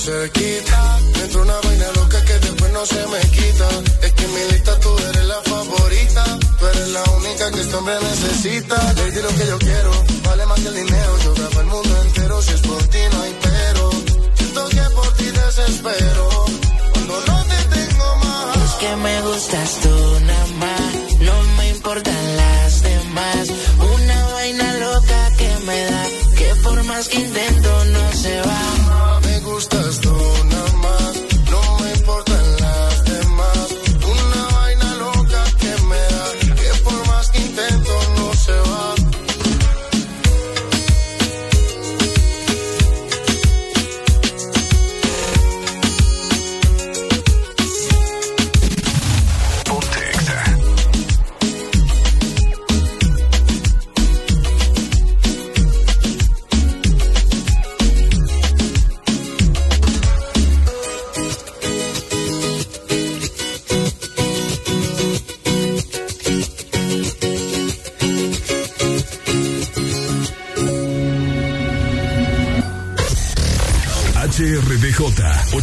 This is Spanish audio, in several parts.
tengo cerquita, me entra una vaina loca que después no se me quita. Es que en mi lista tú eres la favorita, tú eres la única que este hombre necesita. Lady, lo que yo quiero, vale más que el dinero. Yo grabo el mundo entero, si es por ti no hay pero. Siento que por ti desespero, cuando no te tengo más. Es que me gustas tú nada más, no me importan las demás. Una vaina loca que me da, que por más que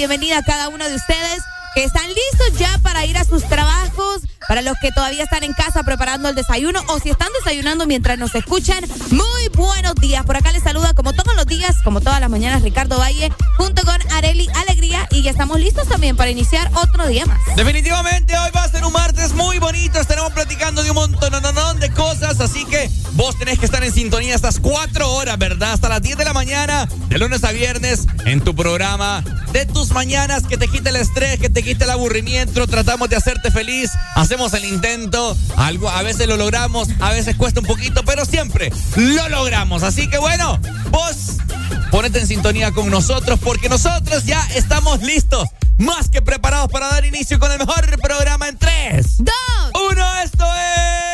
Bienvenida a cada uno de ustedes que están listos ya para ir a sus trabajos, Para los que todavía están en casa preparando el desayuno o si están desayunando mientras nos escuchan, muy buenos días. Por acá les saluda como todos los días, como todas las mañanas, Ricardo Valle, junto con Areli Alegría y ya estamos listos también para iniciar otro día más. Definitivamente hoy va a ser un martes muy bonito. Estaremos platicando de un montón de así que vos tenés que estar en sintonía estas cuatro horas, ¿verdad? Hasta las 10 de la mañana, de lunes a viernes, en tu programa de tus mañanas que te quite el estrés, que te quite el aburrimiento. Tratamos de hacerte feliz, hacemos el intento. Algo, a veces lo logramos, a veces cuesta un poquito, pero siempre lo logramos. Así que bueno, vos ponete en sintonía con nosotros porque nosotros ya estamos listos, más que preparados para dar inicio con el mejor programa en 3, 2, 1. Esto es.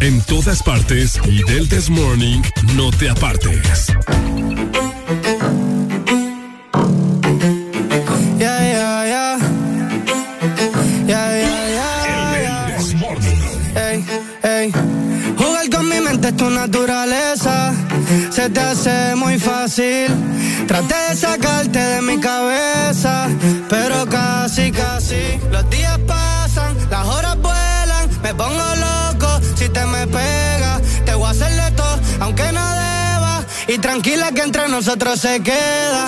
En todas partes y del This Morning no te apartes. Morning. Jugar con mi mente es tu naturaleza. se te hace muy fácil. Traté de sacarte de mi cabeza, pero casi, casi. Los días pasan, las horas me pongo loco si te me pega. Te voy a hacerle todo, aunque no deba. Y tranquila que entre nosotros se queda.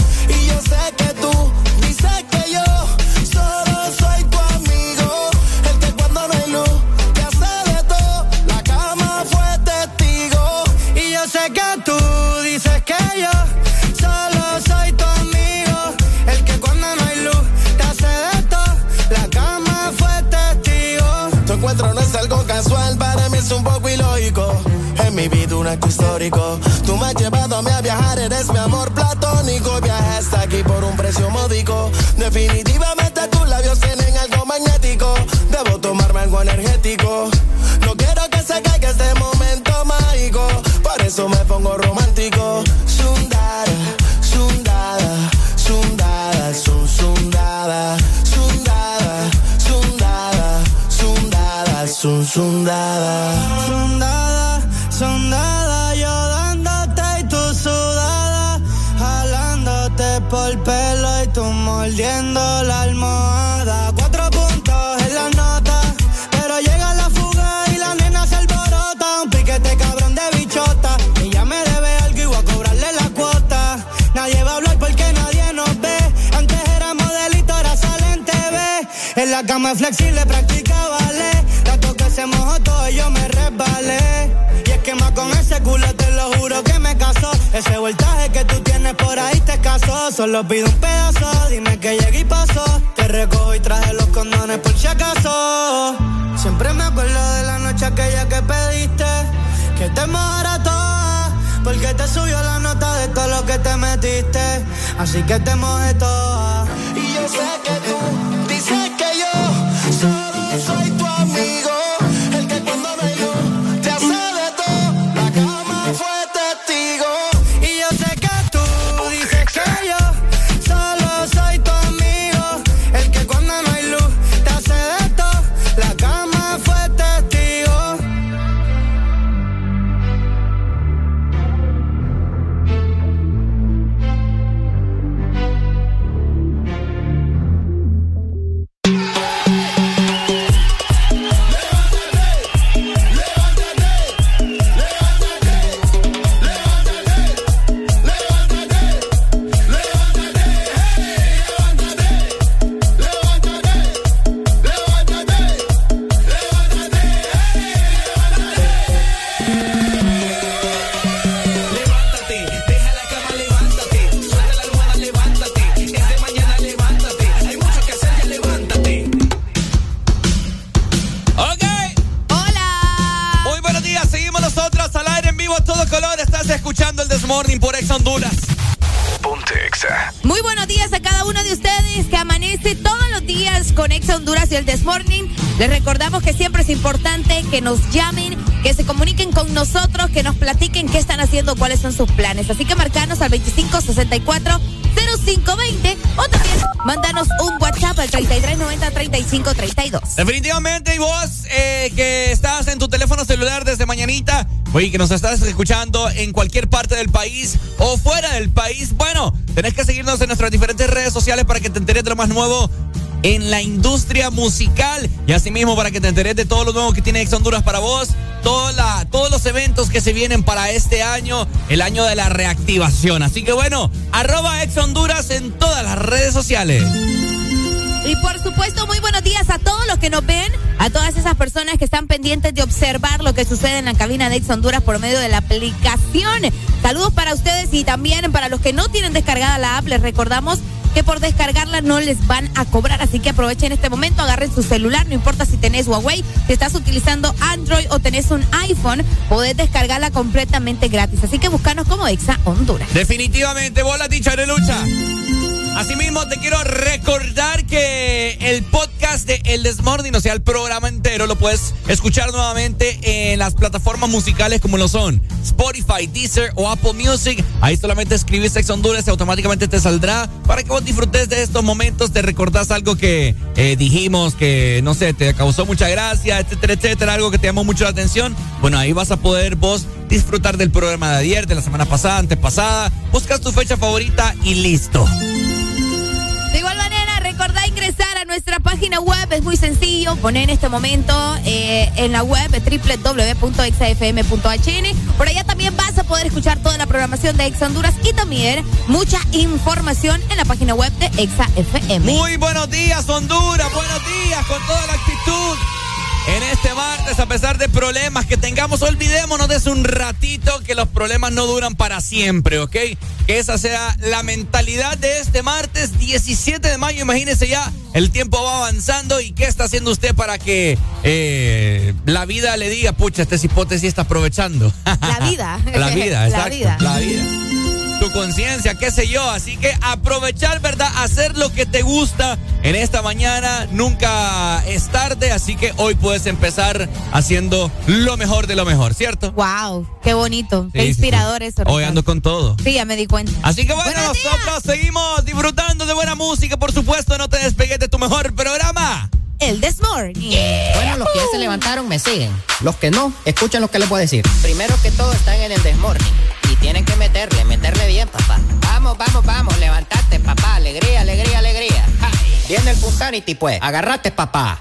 Mi vida un acto histórico. Tú me has llevado a mí a viajar, eres mi amor platónico. Viaje hasta aquí por un precio módico. Definitivamente tus labios tienen algo magnético. Debo tomarme algo energético. No quiero que se caiga este momento mágico. Por eso me pongo romántico. Sun, sundada. Sondada, yo dándote y tú sudada, jalándote por pelo y tú mordiendo la almohada. Cuatro puntos en la nota, pero llega la fuga y la nena se alborota. Un piquete cabrón de bichota, ella me debe algo y voy a cobrarle la cuota. Nadie va a hablar porque nadie nos ve. Antes era modelito, ahora sale en TV. En la cama flexible practicaba resbalé más con ese culo, te lo juro que me casó. Ese voltaje que tú tienes por ahí te casó. Solo pido un pedazo, dime que llegué y pasó. Te recojo y traje los condones por si acaso. Siempre me acuerdo de la noche aquella que pediste. Que te mojara toda. Porque te subió la nota de todo lo que te metiste. Así que te mojé toda. Y yo sé que tú cuáles son sus planes. Así que marcanos al 2564 0520 o también mándanos un WhatsApp al 3390 3532. Definitivamente, y vos eh, que estás en tu teléfono celular desde mañanita Oye, que nos estás escuchando en cualquier parte del país o fuera del país. Bueno, tenés que seguirnos en nuestras diferentes redes sociales para que te enteres de lo más nuevo en la industria musical y asimismo para que te enteres de todo lo nuevo que tiene Ex Honduras para vos, toda todos los eventos que se vienen para este año, el año de la reactivación. Así que bueno, arroba Ex Honduras en todas las redes sociales. Y por supuesto, muy buenos días a todos los que nos ven, a todas esas personas que están pendientes de observar lo que sucede en la cabina de Ex Honduras por medio de la aplicación. Saludos para ustedes y también para los que no tienen descargada la app, les recordamos que por descargarla no les van a cobrar, así que aprovechen este momento, agarren su celular, no importa si tenés Huawei, si estás utilizando Android o tenés un iPhone, podés descargarla completamente gratis. Así que búscanos como Exa Honduras. Definitivamente, vos la dicha de lucha. Asimismo, te quiero recordar que el podcast de El Desmorning, o sea, el programa entero, lo puedes escuchar nuevamente en las plataformas musicales como lo son Spotify, Deezer o Apple Music. Ahí solamente escribes Sex Honduras y automáticamente te saldrá para que disfrutes de estos momentos, te recordás algo que eh, dijimos que, no sé, te causó mucha gracia, etcétera, etcétera, algo que te llamó mucho la atención. Bueno, ahí vas a poder vos disfrutar del programa de ayer, de la semana pasada, antepasada. Buscas tu fecha favorita y listo. De igual manera, nuestra página web. Es muy sencillo. Poner en este momento eh, en la web www.exafm.hn. Por allá también vas a poder escuchar toda la programación de Exa Honduras y también mucha información en la página web de Exa FM. Muy buenos días, Honduras. Buenos días con toda la actitud. En este martes, a pesar de problemas que tengamos, olvidémonos de eso un ratito, que los problemas no duran para siempre, ¿ok? Que esa sea la mentalidad de este martes 17 de mayo. Imagínese ya, el tiempo va avanzando y qué está haciendo usted para que eh, la vida le diga, pucha, esta hipótesis está aprovechando. La vida. la vida, exacto. La vida. La vida tu conciencia, qué sé yo. Así que aprovechar, ¿verdad? Hacer lo que te gusta en esta mañana. Nunca es tarde, así que hoy puedes empezar haciendo lo mejor de lo mejor, ¿cierto? Wow, qué bonito, qué inspirador eso. Hoy ando con todo. Sí, ya me di cuenta. Así que bueno, nosotros seguimos disfrutando de buena música, por supuesto, no te despegues de tu mejor programa. El This Morning. Bueno, los que ya se levantaron me siguen. Los que no, escuchen lo que les voy a decir. Primero que todo están en el This Morning tienen que meterle, meterle bien, papá. Vamos, vamos, vamos, levantate, papá. Alegría, alegría, alegría. Viene el Punsanity, pues. Agarrate, papá.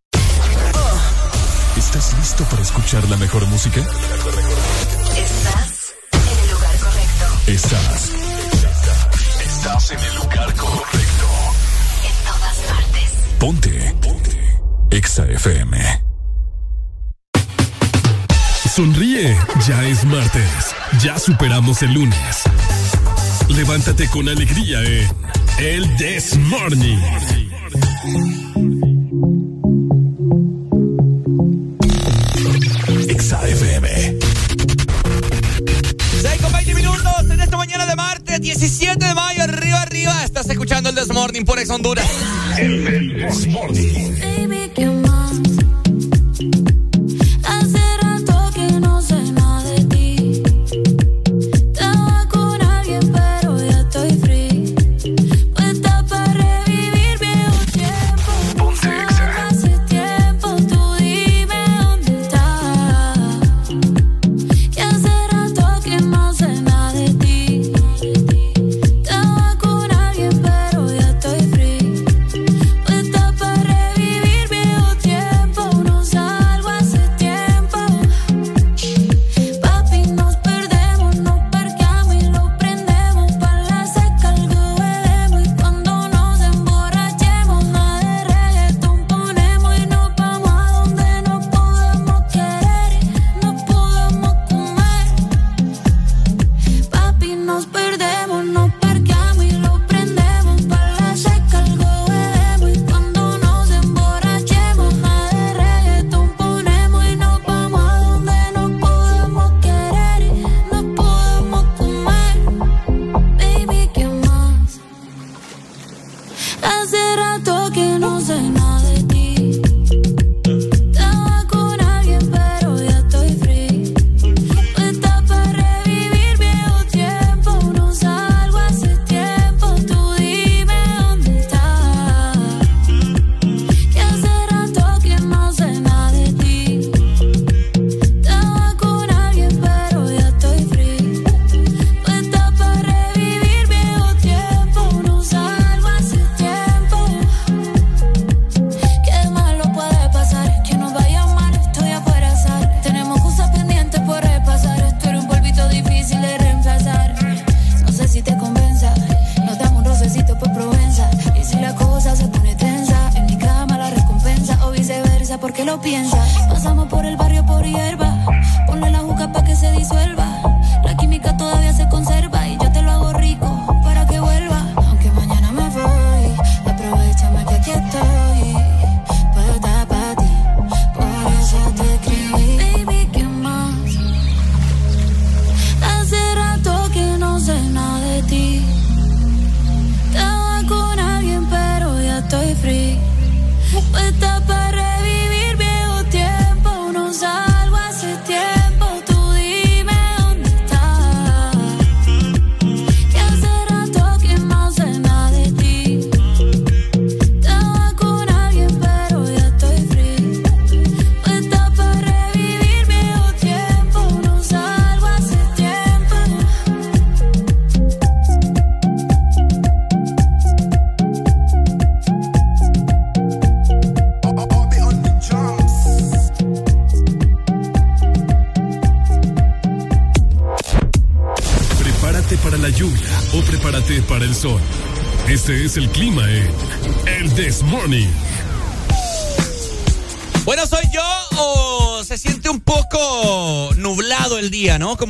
¿Estás listo para escuchar la mejor música? Estás en el lugar correcto. Estás. Estás en el lugar correcto. En todas partes. Ponte. Ponte. Exa FM. Sonríe, ya es martes. Ya superamos el lunes. Levántate con alegría en El This Morning. 17 de mayo, arriba, arriba. Estás escuchando el This Morning por Ex Honduras. El This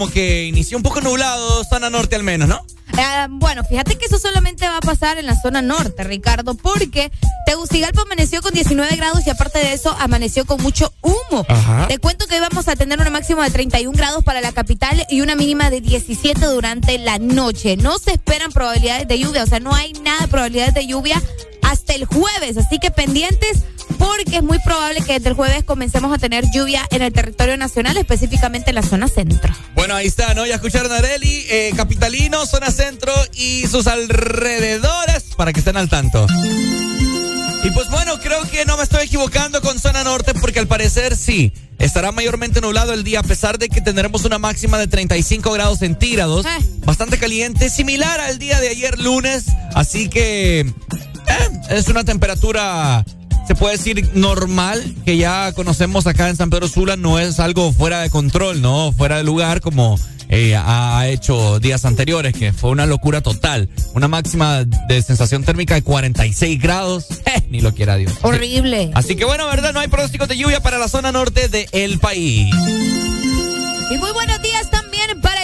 Como que inició un poco nublado, zona norte al menos, ¿no? Eh, bueno, fíjate que eso solamente va a pasar en la zona norte, Ricardo, porque Tegucigalpa amaneció con 19 grados y aparte de eso amaneció con mucho humo. Ajá. Te cuento que hoy vamos a tener una máxima de 31 grados para la capital y una mínima de 17 durante la noche. No se esperan probabilidades de lluvia, o sea, no hay nada de probabilidades de lluvia hasta el jueves, así que pendientes porque es muy probable que desde el jueves comencemos a tener lluvia en el territorio nacional, específicamente en la zona centro. Bueno, ahí está, ¿no? Ya escucharon a Areli, eh, Capitalino, zona centro y sus alrededores para que estén al tanto. Y pues bueno, creo que no me estoy equivocando con zona norte porque al parecer sí, estará mayormente nublado el día a pesar de que tendremos una máxima de 35 grados centígrados, Eh. bastante caliente, similar al día de ayer lunes, así que eh, es una temperatura se puede decir normal que ya conocemos acá en San Pedro Sula, no es algo fuera de control, no fuera de lugar como eh, ha hecho días anteriores, que fue una locura total. Una máxima de sensación térmica de 46 grados, eh, ni lo quiera Dios. Horrible. Así que bueno, ¿verdad? No hay pronósticos de lluvia para la zona norte del país. Y muy buenos días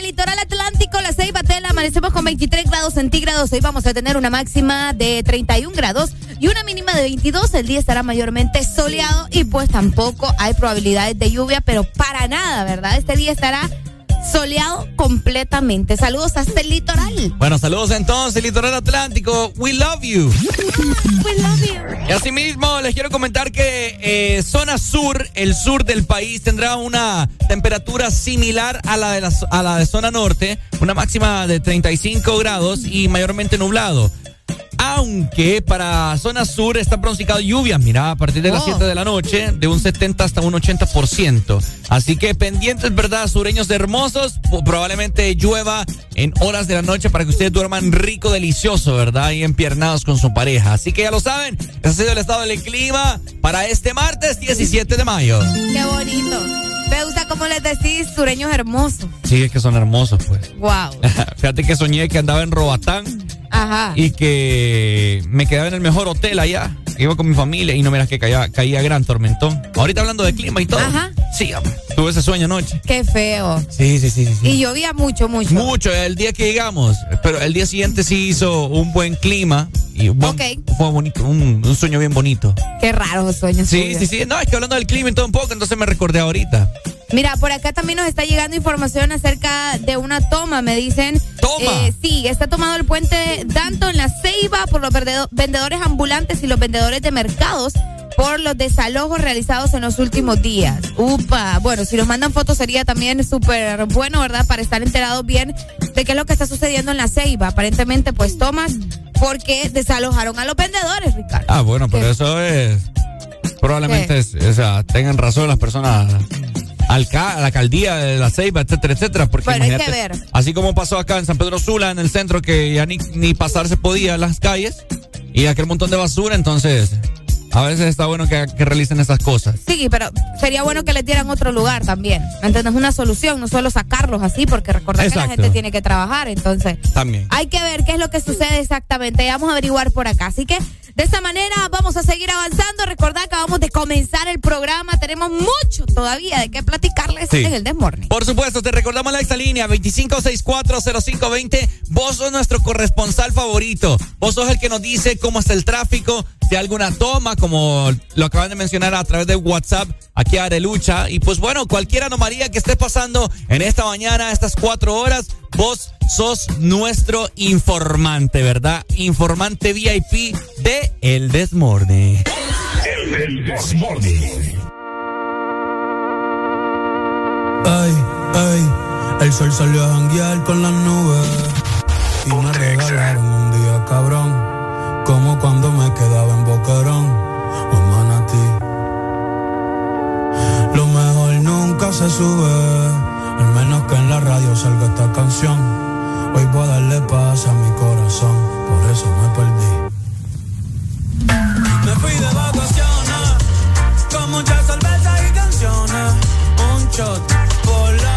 litoral atlántico, la Ceiba Tela. Amanecemos con 23 grados centígrados. Hoy vamos a tener una máxima de 31 grados y una mínima de 22. El día estará mayormente soleado y pues tampoco hay probabilidades de lluvia, pero para nada, ¿verdad? Este día estará soleado completamente. Saludos hasta el litoral. Bueno, saludos entonces, litoral atlántico. We love you. We love you. Y asimismo, les quiero comentar que eh, zona sur, el sur del país, tendrá una temperatura similar a la, de la, a la de zona norte, una máxima de 35 grados y mayormente nublado. Aunque para zona sur está pronosticado lluvia, mira, a partir de las Oh. 7 de la noche, de un 70 hasta un 80%. Así que pendientes, ¿verdad? Sureños hermosos, probablemente llueva en horas de la noche para que ustedes duerman rico, delicioso, ¿verdad? Y empiernados con su pareja. Así que ya lo saben, ese ha sido el estado del clima para este martes 17 de mayo. Qué bonito. Me gusta cómo les decís sureños hermosos. Sí, es que son hermosos, pues. Wow. Fíjate que soñé que andaba en Robatán Ajá. y que me quedaba en el mejor hotel allá. Iba con mi familia y no miras que caía, caía gran tormentón. Ahorita hablando de clima y todo. Ajá. Sí, tuve ese sueño anoche. Qué feo. Sí, sí, sí. sí. Y llovía mucho, mucho. Mucho, el día que llegamos. Pero el día siguiente sí hizo un buen clima. Y buen- Ok. fue bonito, un, un sueño bien bonito. Qué raros sueños. Sí, tuyos. sí, sí. No, es que hablando del clima y todo un poco, entonces me recordé ahorita. Mira, por acá también nos está llegando información acerca de una toma, me dicen. ¿Toma? Eh, sí, está tomado el puente tanto en la Ceiba por los vendedores ambulantes y los vendedores de mercados por los desalojos realizados en los últimos días. Upa, bueno, si nos mandan fotos sería también súper bueno, ¿verdad? Para estar enterados bien de qué es lo que está sucediendo en la Ceiba. Aparentemente, pues tomas porque desalojaron a los vendedores, Ricardo. Ah, bueno, pero ¿Qué? eso es. Probablemente, es, o sea, tengan razón las personas. Alca la alcaldía de la Ceiba, etcétera, etcétera. Porque Bueno, hay que imagínate, ver. Así como pasó acá en San Pedro Sula, en el centro, que ya ni, ni pasar se podía las calles y aquel montón de basura, entonces a veces está bueno que, que realicen esas cosas. Sí, pero sería bueno que les dieran otro lugar también. ¿Me entiendes? Una solución, no solo sacarlos así, porque recordar que la gente tiene que trabajar. Entonces, También. hay que ver qué es lo que sucede exactamente. Y vamos a averiguar por acá. Así que de esta manera vamos a seguir avanzando. Recordad que acabamos de comenzar el programa. Tenemos mucho todavía de qué platicarles Sí. en el Desmorning. Por supuesto, te recordamos la exalínea 25640520. Vos sos nuestro corresponsal favorito. Vos sos el que nos dice cómo está el tráfico, si hay alguna toma, como lo acaban de mencionar a través de WhatsApp aquí a Arelucha. Y pues bueno, cualquier anomalía que esté pasando en esta mañana, estas cuatro horas, vos sos nuestro informante, ¿verdad? Informante VIP de El Desmorde. El Morning. Ay, ay, el sol salió a janguear con las nubes y me regalaron un día cabrón, como cuando me quedaba en Boquerón o en Manatí. Lo mejor nunca se sube, al menos que en la radio salga esta canción. Hoy voy a darle paz a mi corazón, por eso me perdí. Me fui de vacaciones con muchas cervezas y canciones. Un shot por las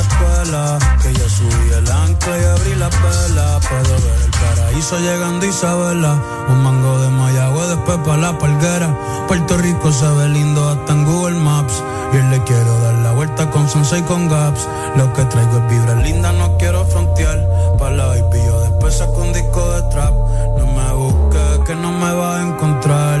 escuela. Que ya subí el ancla y abrí la vela. Puedo ver el paraíso llegando Isabela. Un mango de Mayagüe, después pa' la palguera. Puerto Rico se ve lindo hasta en Google Maps. Y le quiero dar la vuelta con Sunset y con Gaps. Lo que traigo es vibra linda, no quiero frontear. Pa' la baby, yo después saco un disco de trap. No me busques, que no me va a encontrar,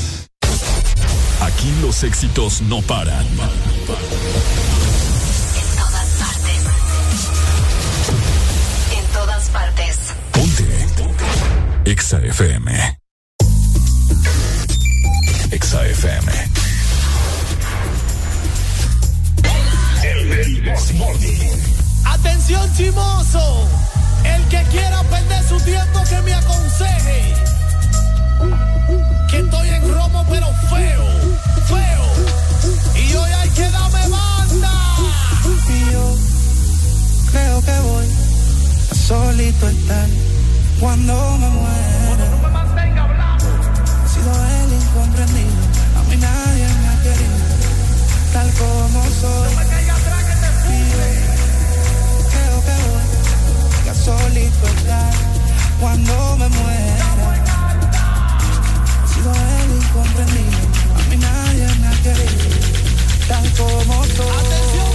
Aquí los éxitos no paran. En todas partes. En todas partes. Ponte. EXA FM. EXA FM. El Morning. Atención chimoso, el que quiera perder su tiempo que me aconseje. Que estoy en romo pero feo. Y hoy hay que darme banda. Y yo creo que voy a solito estar cuando me muera. He sido el incomprendido, a mí nadie me ha querido, tal como soy. Y yo creo que voy a solito estar cuando me muera. He sido el incomprendido, querido, tal como soy. Atención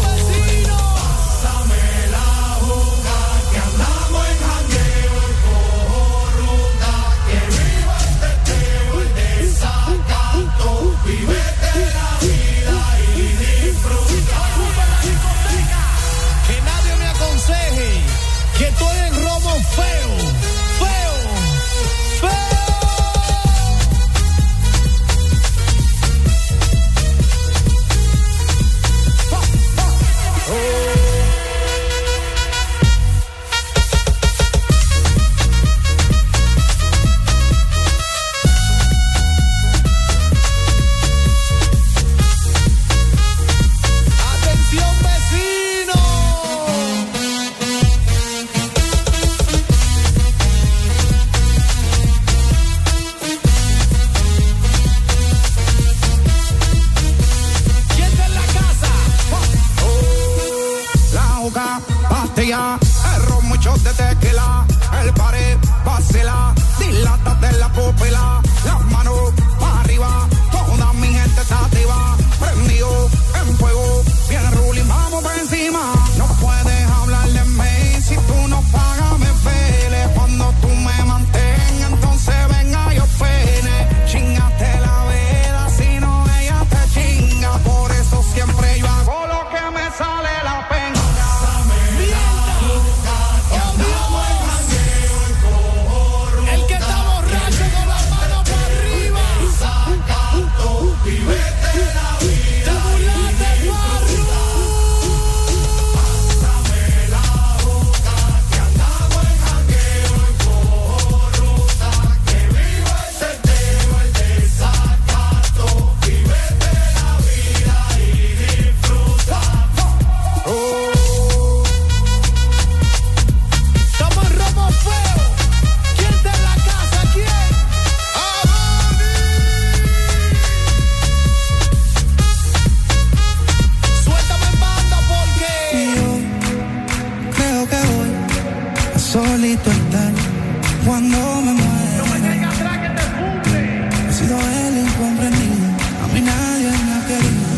comprendía, a mí nadie me quería,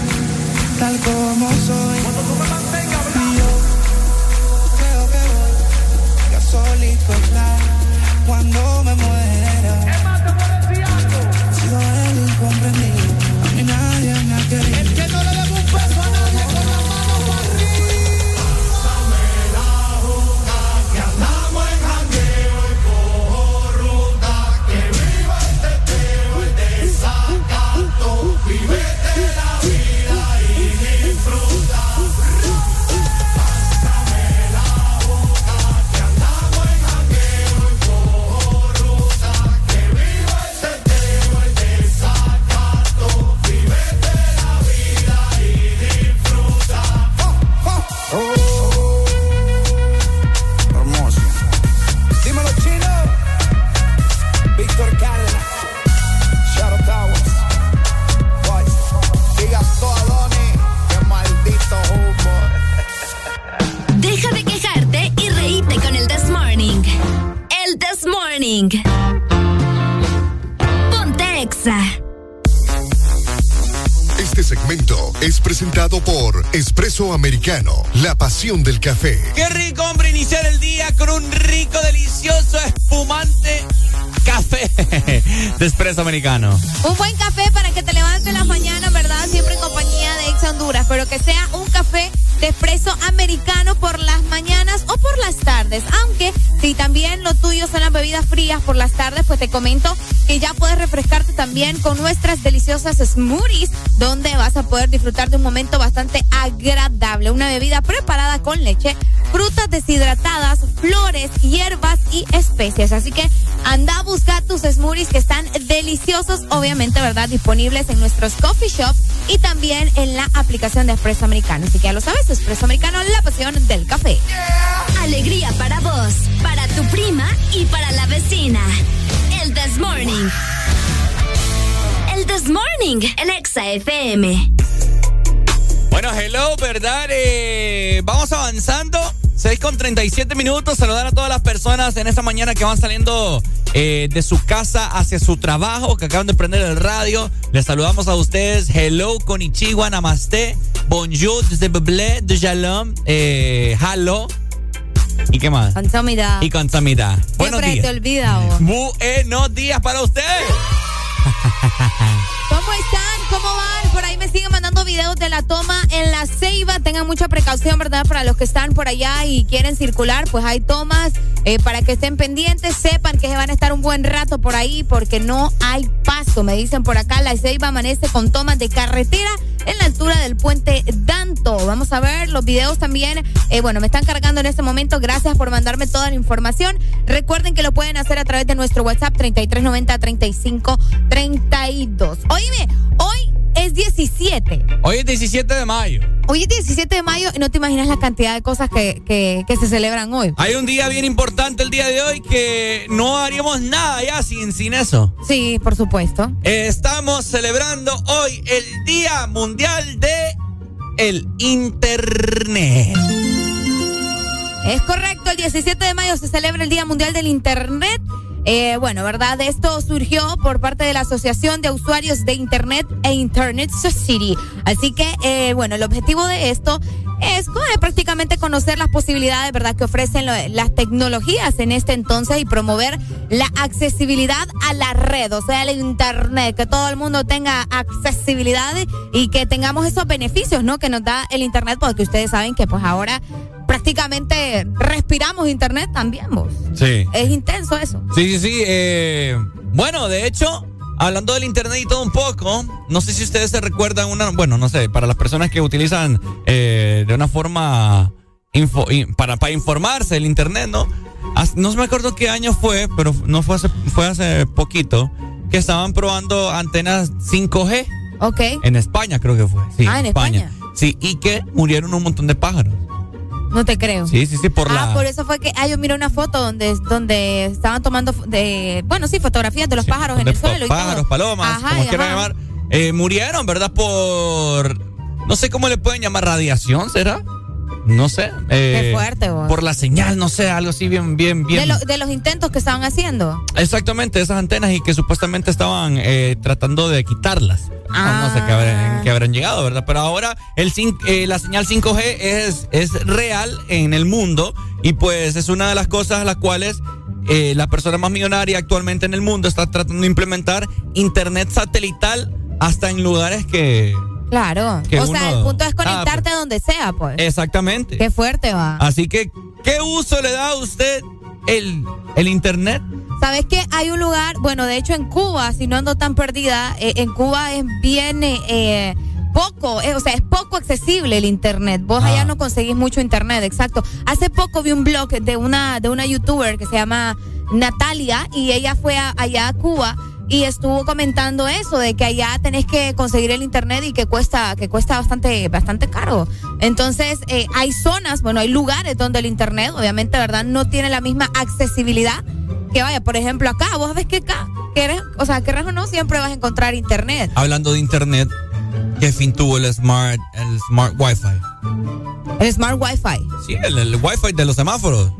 tal como Americano, la pasión del café. Qué rico, hombre, iniciar el día con un rico, delicioso, espumante café de Espresso Americano. Un buen café para que te levantes las mañanas, ¿verdad? Siempre en compañía de Ex Honduras, pero que sea un café de espresso americano por las mañanas o por las tardes. Aunque si también lo tuyo son las bebidas frías por las tardes, pues te comento que ya puedes refrescarte también con nuestras deliciosas smoothies, donde vas a poder disfrutar de un momento bastante agradable. Una bebida preparada con leche, frutas deshidratadas, flores, hierbas y especias. Así que anda a buscar tus smoothies que están deliciosos, obviamente, ¿verdad? Disponibles en nuestros coffee shop y también en la aplicación de Espresso Americano. Así que ya lo sabes, Espresso Americano, la pasión del café. Alegría para vos, para tu prima y para la vecina. El This Morning. El This Morning, el Exa FM. Bueno, hello, ¿verdad? Eh, vamos avanzando. 6 con 37 minutos. Saludar a todas las personas en esta mañana que van saliendo eh, de su casa hacia su trabajo, que acaban de prender el radio. Les saludamos a ustedes. Hello, Konichiwa, Namaste, Bonjour, desde Beble, de Shalom, eh, Hello. ¿Y qué más? Consamida. Y consamida. Buenos días. te olvida. vos. Buenos días para ustedes. ¿Cómo están? Siguen mandando videos de la toma en la Ceiba. Tengan mucha precaución, ¿verdad? Para los que están por allá y quieren circular, pues hay tomas eh, para que estén pendientes. Sepan que se van a estar un buen rato por ahí porque no hay paso. Me dicen por acá, la Ceiba amanece con tomas de carretera en la altura del puente Danto. Vamos a ver los videos también. Eh, bueno, me están cargando en este momento. Gracias por mandarme toda la información. Recuerden que lo pueden hacer a través de nuestro WhatsApp 3390 3532. Oíme, hoy es 17. Hoy es 17 de mayo. Hoy es 17 de mayo y no te imaginas la cantidad de cosas que, que, que se celebran hoy. Hay un día bien importante el día de hoy que no haríamos nada ya sin, sin eso. Sí, por supuesto. Estamos celebrando hoy el Día Mundial de el Internet. Es correcto, el 17 de mayo se celebra el Día Mundial del Internet. Eh, bueno, ¿verdad? Esto surgió por parte de la Asociación de Usuarios de Internet e Internet Society. Así que, eh, bueno, el objetivo de esto es eh, prácticamente conocer las posibilidades, ¿verdad?, que ofrecen las tecnologías en este entonces y promover la accesibilidad a la red, o sea, el Internet, que todo el mundo tenga accesibilidad y que tengamos esos beneficios, ¿no?, que nos da el Internet, porque ustedes saben que pues ahora prácticamente respiramos Internet también, vos. Sí. Es intenso eso. Sí, sí, sí. eh, bueno, de hecho, hablando del internet y todo un poco, no sé si ustedes se recuerdan una, bueno, no sé, para las personas que utilizan eh, de una forma info- in- para, para informarse el internet, ¿no? No me acuerdo qué año fue, pero no fue hace, fue hace poquito, que estaban probando antenas 5G Ok. en España, creo que fue. Sí, Ah, en España. Sí, y que murieron un montón de pájaros. No te creo. Sí, sí, sí, por ah, la... por eso fue que, ah, yo miré una foto donde, donde estaban tomando de, bueno, sí, fotografías de los pájaros en el suelo y pájaros, todo. palomas, Ajá, como quieran llamar, eh, murieron, ¿verdad? Por, no sé cómo le pueden llamar, radiación, ¿será? No sé. eh, Qué fuerte, vos. Por la señal, no sé, algo así bien, bien, bien. De, lo- de los intentos que estaban haciendo. Exactamente, esas antenas y que supuestamente estaban eh, tratando de quitarlas. No, no sé qué habrán, qué habrán llegado, ¿verdad? Pero ahora el eh, la señal 5G es, es real en el mundo y pues es una de las cosas las cuales eh, la persona más millonaria actualmente en el mundo está tratando de implementar internet satelital hasta en lugares que... Claro. Que o sea, el punto es Ah, conectarte a donde sea, pues. Exactamente. Qué fuerte va. Así que, ¿qué uso le da a usted el, el internet? ¿Sabes qué? Hay un lugar, bueno, de hecho en Cuba, si no ando tan perdida, eh, en Cuba es bien eh, eh, poco, eh, o sea, es poco accesible el internet. Vos allá no conseguís mucho internet, exacto. Hace poco vi un blog de una de una youtuber que se llama Natalia y ella fue a- allá a Cuba y estuvo comentando eso de que allá tenés que conseguir el internet y que cuesta que cuesta bastante bastante caro. Entonces, eh, hay zonas, bueno, hay lugares donde el internet obviamente, ¿verdad? no tiene la misma accesibilidad que vaya, por ejemplo, acá, vos ves que acá, querés, o sea, querés o no, siempre vas a encontrar internet. Hablando de internet, ¿qué fin tuvo el smart, el smart Wi-Fi? El Smart Wi-Fi. Sí, el, el Wi-Fi de los semáforos.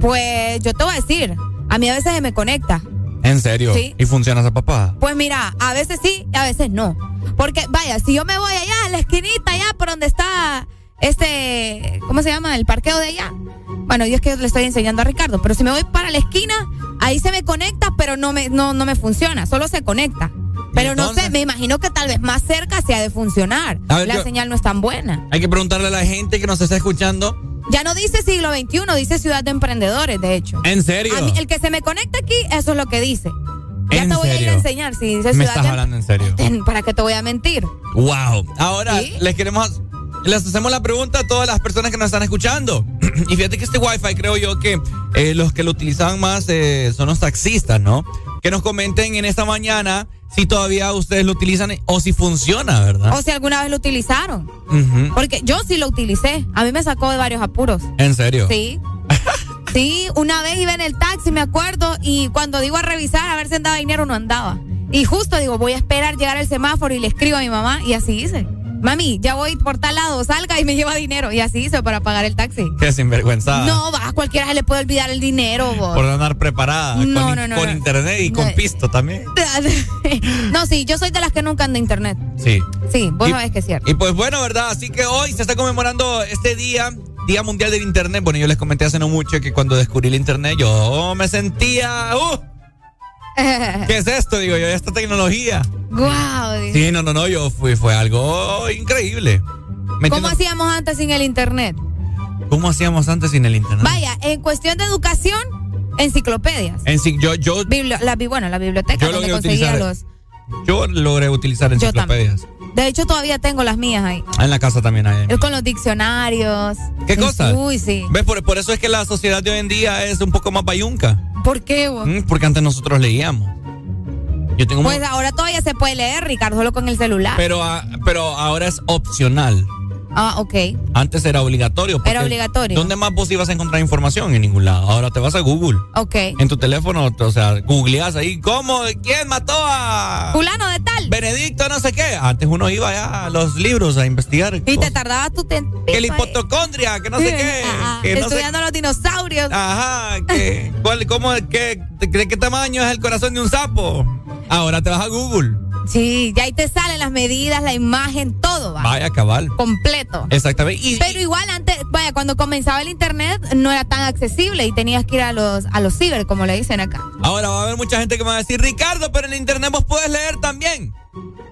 Pues yo te voy a decir, a mí a veces se me conecta. ¿En serio? Sí. ¿Y funciona esa papada? Pues mira, a veces sí y a veces no. Porque, vaya, si yo me voy allá a la esquinita, allá por donde está este, ¿cómo se llama? El parqueo de allá. Bueno, yo es que le estoy enseñando a Ricardo, pero si me voy para la esquina, ahí se me conecta, pero no me, no, no me funciona, solo se conecta. Pero no sé, me imagino que tal vez más cerca se ha de funcionar. Ver, la yo- señal no es tan buena. Hay que preguntarle a la gente que nos está escuchando. Ya no dice siglo XXI, dice ciudad de emprendedores, de hecho. ¿En serio? A mí, el que se me conecta aquí, eso es lo que dice. Ya ¿En te voy a ir a enseñar si dice Me ciudad estás de hablando en serio. ¿Para qué te voy a mentir? Wow. Ahora les queremos les hacemos la pregunta a todas las personas que nos están escuchando. y fíjate que este Wi-Fi creo yo que eh, los que lo utilizaban más eh, son los taxistas, ¿no? Que nos comenten en esta mañana si todavía ustedes lo utilizan o si funciona, ¿verdad? O si alguna vez lo utilizaron. Porque yo sí lo utilicé. A mí me sacó de varios apuros. ¿En serio? Sí. Sí, una vez iba en el taxi, me acuerdo, y cuando digo a revisar a ver si andaba dinero, no andaba. Y justo digo, voy a esperar llegar al semáforo y le escribo a mi mamá, y así hice. Mami, ya voy por tal lado, salga y me lleva dinero. Y así hice para pagar el taxi. Qué sinvergüenza. No, va, a cualquiera se le puede olvidar el dinero, vos. Por andar preparada. No, con, no, no, con internet y con pisto también. no, sí, yo soy de las que nunca ando a internet. Sí. Sí, vos Y- sabés que es cierto. Y pues bueno, ¿verdad? Así que hoy se está conmemorando este día, Día Mundial del Internet. Bueno, yo les comenté hace no mucho que cuando descubrí el Internet yo me sentía... ¡Uh! ¿Qué es esto? Digo yo, esta tecnología. Guau. Sí, no, no, no, yo fui, fue algo increíble. ¿Me ¿Cómo hacíamos antes sin el internet? ¿Cómo hacíamos antes sin el Internet? Vaya, en cuestión de educación, enciclopedias. En yo, yo, Bibli- la, bi- bueno, la biblioteca Yo donde conseguía utilizar- los. yo logré utilizar Yo enciclopedias. De hecho, todavía tengo las mías ahí. Ah, En la casa también hay. Yo con los diccionarios. ¿Qué cosa? Uy, sí. ¿Ves? Por, por eso es que la sociedad de hoy en día es un poco más bayunca. ¿Por qué, vos? Mm, Porque antes nosotros leíamos. Yo tengo Pues ahora todavía se puede leer, Ricardo, solo con el celular. pero, ah, pero ahora es opcional. Ah, ok. Antes era obligatorio. Era obligatorio. ¿Dónde más vos ibas a encontrar información? En ningún lado. Ahora te vas a Google. Ok. En tu teléfono, o sea, googleás ahí. ¿Cómo? ¿Quién mató a Fulano de tal. Benedicto no sé qué? Antes uno iba ya a los libros a investigar. Y te tardabas tu tiempo. Que la hipotocondria, que no sé qué. Ajá, que no sé- Estudiando los dinosaurios. Ajá, que, ¿cuál, cómo, qué, de qué tamaño es el corazón de un sapo? Ahora te vas a Google. Sí, ya ahí te salen las medidas, la imagen, todo va. Vaya, cabal. Completo. Exactamente. Y, Pero igual antes, vaya, cuando comenzaba el internet no era tan accesible y tenías que ir a los, a los ciber, como le dicen acá. Ahora va a haber mucha gente que me va a decir, Ricardo, pero en internet vos puedes leer también.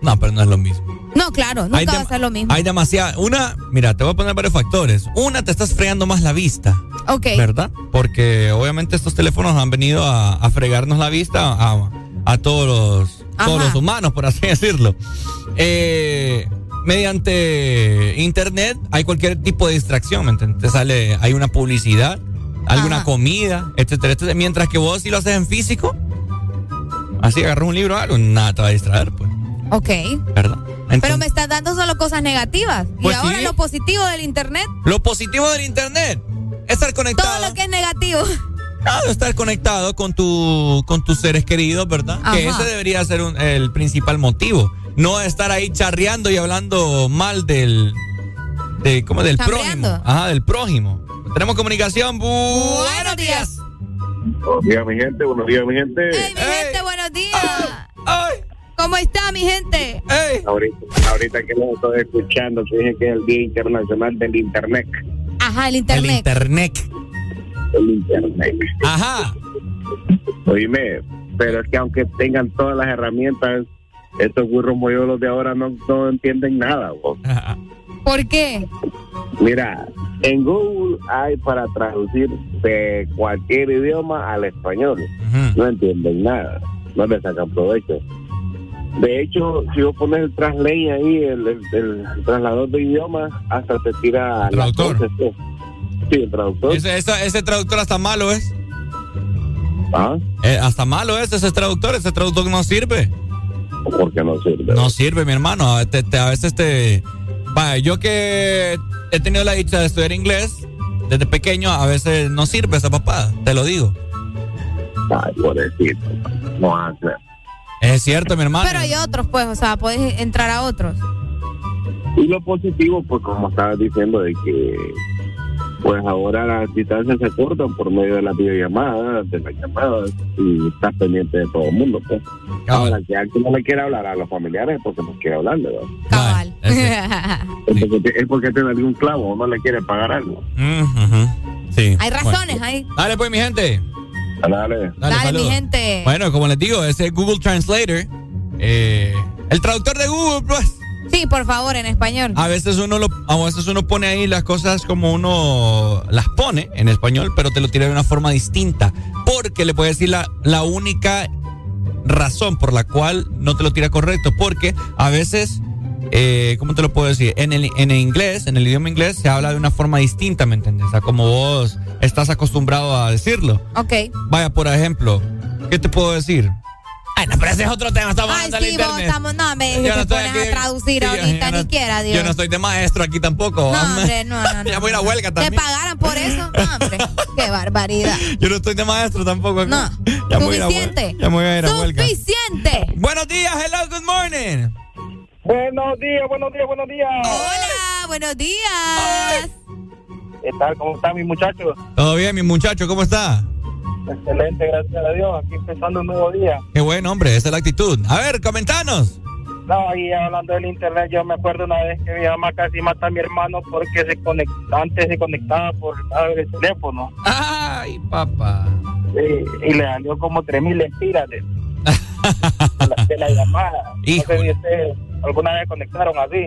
No, pero no es lo mismo. No, claro, nunca Hay va a ser lo mismo. Hay demasiada. Una, mira, te voy a poner varios factores. Una, te estás fregando más la vista. Ok. ¿Verdad? Porque obviamente estos teléfonos han venido a, a fregarnos la vista a, a todos los, todos los humanos, por así decirlo. Eh, mediante internet hay cualquier tipo de distracción, ¿me entiendes? Te sale, hay una publicidad, alguna Ajá. comida, etcétera, etcétera. Mientras que vos si lo haces en físico, así agarras un libro o algo, nada te va a distraer, pues, Ok. ¿verdad? Pero me estás dando solo cosas negativas. Pues y ahora sí. lo positivo del internet, Lo positivo del internet es estar conectado. todo lo que es negativo. Claro, estar conectado con tu con tus seres queridos, ¿verdad? Que ese debería ser un- el principal motivo. No estar ahí charreando y hablando mal del de ¿cómo? del Chambreando. prójimo. Ajá, del prójimo. Tenemos comunicación. Bu- Buenos días. Buenos días, mi gente. Buenos días, mi gente. Hey, mi gente, buenos días. ¿Cómo está, mi gente? Ahorita, ahorita que los estoy escuchando, que dije que es el Día Internacional del Internet. Ajá, el El internet. Internet. El Internet. Ajá. Oíme, pero es que aunque tengan todas las herramientas, estos burros mollolos de ahora no, no entienden nada. vos. ¿Por qué? Mira, en Google hay para traducir de cualquier idioma al español. No entienden nada, no le sacan provecho. De hecho, si vos pones el translate ahí, el, el, el traslador de idiomas, hasta te tira las Traductor. voces, pues. Sí, el traductor. Ese, ese- ese traductor hasta malo es. ¿Ah? Eh, hasta malo es ese traductor. Ese traductor no sirve. ¿Por qué no sirve? No sirve, mi hermano. A, te- te- a veces te. Vaya, yo que he tenido la dicha de estudiar inglés desde pequeño, a veces no sirve esa papada. Te lo digo. Ay, pobrecito. No hace. Es cierto, mi hermano. Pero hay otros, pues, o sea, puedes entrar a otros. Y lo positivo, pues como estabas diciendo, de que pues ahora las distancias se cortan por medio de las videollamadas, de las llamadas, y estás pendiente de todo el mundo, pues. Ahora, si alguien no le quiere hablar a los familiares es porque no quiere hablarle, ¿verdad? Cabal. Es porque, es dio un clavo o no le quiere pagar algo. Sí. Hay razones, hay. Dale, pues, mi gente. Dale. Dale, mi gente. Bueno, como les digo, ese Google Translator, eh, el traductor de Google, pues. Sí, por favor, en español. A veces uno lo, a veces uno pone ahí las cosas como uno las pone en español, pero te lo tira de una forma distinta. Porque le puede decir la, la única razón por la cual no te lo tira correcto. Porque a veces, eh, ¿cómo te lo puedo decir? En el, en el inglés, en el idioma inglés, se habla de una forma distinta, ¿me entiendes? A como vos estás acostumbrado a decirlo. Ok. Vaya, por ejemplo, ¿qué te puedo decir? Ay, no, pero ese es otro tema, estamos Ay, hablando del sí, vos estamos, no, me Yo no te estoy aquí- a traducir Sí, ahorita, yo no- ni quiera, Dios. Yo no estoy de maestro aquí tampoco. No, hombre, no, no, no. Ya voy a ir a huelga ¿Te también. pagaran por eso? No, hombre. Qué barbaridad. Yo no estoy de maestro tampoco. aquí. No. Ya me voy a ir a Suficiente. Ya me voy a ir a huelga. Suficiente. Buenos días, hello, good morning. Buenos días, buenos días, buenos días. Hola, buenos días. ¿Qué tal? ¿Cómo están mis muchachos? Todo bien, mi muchacho, ¿cómo está? Excelente, gracias a Dios. Aquí empezando un nuevo día. Qué bueno, hombre, esa es la actitud. A ver, comentanos. No, ahí hablando del internet, yo me acuerdo una vez que mi mamá casi mata a mi hermano porque se conect... antes se conectaba por el teléfono. Ay, papá. Sí, y le salió como 3.000 lempiras de, de la, de la llamada. No sé si ustedes alguna vez conectaron así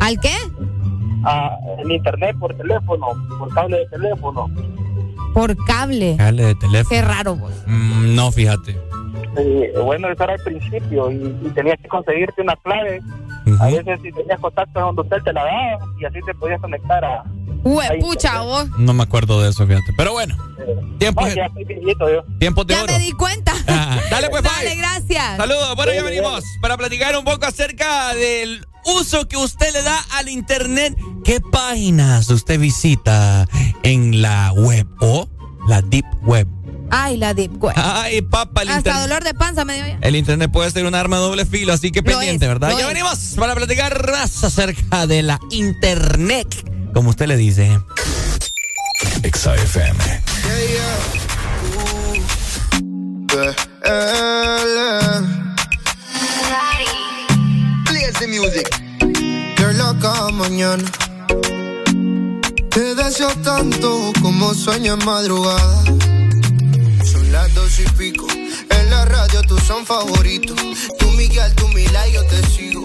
¿Al qué? a el internet por teléfono, por cable de teléfono. Por cable. Dale de teléfono. Qué raro, vos. Mm, no, fíjate. Eh, bueno, eso era al principio y, y tenías que conseguirte una clave. A veces si tenías contacto donde usted te la daba y así te podías conectar a... Hue, pucha, vos. No me acuerdo de eso, fíjate. Pero bueno, tiempo, No, ya estoy viejito yo. tiempos de Ya oro. me di cuenta. Ah, dale, pues, Dale, bye. gracias. Saludos. Bueno, ya venimos para platicar un poco acerca del uso que usted le da al internet. ¿Qué páginas usted visita en la web o la deep web? Ay, la deep web. Ay, papá, el Hasta internet. dolor de panza me dio ya. El internet puede ser un arma de doble filo, así que Lo pendiente, es, ¿verdad? Ya es. venimos para platicar más acerca de la internet, como usted le dice. XFM. Music. Loca mañana. Te deseo tanto como sueño en madrugada. Son las dos y pico. En la radio tú son favoritos. Tú Miguel, tú Mila yo te sigo.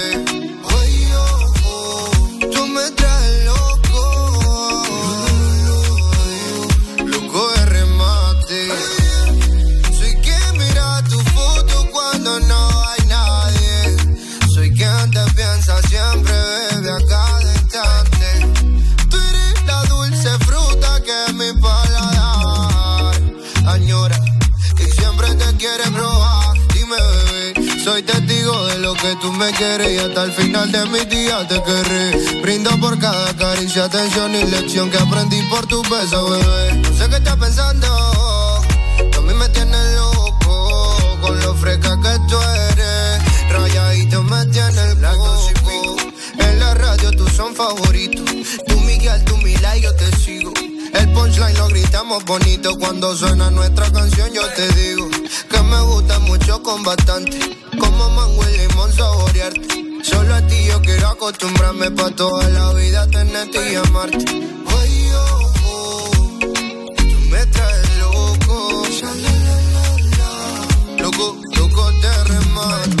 Soy testigo de lo que tú me quieres. Y hasta el final de mi día te querré. Brindo por cada caricia, atención y lección que aprendí por tu beso, bebé. No sé qué estás pensando. tú A mí me tienes loco con lo fresca que tú eres. Rayadito me tienes loco. En la radio tú son favoritos. Punchline lo gritamos bonito. Cuando suena nuestra canción yo te digo que me gusta mucho con bastante. Como mango y limón saborearte. Solo a ti yo quiero acostumbrarme pa' toda la vida tenerte y amarte. Ay, oh, oh, tú me traes loco. Loco, loco de remate.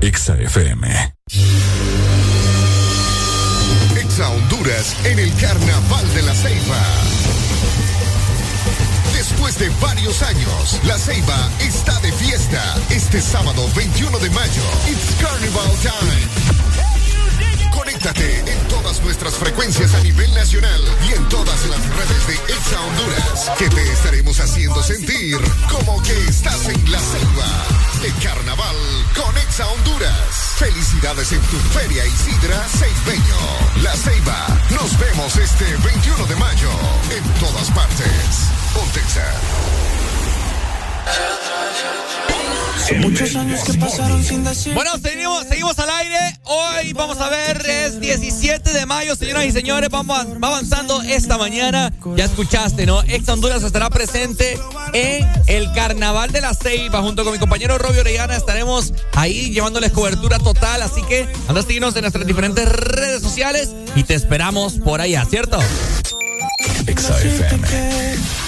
EXA FM. Exa Honduras en el Carnaval de la Ceiba. Después de varios años, la Ceiba está de fiesta. Este sábado 21 de mayo, It's Carnival Time. Conéctate en todas nuestras frecuencias a nivel nacional y en todas las redes de Exa Honduras, que te estaremos haciendo sentir como que estás en la selva de carnaval con Exa Honduras. Felicidades en tu Feria Isidra Ceibeño. La Ceiba. Nos vemos este 21 de mayo en todas partes. Pontexa. Muchos años que pasaron sin decir. Bueno, seguimos, seguimos al aire. Hoy vamos a ver, es 17 de mayo, señoras y señores. Vamos va avanzando esta mañana. Ya escuchaste, ¿no? Ex Honduras estará presente en el Carnaval de la Ceiba. Junto con mi compañero Robio Orellana estaremos ahí llevándoles cobertura total. Así que anda a seguirnos en nuestras diferentes redes sociales y te esperamos por allá, ¿cierto? Exa FM.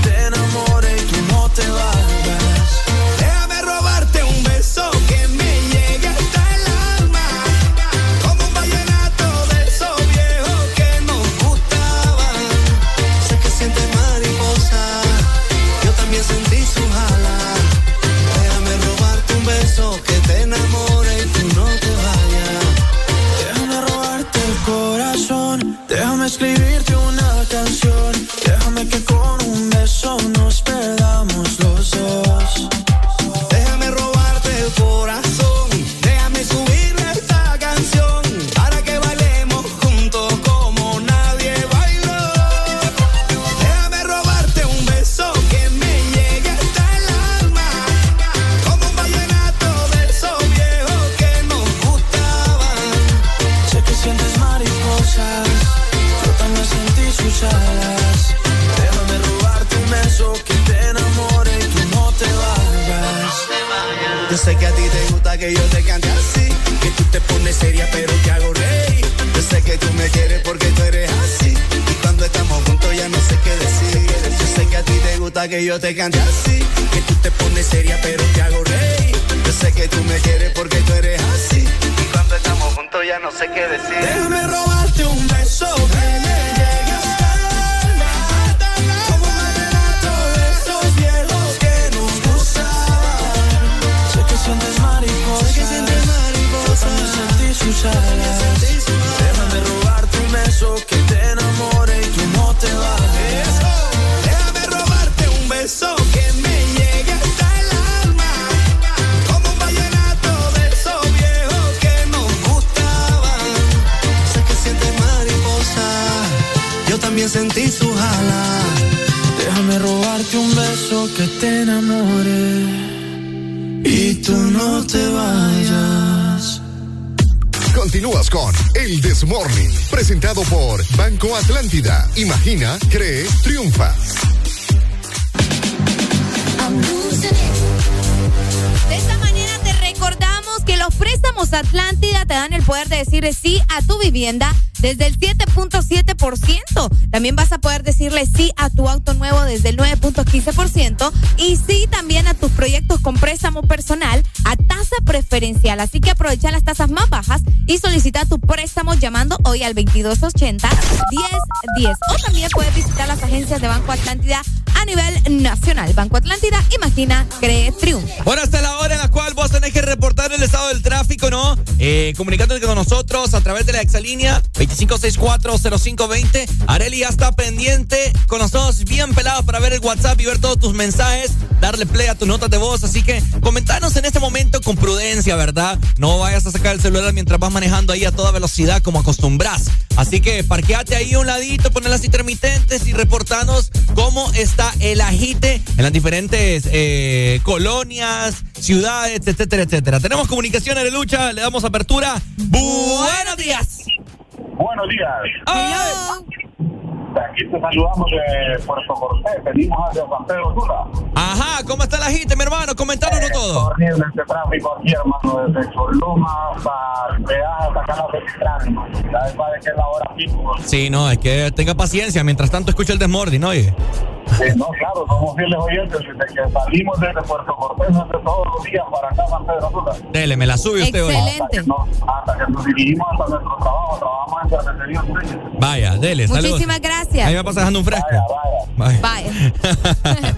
gusta que yo te cante así. Que tú te pones seria, pero te hago reír. Yo sé que tú me quieres porque tú eres así. Y cuando estamos juntos ya no sé qué decir. Déjame robarte un beso que me llegue hasta el alma. Como un sus alas. beso que te enamore y tú no te vayas. También sentí su jala. Déjame robarte un beso que te enamore y tú no te vayas. Continúas con El Desmorning, presentado por Banco Atlántida. Imagina, cree, triunfa. De esta mañana te recordamos que los préstamos Atlántida te dan el poder de decir sí a tu vivienda desde el 7.7%. También vas a poder decirle sí a tu auto nuevo desde el 9.15% y sí también a tus proyectos con préstamo personal a tasa preferencial. Así que aprovecha las tasas más bajas y solicita tu préstamo llamando hoy al 2280 1010. O también puedes visitar las agencias de Banco Atlántida a nivel nacional. Banco Atlántida, imagina, cree, triunfa. Bueno, hasta la hora en la cual vos tenés que reportar el estado del tráfico, ¿no? Eh, comunicándote con nosotros a través de la exalínea 25640520. Areli ya está pendiente con nosotros, bien pelados para ver el WhatsApp y ver todos tus mensajes, darle play a tus notas de voz. Así que comentanos en este momento con prudencia, ¿verdad? No vayas a sacar el celular mientras vas manejando ahí a toda velocidad como acostumbras. Así que parqueate ahí a un ladito, poner las intermitentes y reportanos cómo está el agite en las diferentes eh, colonias, ciudades, etcétera, etcétera. Tenemos comunicación en lucha, le damos apertura. Buenos días. Buenos días. Aquí te saludamos de Puerto Cortés, venimos hacia San Pedro Sula. Ajá, ¿cómo está la gente, mi hermano? Comentárnoslo todo. Horrible este tráfico aquí, hermano, desde Choloma hasta Peaje, hasta acá la Central. Ya es de que es la hora pico. Sí, no, es que tenga paciencia. Mientras tanto, escucha el desmordi, ¿no? Oye. Sí, no, claro, somos fieles oyentes desde que salimos desde Puerto Cortés desde todos los días para acá San Pedro Sula. Dele, me la sube usted hoy. Hasta que, nos, hasta que nos dirigimos hasta nuestro trabajo, trabajamos en Cervecería. Vaya, dele, saludos. Muchísimas gracias. Ahí me pasa dejando un fresco. Vaya, Vaya.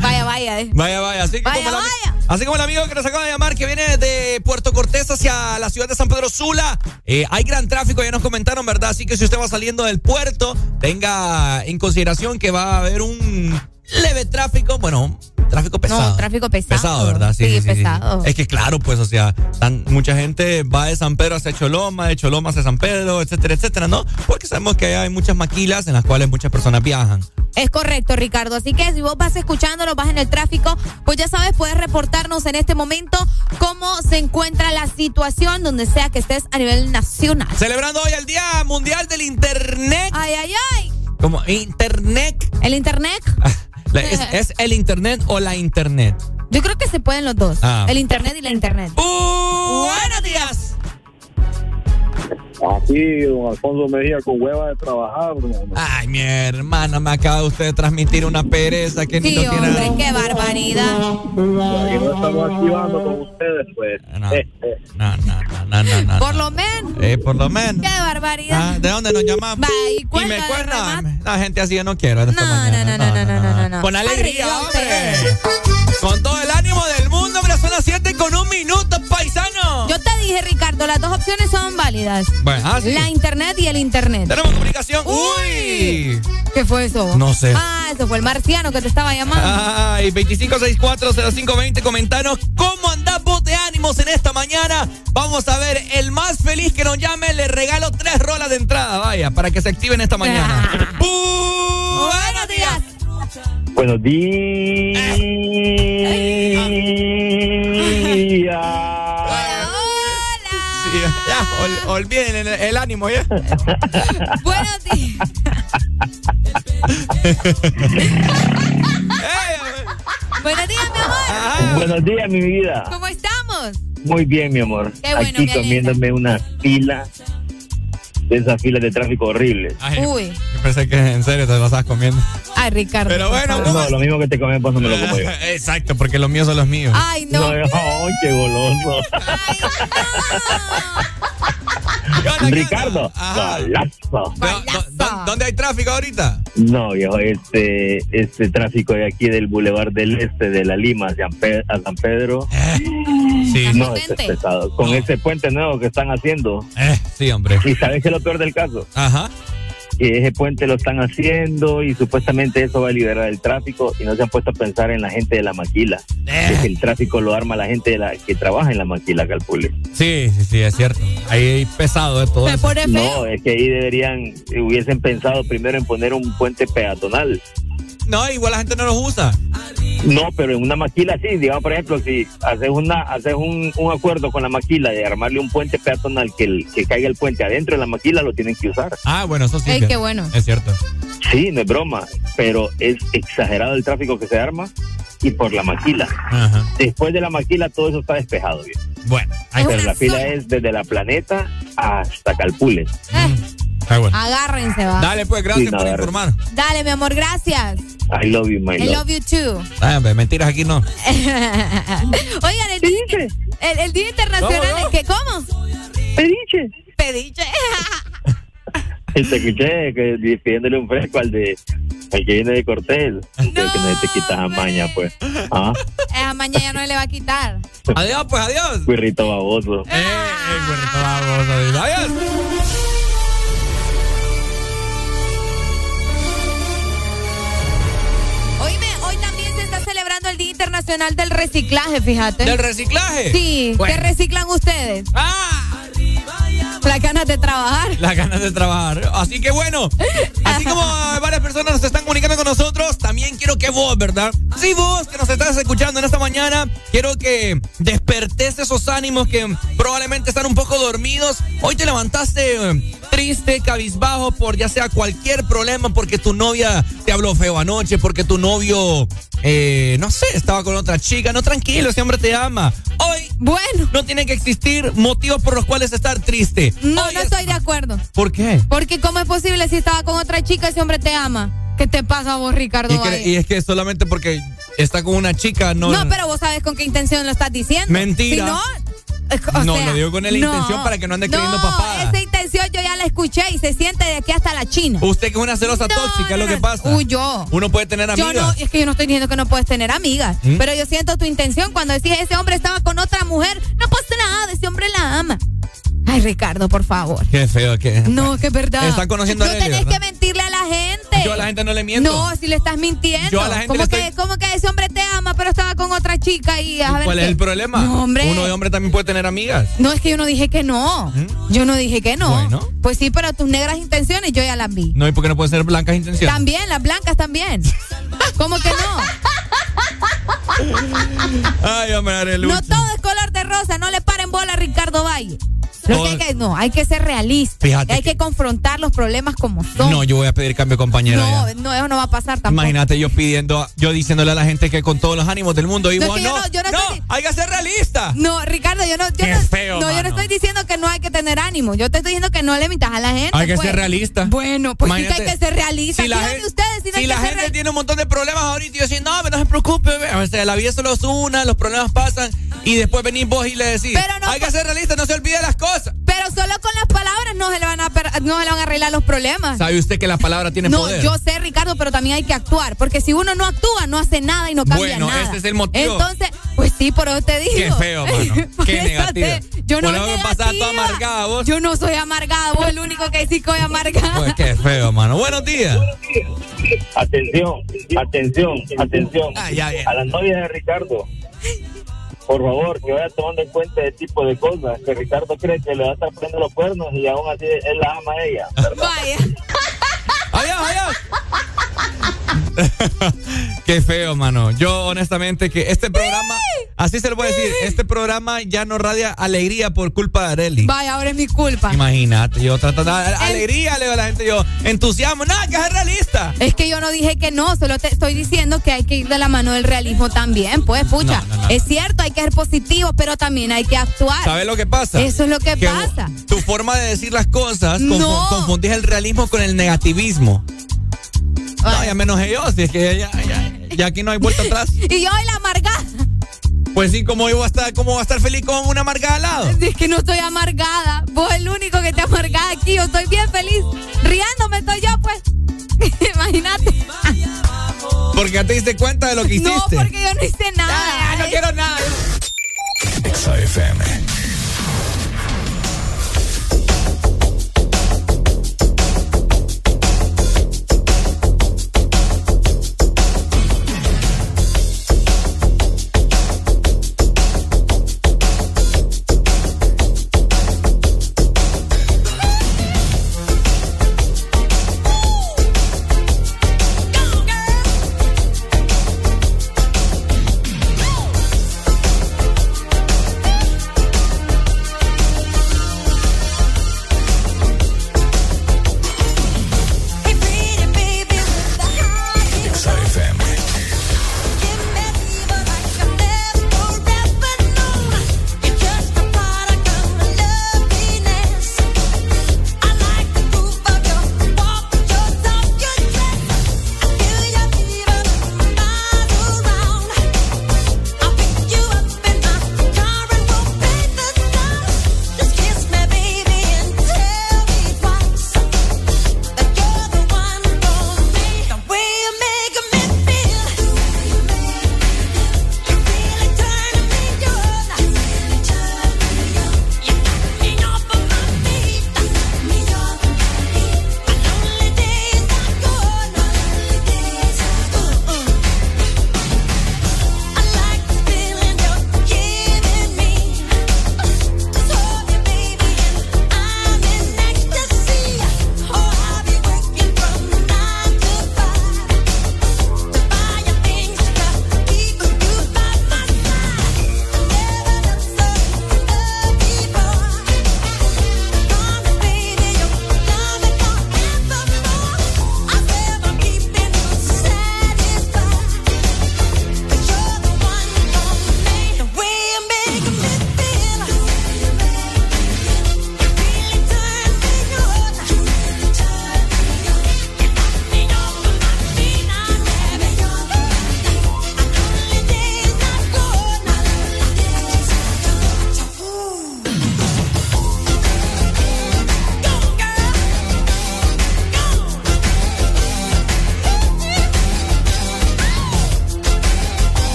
vaya, vaya. eh. Vaya, vaya. Así, que Vaya, como el ami- así como el amigo que nos acaba de llamar, que viene de Puerto Cortés hacia la ciudad de San Pedro Sula, eh, hay gran tráfico, ya nos comentaron, ¿verdad? Así que si usted va saliendo del puerto, tenga en consideración que va a haber un leve tráfico, bueno, tráfico pesado. No, tráfico pesado. Pesado, ¿verdad? Sí, pesado. Es que claro, pues, o sea, tan- mucha gente va de San Pedro hacia Choloma, de Choloma hacia San Pedro, etcétera, etcétera, ¿no? Porque sabemos que hay muchas maquilas en las cuales muchas personas viajan. Es correcto, Ricardo. Así que si vos vas escuchándonos, vas en el tráfico, pues ya sabes, puedes reportarnos en este momento cómo se encuentra la situación donde sea que estés a nivel nacional. Celebrando hoy el Día Mundial del Internet. Ay, ay, ay. Como Internet. ¿El internet? La- ¿Es, es el Internet o la Internet? Yo creo que se pueden los dos. Ah. El internet y la internet. buenos días. Aquí, don Alfonso Mejía, con hueva de trabajar. Ay, mi hermana, me acaba usted de transmitir una pereza que ni Sí, lo tiene. hombre, qué barbaridad. Y no estamos activando con ustedes, pues. No, no, no, no, no, no. Por lo menos. Eh, por lo menos. Qué barbaridad. Ah, ¿De dónde nos llamamos? Va, y me cuerda. La gente así yo no quiero. No, mañana. no, no, no, no, no, no, no. Con alegría, Arriba hombre. Con todo el ánimo del mundo, hombre. Son las 7 con un minuto, paisano. Yo te dije, Ricardo, las dos opciones son válidas. Bueno, ah, sí. La internet y el internet. Tenemos comunicación. ¡Uy! ¿Qué fue eso? No sé. Ah, eso fue el marciano que te estaba llamando. Ay, 25640520, comentanos cómo andás vos de ánimos en esta mañana. Vamos a ver, el más feliz que nos llame, le regalo tres rolas de entrada, vaya, para que se activen esta mañana. Buenos días. Buenos días. Sí, ya, ol- olviden el, el ánimo ya. Buenos días. Buenos días, mi amor. Buenos días, mi vida. ¿Cómo estamos? Muy bien, mi amor. Qué bueno, Aquí comiéndome una fila de esas filas de tráfico horribles. Uy. Yo pensé que en serio te lo estabas comiendo. Ay, Ricardo. Pero bueno. No, lo mismo que te comes, pues no me lo como yo. Exacto, porque los míos son los míos. Ay, no. Ay, qué goloso. Ricardo, golazo. ¿Dó- dó- ¿Dónde hay tráfico ahorita? No, viejo, este, este tráfico de aquí del Boulevard del Este de la Lima a San Pedro. Sí. No, es pesado. Con ese puente nuevo que están haciendo. Eh, sí, hombre. ¿Y sabes qué es lo peor del caso? Ajá. Que ese puente lo están haciendo y supuestamente eso va a liberar el tráfico y no se han puesto a pensar en la gente de la maquila. Eh. Que el tráfico lo arma la gente de la, que trabaja en la maquila, calcule. Sí, sí, sí, es cierto. Ahí hay pesado de todo. eso. No, es que ahí deberían, hubiesen pensado primero en poner un puente peatonal. No, igual la gente no los usa. No, pero en una maquila sí, digamos, por ejemplo, si haces una haces un, un acuerdo con la maquila de armarle un puente peatonal que el que caiga el puente adentro de la maquila, lo tienen que usar. Ah, bueno, eso sí. Ey, que- qué bueno. Es cierto. Sí, no es broma, pero es exagerado el tráfico que se arma y por la maquila. Ajá. Después de la maquila todo eso está despejado. bien. Bueno, pero la fila es desde la planeta hasta Calpules. Ah, bueno. Agárrense, va. Dale, pues, gracias Sí, por informar. Dale, mi amor, gracias. I love you, my I love. love you too. Ah, hombre, mentiras aquí no. Oigan, el día, el, el día internacional ¿Cómo, es que, ¿cómo? Pediche. Pediche. Te escuché que pidiéndole un fresco al de al que viene de Cortés. que no te quitas a maña, pues. Ah, Esa mañana ya no le va a quitar. Adiós, pues, adiós. cuirrito baboso. Eh, eh, baboso. Adiós. Del Reciclaje, fíjate. ¿Del reciclaje? Sí, Bueno. ¿qué reciclan ustedes? ¡Ah! Las ganas de trabajar. Las ganas de trabajar. Así que bueno, así como varias personas nos están comunicando con nosotros, también quiero que vos, ¿verdad? Sí, vos que nos estás escuchando en esta mañana, quiero que despertes esos ánimos que probablemente están un poco dormidos. Hoy te levantaste eh, triste, cabizbajo por ya sea cualquier problema, porque tu novia te habló feo anoche, porque tu novio, eh, no sé, estaba con otra chica. No, tranquilo, ese hombre te ama. Hoy, bueno, no tiene que existir motivos por los cuales estar triste. No, no estoy de acuerdo. ¿Por qué? Porque ¿cómo es posible si estaba con otra chica ese hombre te ama? ¿Qué te pasa a vos, Ricardo? Y, que- y es que solamente porque está con una chica no. no, pero vos sabes con qué intención lo estás diciendo. Mentira. Si no, o No, sea, lo digo con la no. intención para que no ande creyendo no, papada. esa intención yo ya la escuché y se siente de aquí hasta la China. Usted que es una celosa tóxica, es lo que pasa. Uy, yo. Uno puede tener Yo amigas. no, es que yo no estoy diciendo que no puedes tener amigas, ¿Mm? pero yo siento tu intención cuando decís ese hombre estaba con otra mujer, no pasa nada, ese hombre la ama. Ay, Ricardo, por favor. Qué feo que. No, que es verdad. Están conociendo a No tenés ¿verdad? que mentirle a la gente. Yo a la gente no le miento. No, si le estás mintiendo. Yo a la gente ¿Cómo, le que, estoy- ¿Cómo que ese hombre te ama, pero estaba con otra chica y a ver ¿Cuál es qué? el problema? No, hombre. Uno de hombre también puede tener amigas. No, es que yo no dije que no. Yo no dije que no. Bueno. Pues sí, pero tus negras intenciones yo ya las vi. No, y porque no puede ser blancas intenciones. También, las blancas también. ¿Cómo que no? Ay, hombre. No todo es color de rosa, no le paren bola a Ricardo Valle. Lo que hay que, no, hay que ser realista. Fíjate hay que, confrontar los problemas como son. No, yo voy a pedir cambio de compañera. no, ya. no, eso no va a pasar tampoco. Imagínate yo pidiendo, yo diciéndole a la gente que con todos los ánimos del mundo, No, vos no, no- yo no estoy- hay que ser realista. No, Ricardo, yo no, yo Qué no, feo, no, yo no estoy diciendo que no hay que tener ánimo. Yo te estoy diciendo que no le mientas a la gente. Hay que pues. ser realista. Bueno, pues sí que hay que ser realista. si la Díganme gen- ustedes si la gente tiene un montón de problemas ahorita y yo decir, no, no se preocupe, o sea, la vida solo es una, los problemas pasan y después venís vos y le decís, Pero no hay que ser realista, no se olvide las cosas. Pero solo con las palabras no se le van a, no se le van a arreglar los problemas. ¿Sabe usted que la palabra tiene no, poder? yo sé, Ricardo, pero también hay que actuar. Porque si uno no actúa, no hace nada y no cambia Bueno, nada. ese es el motivo. Entonces, pues sí, por eso te digo. Qué feo, mano. Qué te- yo no soy amargada vos. Yo no soy amargada, vos el único que sí soy amargada. Pues qué feo, mano. Buenos días. Atención, atención, atención. Ah, ya, ya. A las novias de Ricardo. Por favor, que vaya tomando en cuenta ese tipo de cosas. Que Ricardo cree que le va a estar poniendo los cuernos y aún así él la ama a ella. Vaya. Adiós, adiós. Qué feo, mano. Yo honestamente que este programa, así se lo voy a decir, este programa ya no radia alegría por culpa de Areli. Vaya, ahora es mi culpa. Imagínate, yo tratando alegría, le digo a la gente, yo entusiasmo, nada, que es realista. Es que yo no dije que no, solo te estoy diciendo que hay que ir de la mano del realismo también. Pues, pucha, No, no, no. es cierto, hay que ser positivo, pero también hay que actuar. ¿Sabes lo que pasa? Eso es lo que, Que pasa. Tu forma de decir las cosas, confundís el realismo con el negativismo. No, ya me enojé yo, si es que ya, ya, ya aquí no hay vuelta atrás. Y yo hoy la amargada. Pues sí, ¿cómo iba a estar, cómo va a estar feliz con una amargada al lado? Es que no estoy amargada. Vos el único que te amargada aquí. Yo estoy bien feliz. Riéndome estoy yo, pues. Imagínate. Porque ya te diste cuenta de lo que hiciste. No, porque yo no hice nada. no quiero nada. XFM.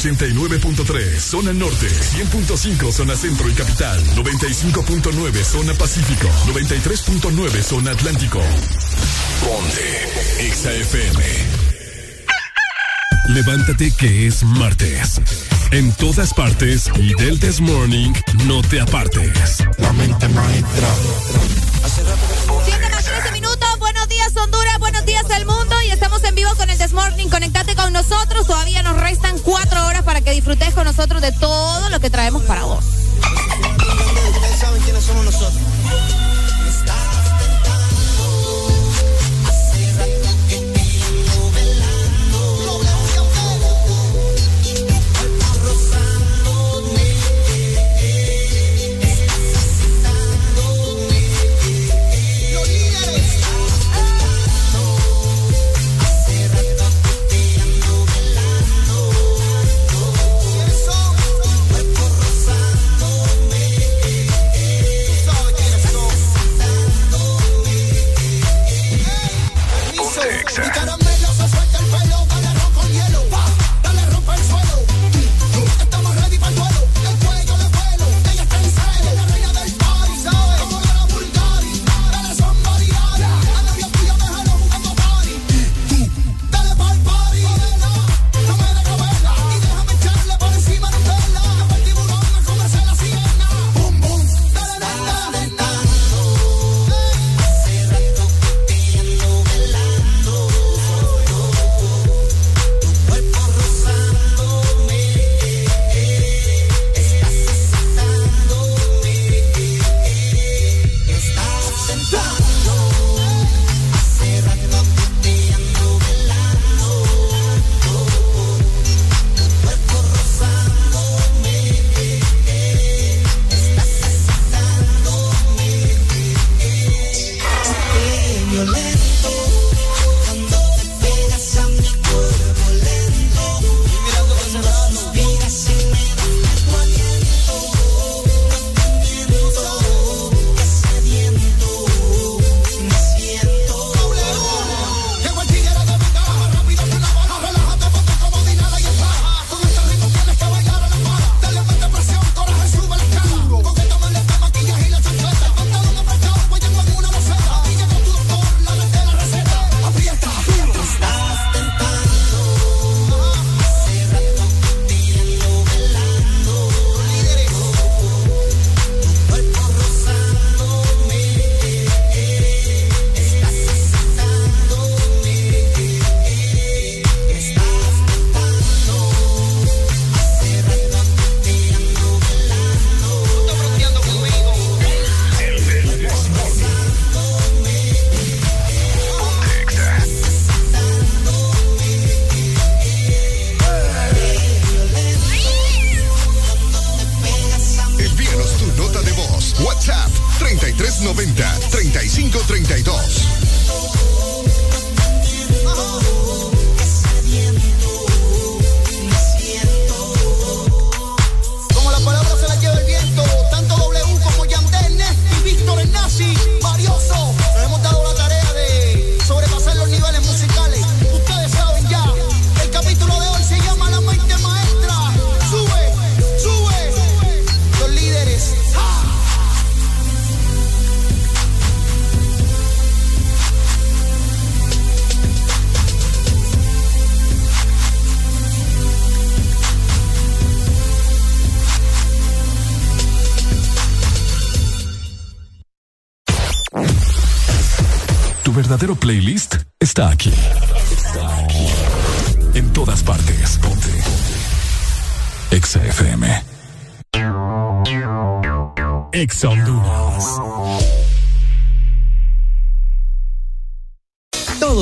89.3 zona norte, 100.5 zona centro y capital, 95.9 zona pacífico, 93.9 zona atlántico. Ponte XAFM. Levántate que es martes. En todas partes y del This Morning no te apartes. La mente maestra. 7 más 13 minutos. Buenos días, Honduras. Buenos días, el mundo. Y estamos en vivo con el This Morning. Conectate con nosotros. Todavía nos restan cuatro horas para que disfrutes con nosotros de todo lo que traemos para vos.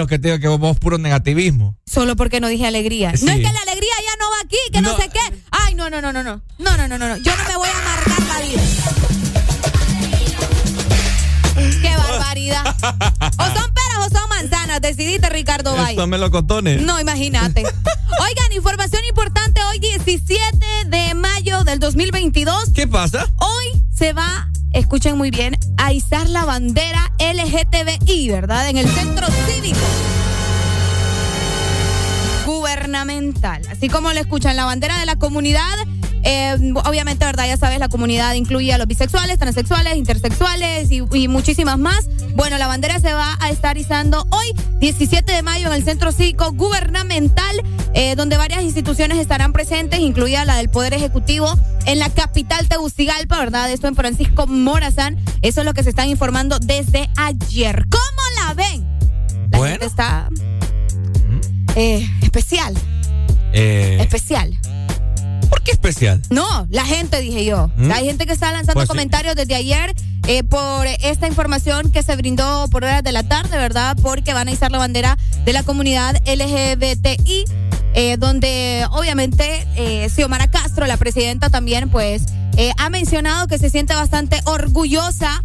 ¿Ves lo que te digo? Que vos puro negativismo. Solo porque no dije alegría. Sí. No es que la alegría ya no va aquí, que no, sé qué. Ay, no, no, no, no, no. No, no, no, no, no. Yo no me voy a amargar la vida. Qué barbaridad. O son peras o son manzanas. Decidiste, Ricardo Valle. Esto melocotones. No, imagínate. Oigan, información importante hoy 17 de mayo del 2022. ¿Qué pasa? Hoy se va, escuchen muy bien, a izar la bandera LGTBI, ¿verdad? En el centro cívico gubernamental. Así como le escuchan, la bandera de la comunidad, eh, obviamente, ¿verdad? Ya sabes, la comunidad incluye a los bisexuales, transexuales, intersexuales y, y muchísimas más. Bueno, la bandera se va a estar izando hoy, 17 de mayo, en el centro cívico gubernamental, eh, donde varias instituciones estarán presentes, incluida la del Poder Ejecutivo, en la capital Tegucigalpa, ¿verdad? Esto en Francisco Morazán. Eso es lo que se están informando desde ayer. ¿Cómo la ven? La Bueno. gente está eh, especial, Eh, especial. ¿Por qué especial? No, la gente, dije yo. ¿Mm? Hay gente que está lanzando Pues sí. comentarios desde ayer eh, por esta información que se brindó por horas de la tarde, ¿verdad? Porque van a izar la bandera de la comunidad LGBTI, eh, donde obviamente eh, Xiomara Castro, la presidenta también, pues eh, ha mencionado que se siente bastante orgullosa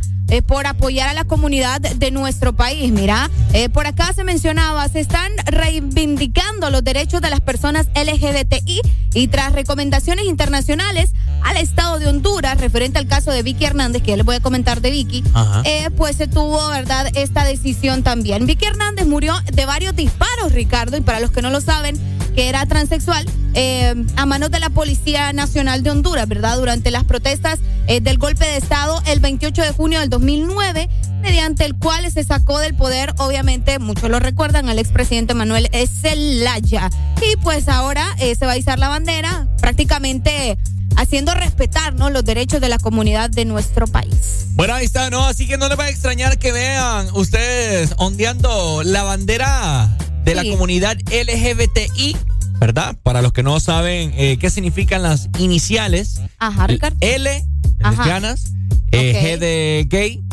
por apoyar a la comunidad de nuestro país. Mira, por acá se mencionaba, se están reivindicando los derechos de las personas LGBTI y tras recomendaciones internacionales al Estado de Honduras referente al caso de Vicky Hernández, que ya les voy a comentar de Vicky, eh, pues se tuvo, ¿verdad?, esta decisión también. Vicky Hernández murió de varios disparos, Ricardo, y para los que no lo saben, que era transexual, eh, a manos de la Policía Nacional de Honduras, ¿verdad? Durante las protestas eh, del golpe de Estado el 28 de junio del 2009, mediante el cual se sacó del poder, obviamente, muchos lo recuerdan, al expresidente Manuel Zelaya. Y pues ahora eh, se va a izar la bandera, prácticamente haciendo respetar ¿no? los derechos de la comunidad de nuestro país. Bueno, ahí está, ¿no? Así que no les va a extrañar que vean ustedes ondeando la bandera de la comunidad LGBTI, ¿verdad? Para los que no saben eh, qué significan las iniciales. Ajá, Ricardo. L, Ajá. lesbianas, eh. G de gay.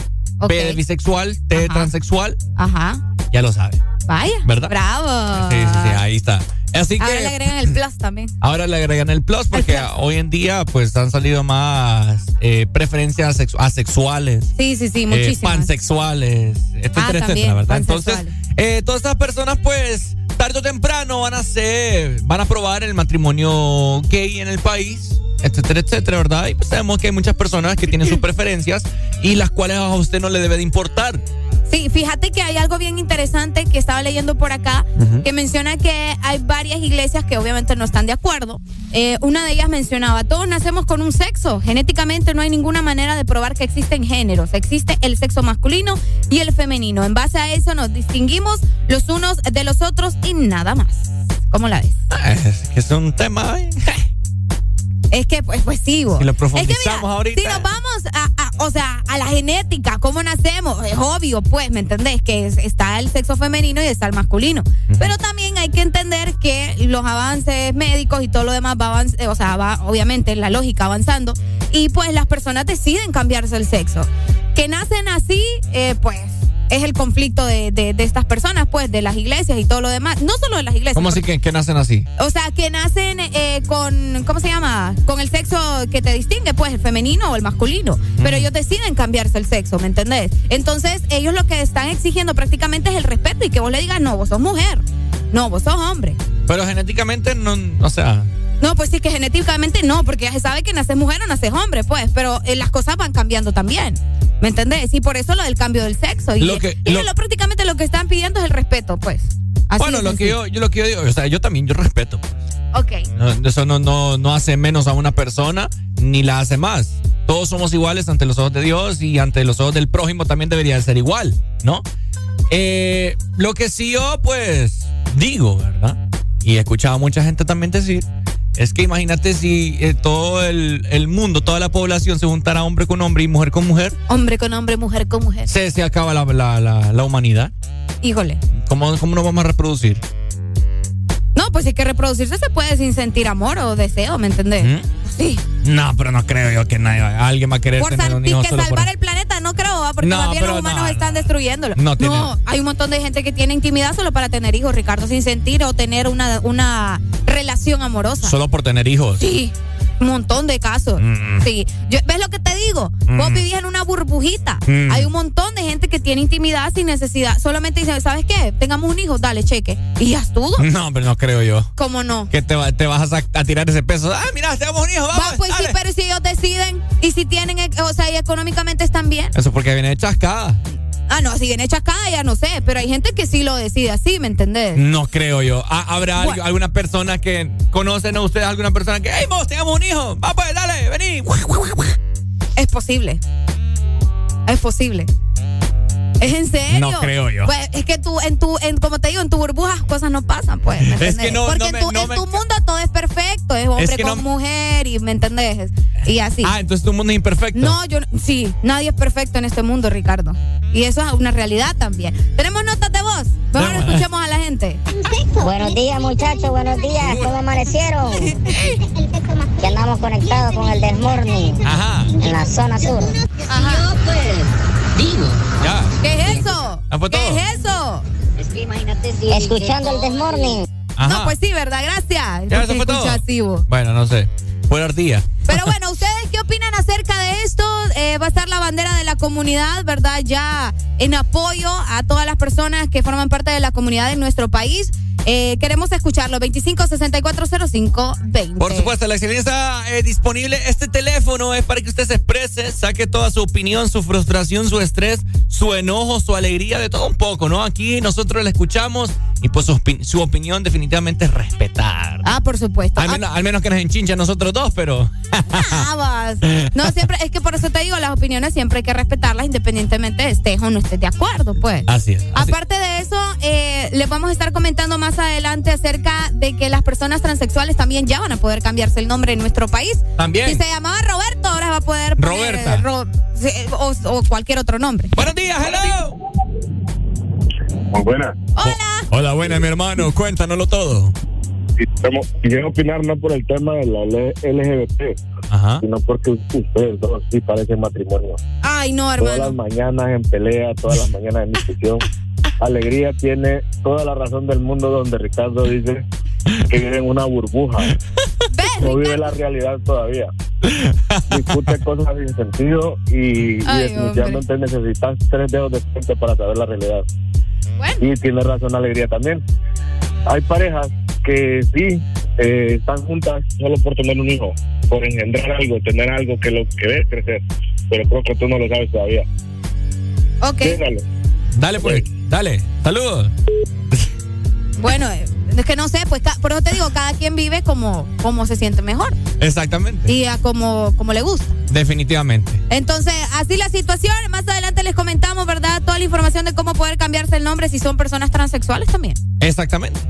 B de bisexual, T de transexual, Ajá. ya lo saben. Vaya. ¿Verdad? Bravo. Sí, sí, sí, ahí está. Así Ahora que le agregan el plus también. ahora le agregan el plus porque hoy en día pues han salido más eh, preferencias sexu- asexuales. Sí, sí, sí, eh, muchísimas. pansexuales, etcétera, Ah, etcétera, ¿verdad? Entonces, eh, todas estas personas, pues, tarde o temprano van a ser, van a probar el matrimonio gay en el país, etcétera, etcétera, ¿verdad? Y pues sabemos que hay muchas personas que tienen sus preferencias y las cuales a usted no le debe de importar. Sí, fíjate que hay algo bien interesante que estaba leyendo por acá, que menciona que hay varias iglesias que obviamente no están de acuerdo. Eh, una de ellas mencionaba, todos nacemos con un sexo, genéticamente no hay ninguna manera de probar que existen géneros, existe el sexo masculino y el femenino. En base a eso nos distinguimos los unos de los otros y nada más. ¿Cómo la ves? Ah, Es que es un tema. eh. Es que, pues, pues sí, bo. Si lo Es que profundizamos mira, ahorita. Si nos vamos a- o sea, a la genética, cómo nacemos, es obvio, pues, ¿me entendés? Que es- está el sexo femenino y está el masculino. Pero también hay que entender que los avances médicos y todo lo demás va eh, o sea, va, obviamente, la lógica avanzando. Y pues las personas deciden cambiarse el sexo. Que nacen así, eh, pues. Es el conflicto de, de- de estas personas, pues, de las iglesias y todo lo demás. No solo de las iglesias. ¿Cómo así que, que nacen así? O sea, que nacen eh, con, ¿cómo se llama? Con el sexo que te distingue, pues, el femenino o el masculino. Pero ellos deciden cambiarse el sexo, ¿me entendés? Entonces, ellos lo que están exigiendo prácticamente es el respeto y que vos le digas, no, vos sos mujer. No, vos sos hombre. Pero genéticamente no, o sea, No, pues sí, que genéticamente no, porque ya se sabe que naces mujer o naces hombre, pues. Pero eh, las cosas van cambiando también. ¿Me entendés? Y por eso lo del cambio del sexo. Y, Lo que- y lo- lo- prácticamente lo que están pidiendo es el respeto, pues. Así bueno, lo que yo, yo lo que yo digo, o sea, yo también yo respeto. Ok. No, eso no, no, no hace menos a una persona ni la hace más. Todos somos iguales ante los ojos de Dios y ante los ojos del prójimo también debería de ser igual, ¿no? Eh, lo que sí yo, pues, digo, ¿verdad? Y he escuchado a mucha gente también decir, es que imagínate si eh, todo el, el mundo, toda la población se juntara hombre con hombre y mujer con mujer, Hombre con hombre, mujer con mujer. se, se acaba la, la, la, la humanidad. Híjole. ¿Cómo, ¿Cómo nos vamos a reproducir? Pues es que reproducirse se puede sin sentir amor o deseo, ¿me entendés? ¿Mm? Sí. No, pero no creo yo que nadie, alguien va a querer Por tener un y hijo que solo por salvar el planeta, no creo, ¿va? porque No, más bien pero los humanos no, están destruyéndolo. No tiene- hay un montón de gente que tiene intimidad solo para tener hijos, Ricardo, sin sentir o tener una, una relación amorosa. Solo por tener hijos. Sí, un montón de casos. Mm. Sí. Yo- ¿Ves lo que te digo? Vos Mm. vivís en una burbujita. Mm. Hay un montón de gente que tiene intimidad sin necesidad. Solamente dice, ¿sabes qué? Tengamos un hijo, dale, cheque. Y ya es todo. No, pero no creo yo. ¿Cómo no? Que te, te vas a, a tirar ese peso. Ah, mira, tenemos un hijo, vamos. Va, pues sí, dale. pero si ellos deciden y si tienen, eh, o sea, y económicamente están bien. Eso porque viene de chascada. Ah, no, si viene chacada ya no sé, pero hay gente que sí lo decide así, ¿me entendés? No creo yo. Ah, ¿Habrá Bueno. alguna persona que conocen a ustedes, alguna persona que, hey, vos, tengamos un hijo? Va, pues, dale, vení. Es posible. Es posible. ¿Es en serio? No creo yo. Pues es que tú, en tu, en, como te digo, en tu burbuja cosas no pasan, pues. ¿me Es que no- Porque no en, me- no en me- tu mundo todo es perfecto, es hombre que con no- mujer y, ¿me entendés? Y así. Ah, entonces tu mundo es imperfecto. No, yo sí, nadie es perfecto en este mundo, Ricardo. Y eso es una realidad también. ¿Tenemos notas de voz? Mejor escuchemos a la gente. Buenos días, muchachos, buenos días. ¿Cómo amanecieron? Que andamos conectados con el del Morning Ajá. en la zona sur. Ajá. Digo. Ya. ¿Qué es eso? ¿Qué es eso? Escuchando el del Morning. Ajá. No, pues sí, ¿verdad? Gracias. Ya, eso fue todo. Bueno, no sé. Fue día. Pero bueno, ¿ustedes qué opinan acerca de esto? Eh, va a estar la bandera de la comunidad, ¿verdad? Ya en apoyo a todas las personas que forman parte de la comunidad de nuestro país. Eh, queremos escucharlo, 25640520. Por supuesto, la excelencia eh, disponible. Este teléfono es para que usted se exprese, saque toda su opinión, su frustración, su estrés, su enojo, su alegría, de todo un poco, ¿no? Aquí nosotros la escuchamos y pues su, opi- su opinión definitivamente es respetar. Ah, por supuesto. Al menos, al menos que nos enchincha a nosotros dos, pero... No, siempre, es que por eso te digo, las opiniones siempre hay que respetarlas independientemente estés o no estés de acuerdo, pues. Así es. así- Aparte de eso, eh, les vamos a estar comentando más adelante acerca de que las personas transexuales también ya van a poder cambiarse el nombre en nuestro país. También. Si se llamaba Roberto, ahora va a poder poner, Roberta. Ro- o, o cualquier otro nombre. Buenos días, hello. Muy buena. Hola. Hola, buena, mi hermano. Cuéntanoslo todo. Quiero opinar no por el tema de la LGBT, Ajá. sino porque ustedes dos sí parecen matrimonio. Ay, no, Todas las hermano. mañanas en pelea, todas las mañanas en discusión. Alegría tiene toda la razón del mundo donde Ricardo dice que vive en una burbuja. No vive la realidad todavía. Discute cosas sin sentido y, y definitivamente necesitas tres dedos de frente para saber la realidad. Y tiene razón Alegría también. Hay parejas que sí eh, están juntas solo por tener un hijo, por engendrar algo, tener algo que lo que ve crecer. Pero creo que tú no lo sabes todavía. Ok. Déjalo. Dale, pues, dale. Saludos. Bueno, eh, es que no sé, pues por eso te digo, cada quien vive como, como se siente mejor Exactamente. y a como, como le gusta. Definitivamente. Entonces, así la situación. Más adelante les comentamos, ¿verdad? Toda la información de cómo poder cambiarse el nombre si son personas transexuales también. Exactamente.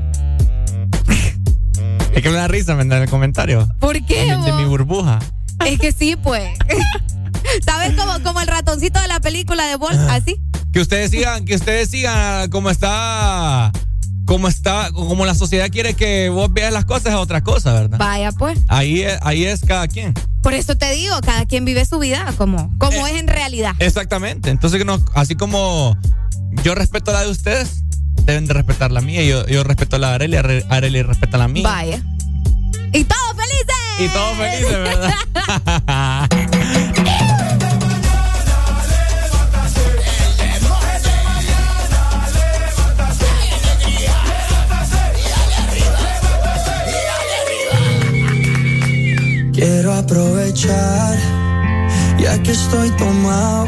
Es que me da risa, me da el comentario. ¿Por qué? De, mi- de vos? mi burbuja. Es que sí, pues. ¿Sabes como, como el ratoncito de la película de Bolt? Así. Que ustedes sigan, que ustedes sigan como está, como está, como la sociedad quiere que vos veas las cosas es otra cosa, ¿verdad? Vaya, pues. Ahí es, ahí es cada quien. Por eso te digo, cada quien vive su vida como, como es en realidad. Exactamente. Entonces, no, así como yo respeto la de ustedes, deben de respetar la mía. Yo, yo respeto la de Arely, Are- Arely respeta la mía. Vaya. ¡Y todos felices! Y todos felices, ¿verdad? Quiero aprovechar, ya que estoy tomado,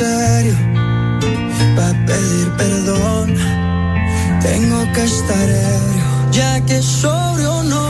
Serio, para pedir perdón, tengo que estar ebrio, ya que sobrio no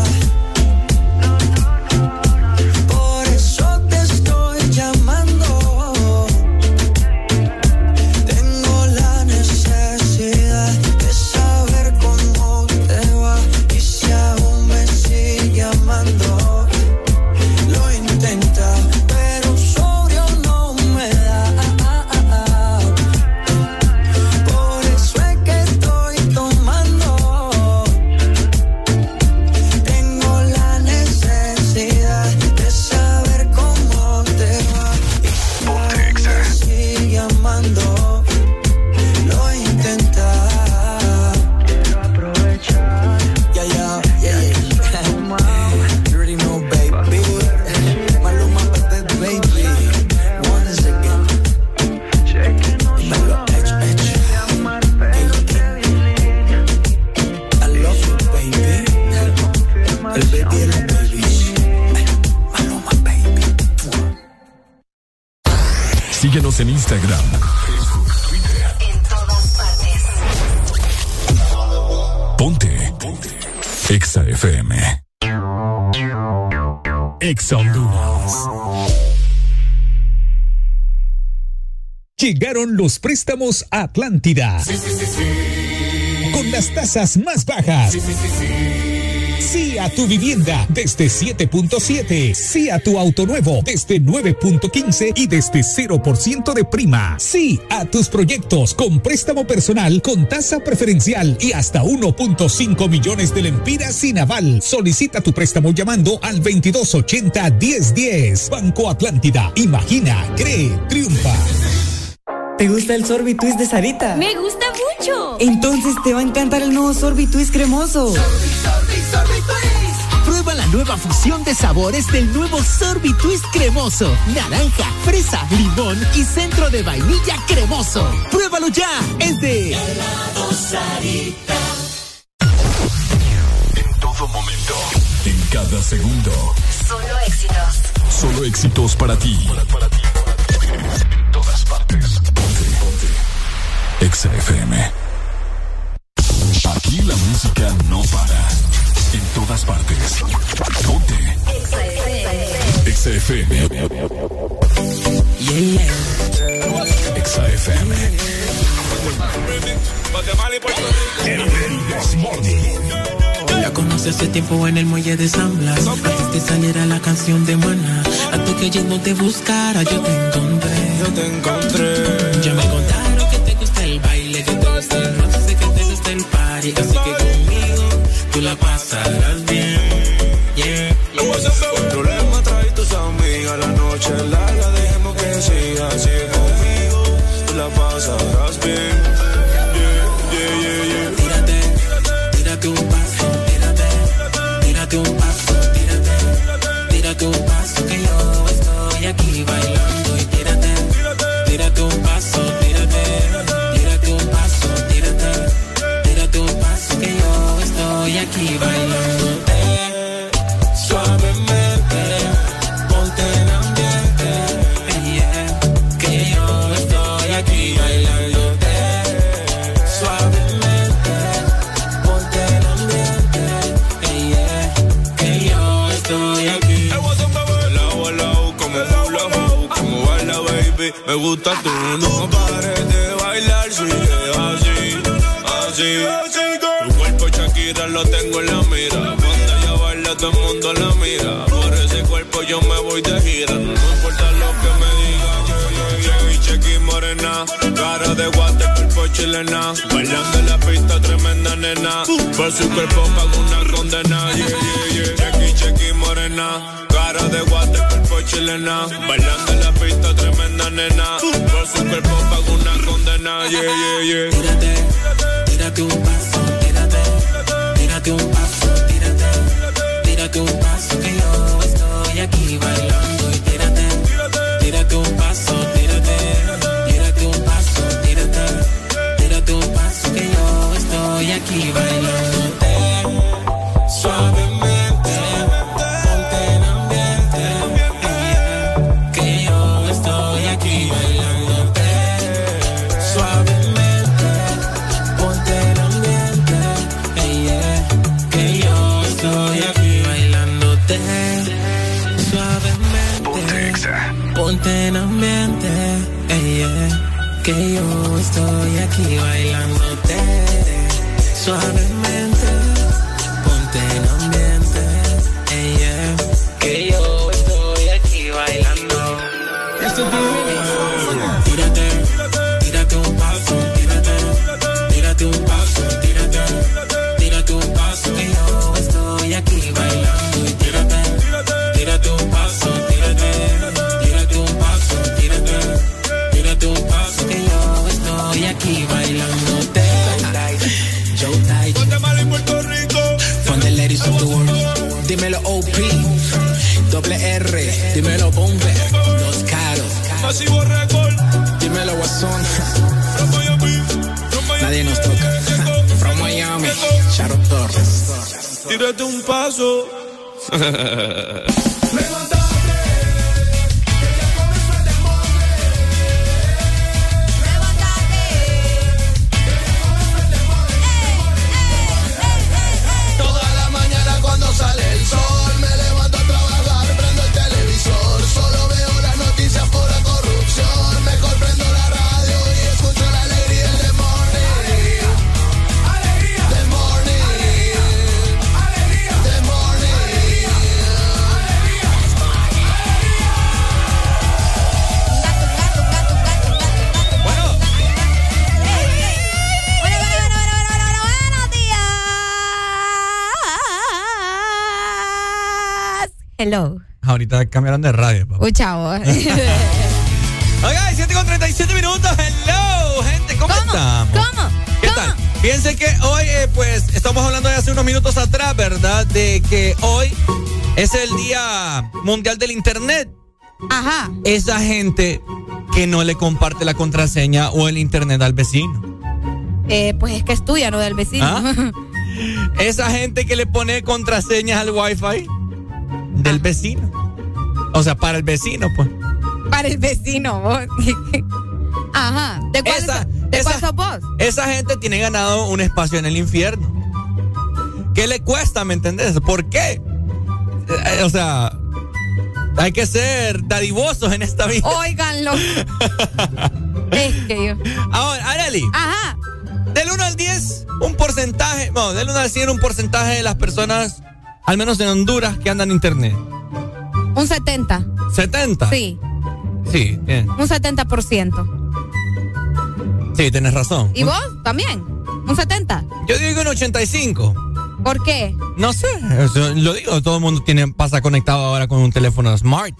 Síguenos en Instagram, Ponte. Ponte. Exa FM. Exa Honduras. Llegaron los préstamos a Atlántida. Con las tasas más bajas. Sí a tu vivienda desde 7.7. Sí a tu auto nuevo desde 9.15 y desde 0% de prima. Sí a tus proyectos con préstamo personal con tasa preferencial y hasta 1.5 millones de lempiras sin aval. Solicita tu préstamo llamando al 2280 1010. Banco Atlántida. Imagina, cree, triunfa. ¿Te gusta el sorbitwist de Sarita? Me gusta mucho. Entonces te va a encantar el nuevo sorbitwist cremoso. La nueva fusión de sabores del nuevo Sorbitwist cremoso. Naranja, fresa, limón y centro de vainilla cremoso. Pruébalo ya. Es de En todo momento, en cada segundo. Solo éxitos. Solo éxitos para ti. En todas partes. Ponte, ponte. Exa FM. Aquí la música no para. En todas partes. Ponte. Exa FM. Exa FM. El This Morning. La conocí hace tiempo en el muelle de San Blas. Antes de saliera la canción de Maná. Antes que yo no te buscara, yo te encontré. Yo te encontré. Ya me contaron que te gusta el baile, que te gusta el roce, que te gusta el party. Así que tú la pasarás me gusta tú, no pares de bailar, sigue así, así. Tu cuerpo Shakira lo tengo en la mira, cuando ella baila todo el mundo la mira, por ese cuerpo yo me voy de gira, no importa lo que me digan, yeah, morena, cara de guate, cuerpo chilena, bailando en la pista tremenda nena, por su cuerpo pago una condena, yeah, yeah, yeah. Morena, cara de guate, cuerpo chilena, bailando en la pista tremenda nena, por su cuerpo pago una condena, yeah, yeah, yeah. Tírate, tírate un paso, tírate, tírate un paso, tírate, tírate un paso que yo estoy aquí bailando. Y tírate, tírate un paso, tírate, tírate un paso, tírate, tírate un paso que yo estoy aquí bailándote yo estoy aquí bailándote. Suavemente, doble R, dímelo Bomber, los caros. Masivo récord, Dímelo Guasón. Nadie nos toca. From Miami, Sharon Torres. tírate un paso. Hello. Ahorita cambiaron de radio, papá. Uy, chavo. Oiga, 7 con 37 minutos. Hello, gente, ¿cómo, estamos? ¿Cómo? ¿Qué tal? Fíjense que hoy, eh, pues, estamos hablando de hace unos minutos atrás, ¿verdad? De que hoy es el Día Mundial del Internet. Ajá. Esa gente que no le comparte la contraseña o el Internet al vecino. Eh, pues es que es tuya, no del vecino. ¿Ah? Esa gente que le pone contraseñas al Wi-Fi del vecino. O sea, para el vecino, pues. Para el vecino, vos. Ajá. ¿De cuál, Esa- ¿de esa- cuál sos vos? Esa gente tiene ganado un espacio en el infierno. ¿Qué le cuesta, me entendés? ¿Por qué? Eh, o sea, hay que ser dadivosos en esta vida. Óiganlo. es que yo. Ahora, Areli. Ajá. Del 1 al 10, un porcentaje, no, del 1 al 100, un porcentaje de las personas, al menos en Honduras, que andan en internet. Un 70. 70. Sí, Sí, tien- un 70%. sí, tienes razón. ¿Y vos también? ¿Un 70? Yo digo un 85. ¿Por qué? No sé, lo digo, todo el mundo tiene, pasa conectado ahora con un teléfono smart.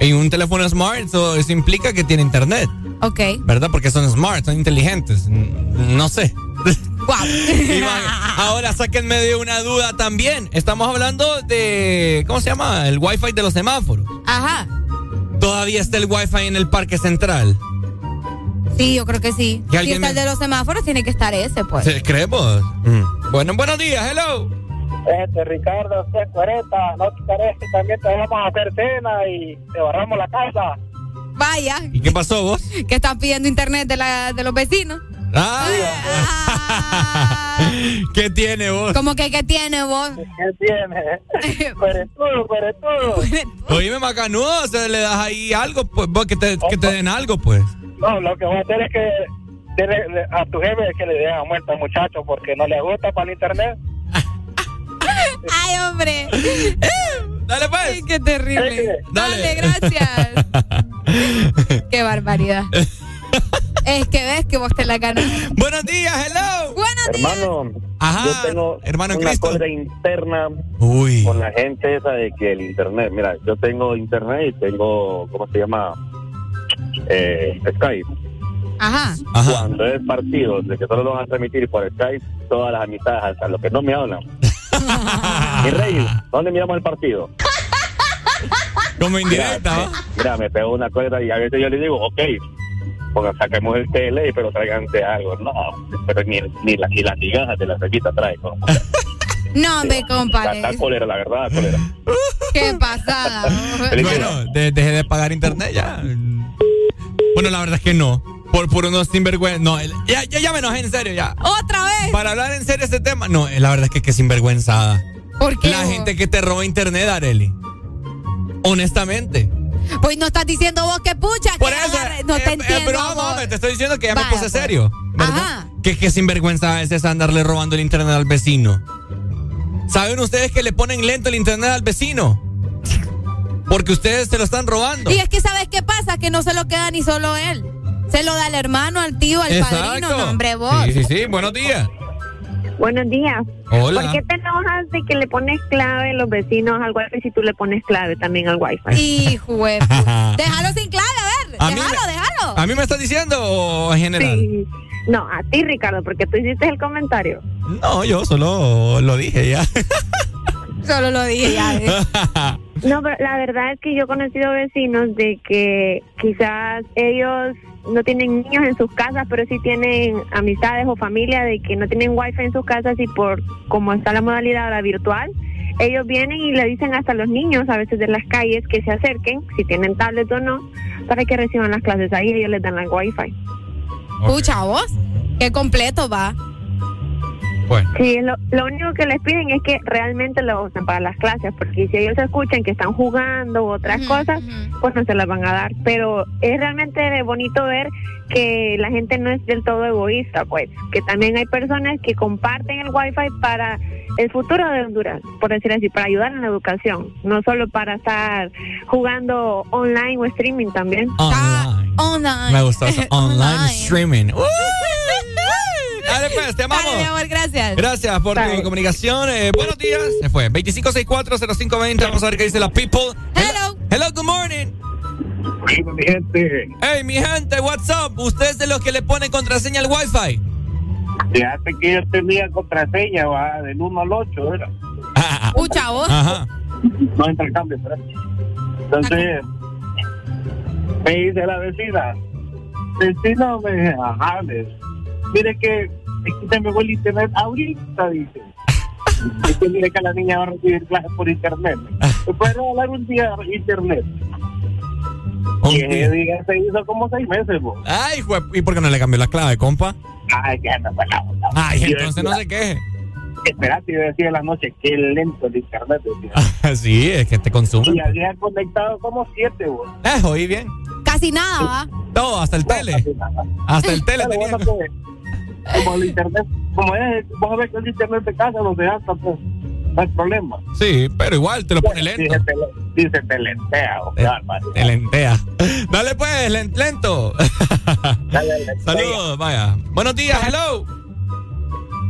Y un teléfono smart, eso, eso implica que tiene internet, Ok. ¿verdad? Porque son smart, son inteligentes. No sé. Ahora sáquenme de una duda también. Estamos hablando de, ¿cómo se llama? El wifi de los semáforos. Ajá. Todavía está el wifi en el parque central. Sí, yo creo que sí. ¿Y Si está el de los semáforos, tiene que estar ese, pues. ¿Sí, ¿Creemos? Mm. Bueno, buenos días, hello. Este, Ricardo, usted 40, no te parece, también te vamos a hacer cena y te barramos la casa. Vaya. ¿Y qué pasó vos? Que están pidiendo internet de, la, de los vecinos. Ah. ¿Qué tiene vos? Como que, ¿qué tiene vos? ¿Qué tiene? Pero todo, pero todo. Oíme, macanudo, se le das ahí algo, pues, vos, que te, que te den algo, pues. No, lo que voy a hacer es que a tu jefe que le den muerto al muchacho porque no le gusta para el internet. Ay, hombre. Dale, pues. Ay, qué terrible. Dale. Dale, gracias. qué barbaridad. Es que ves que vos te la ganas. Buenos días, hello. Buenos días. Hermano, Ajá, yo tengo hermano una Cristo. cólera interna Uy. con la gente esa de que el internet, mira, yo tengo internet y tengo, ¿cómo se llama? Eh, Skype. Ajá. Cuando es partido de que solo lo van a transmitir por Skype, todas las amistades, hasta los que no me hablan. Mi rey, ¿dónde miramos el partido? Como indirecta, mira, mira, me pego una cólera y a veces yo le digo, ok, pongan, saquemos el tele, pero tráiganse algo. No, pero ni, ni, la, ni las migajas de la cerveza trae. ¿no? No, me Está, compadre. está cólera, la verdad, cólera. Qué pasada. Bueno, de- dejé de pagar internet ya. Bueno, la verdad es que no. Por, por unos sinvergüenza. No, ya, ya, ya me enojé, en serio, ya. Otra vez. Para hablar en serio este tema, no, la verdad es que que sinvergüenzada. ¿Por qué? La gente que te roba internet, Areli. Honestamente. Pues no estás diciendo vos que pucha. Por que eso. agarre- no te eh, entiendo. eh, pero vamos, vos. hombre, te estoy diciendo que ya me puse pues. serio. ¿verdad? Ajá. Que, que sinvergüenza es esa andarle robando el internet al vecino. ¿Saben ustedes que le ponen lento el internet al vecino? Porque ustedes se lo están robando. Y es que sabes qué pasa, que no se lo queda ni solo él. Se lo da al hermano, al tío, al padrino, no, hombre, vos. Sí, sí, sí. Buenos días. Buenos días. Hola. ¿Por qué te enojas de que le pones clave los vecinos al wifi si tú le pones clave también al wifi? Hijo de Déjalo sin clave, a ver. A déjalo, me- déjalo. ¿A mí me estás diciendo o en general? Sí. No, a ti, Ricardo, porque tú hiciste el comentario. No, yo solo lo dije ya. Solo lo dije ya. ¿eh? No, pero la verdad es que yo he conocido vecinos de que quizás ellos no tienen niños en sus casas, pero sí tienen amistades o familia de que no tienen wifi en sus casas y por como está la modalidad virtual, ellos vienen y le dicen hasta los niños a veces de las calles que se acerquen, si tienen tablet o no, para que reciban las clases ahí, ellos les dan la wifi. Vos. Qué completo va. Bueno. Sí, lo, lo único que les piden es que realmente lo usen para las clases, porque si ellos escuchan que están jugando u otras cosas, pues no se las van a dar. Pero es realmente bonito ver que la gente no es del todo egoísta, pues, que también hay personas que comparten el wifi para el futuro de Honduras, por decir así, para ayudar en la educación, no solo para estar jugando online o streaming también. Online. Online. Me gustó eso. Online streaming. Uy. Dale pues, te amamos. Dale, mi amor, gracias. Gracias por tu Bye. comunicación. Eh, buenos días. Se fue. 25640520. Vamos a ver qué dice la people. Hello. Hello, good morning. mi gente. Hey, mi gente, what's up? ¿Usted es de los que le pone contraseña al Wi-Fi? Fíjate que yo tenía contraseña, va, del 1 al 8, era. Pucha, vos. Ajá. No entra el cambio, espérate. Entonces, me dice la vecina, vecino, me dice, ajá, mire que, es que se me fue el internet ahorita, dice. Es que mire que la niña va a recibir clases por internet. ¿Me puede regalar un día internet? Un y ese día. se hizo como seis meses, vos. Ay, jue- ¿y por qué no le cambió la clave, compa? Ay, ya no fue la onda. Ay, entonces no decía, se queje. Espérate, yo decía en la noche, qué lento el internet. decía. sí, es que te consume. Y había conectado como siete, vos. Eh, oí bien. Casi nada, ¿va? Todo, hasta el tele. Hasta el tele Pero tenía. Bueno, como el internet, como es, vos sabés que el internet de casa no se gasta, pues, no hay problema. Sí, pero igual te lo pone lento. Dice, te, dice, te lentea, barbaridad. Te lentea. Dale pues, len- lento. Dale. Saludos, vaya. Buenos días, hello.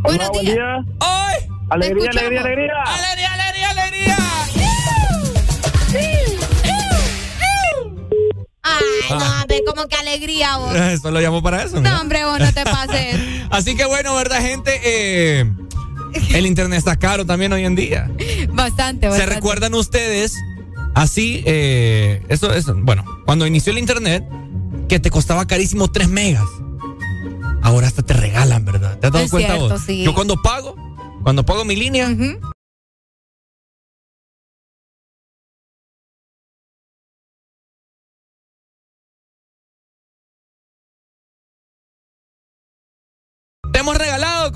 Buenos Buen días. día. ¡Ay! Alegría, alegría, alegría. ¡Alegría, alegría, alegría! Ay, no, hombre, como que alegría vos. Eso lo llamo para eso. mira. No, hombre, vos no te pases. Así que bueno, ¿verdad, gente? Eh, el internet está caro también hoy en día. Bastante, ¿Se bastante. recuerdan ustedes? Así, eh, eso es, bueno, cuando inició el internet, que te costaba carísimo 3 megas. Ahora hasta te regalan, ¿verdad? ¿Te has dado Es cuenta cierto, vos? sí. Yo cuando pago, cuando pago mi línea, te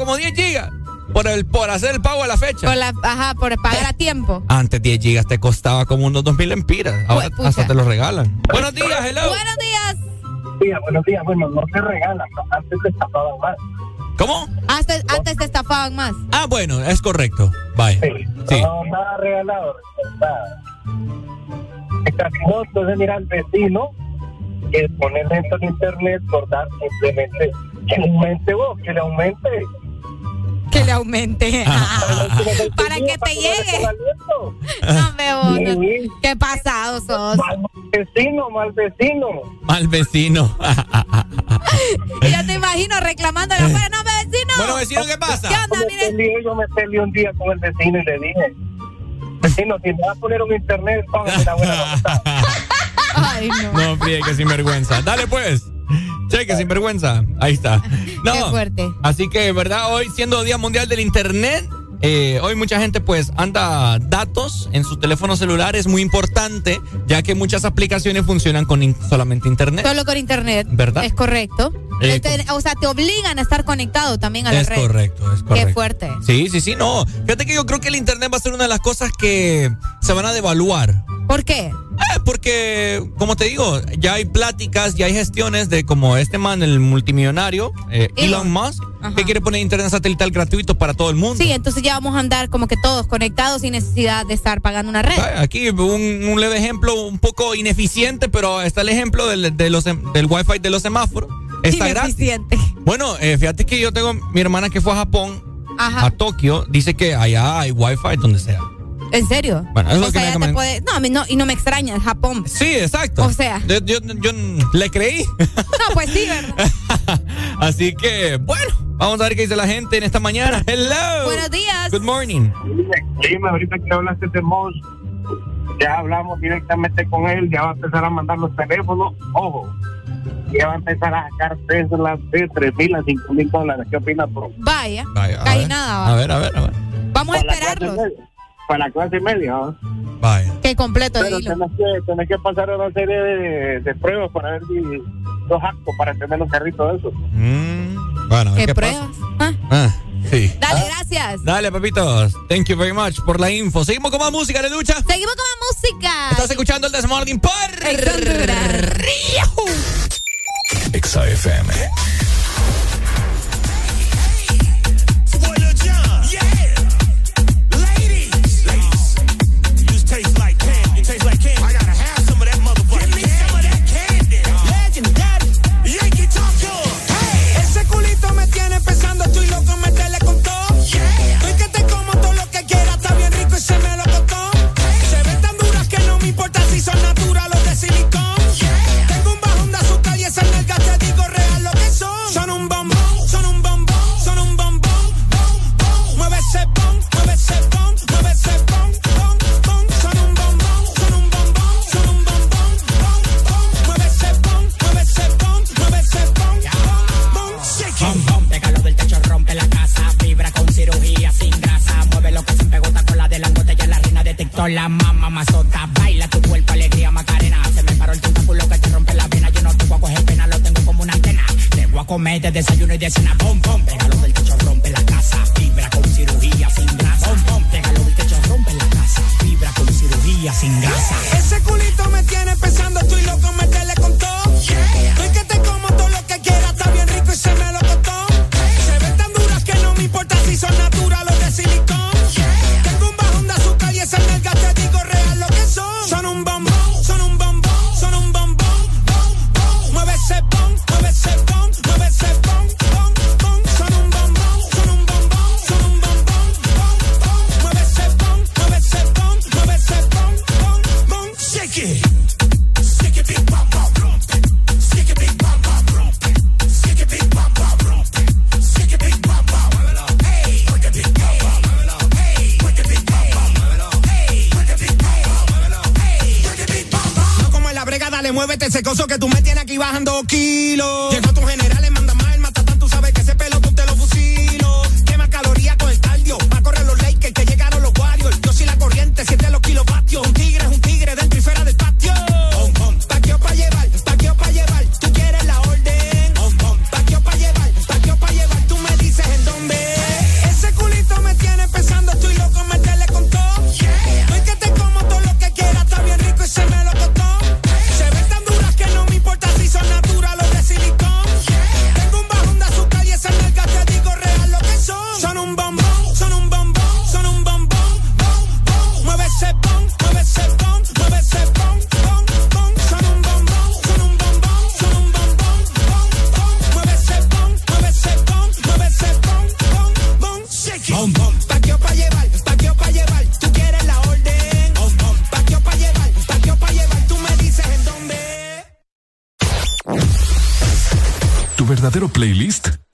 como 10 gigas por, el, por hacer el pago a la fecha. Por la, ajá, por pagar a tiempo. Antes 10 gigas te costaba como unos 2000 empiras. Ahora hasta te lo regalan. Buenos días, hello. Buenos días. Días, buenos días. Bueno, no se regalan, antes te tapaban más. ¿Cómo? Antes, antes te estafaban más. Ah, bueno, es correcto. Vaya. Sí. No, nada regalado, nada. Entonces mira al vecino que pone lento en internet por dar simplemente que le aumente vos, que le aumente. Que le aumente. Para que te llegue. No me. Sí. Qué pasado sos. Mal vecino, mal vecino. Mal vecino. Y yo te imagino reclamando. No, me vecino. bueno, vecino, ¿qué pasa? ¿Qué onda? Me Mire. peleé, yo me peleé un día con el vecino y le dije, vecino, si me vas a poner un internet, póngame la buena. Ay, no. No, fríe, que sinvergüenza. Dale pues. Cheque, sinvergüenza. Ahí está. No. Qué fuerte. Así que, ¿verdad? Hoy, siendo Día Mundial del Internet, eh, hoy mucha gente pues anda datos en su teléfono celular. Es muy importante, ya que muchas aplicaciones funcionan con in- solamente Internet. Solo con internet. ¿Verdad? Es correcto. Eh, Este, o sea, te obligan a estar conectado también a la Es red. correcto, es correcto. Qué fuerte. Sí, sí, sí, no. Fíjate que yo creo que el Internet va a ser una de las cosas que se van a devaluar. ¿Por qué? Eh, porque, como te digo, ya hay pláticas, ya hay gestiones de como este man, el multimillonario, eh, Elon Musk, Ajá. que quiere poner internet satelital gratuito para todo el mundo. Sí, entonces ya vamos a andar como que todos conectados sin necesidad de estar pagando una red. Aquí un, un leve ejemplo, un poco ineficiente, pero está el ejemplo del, de los, del wifi de los semáforos. Está gratis. Ineficiente. Bueno, eh, fíjate que yo tengo mi hermana que fue a Japón, Ajá. a Tokio, dice que allá hay wifi donde sea. ¿En serio? Bueno, es lo o que sea, me ya te puede... No, no, y no me extraña, Japón. Sí, exacto. O sea. Yo, yo- yo le creí. No, pues sí, ¿verdad? Así que, bueno, vamos a ver qué dice la gente en esta mañana. Hello. Buenos días. Good morning. Dime, ahorita que hablaste de Moss, ya hablamos directamente con él, ya va a empezar a mandar los teléfonos, ojo, ya va a empezar a sacar Tesla de 3 mil a 5 mil dólares. ¿Qué opinas, bro? Vaya. Vaya, a Casi ver. nada, va. A ver, a ver, a ver. Vamos a esperarlos. Para la clase media, ¿no? Vaya. Que completo Pero tenés que, tenés que pasar una serie de, de pruebas para ver si los actos para tener un carrito de esos. Mm, bueno, ¿Qué qué, pruebas? Ah, pasa. Ah, sí. Dale, gracias. Dale, papitos. Thank you very much por la info. Seguimos con más música de lucha. Seguimos con la música. Estás escuchando el Desmorning por Ex la mama mazota. Baila tu cuerpo, alegría, macarena. Se me paró el tentáculo que te rompe la vena. Yo no te voy a coger pena, lo tengo como una antena. Te voy a comer de desayuno y de cena. Pom, pom, pégalo del techo, rompe la casa. Fibra con cirugía sin grasa. Pom, pom, pégalo del techo, rompe la casa. Fibra con cirugía sin grasa. Ese culito me tiene ese coso que tú me tienes aquí bajando kilos.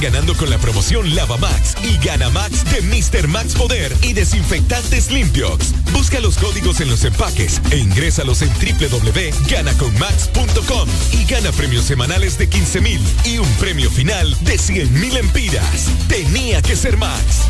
ganando con la promoción Lava Max y Gana Max de Mr. Max Poder y Desinfectantes Limpiox. Busca los códigos en los empaques e ingrésalos en www.ganaconmax.com y gana premios semanales de 15 mil y un premio final de 100 mil empiras. Tenía que ser Max.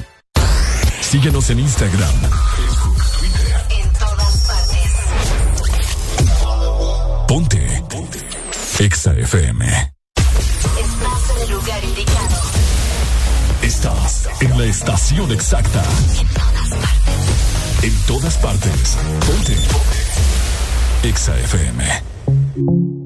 Síguenos en Instagram, En todas partes. Ponte. Ponte. Exa FM. Estás en el lugar indicado. Estás en la estación exacta. En todas partes. Ponte. Exa FM.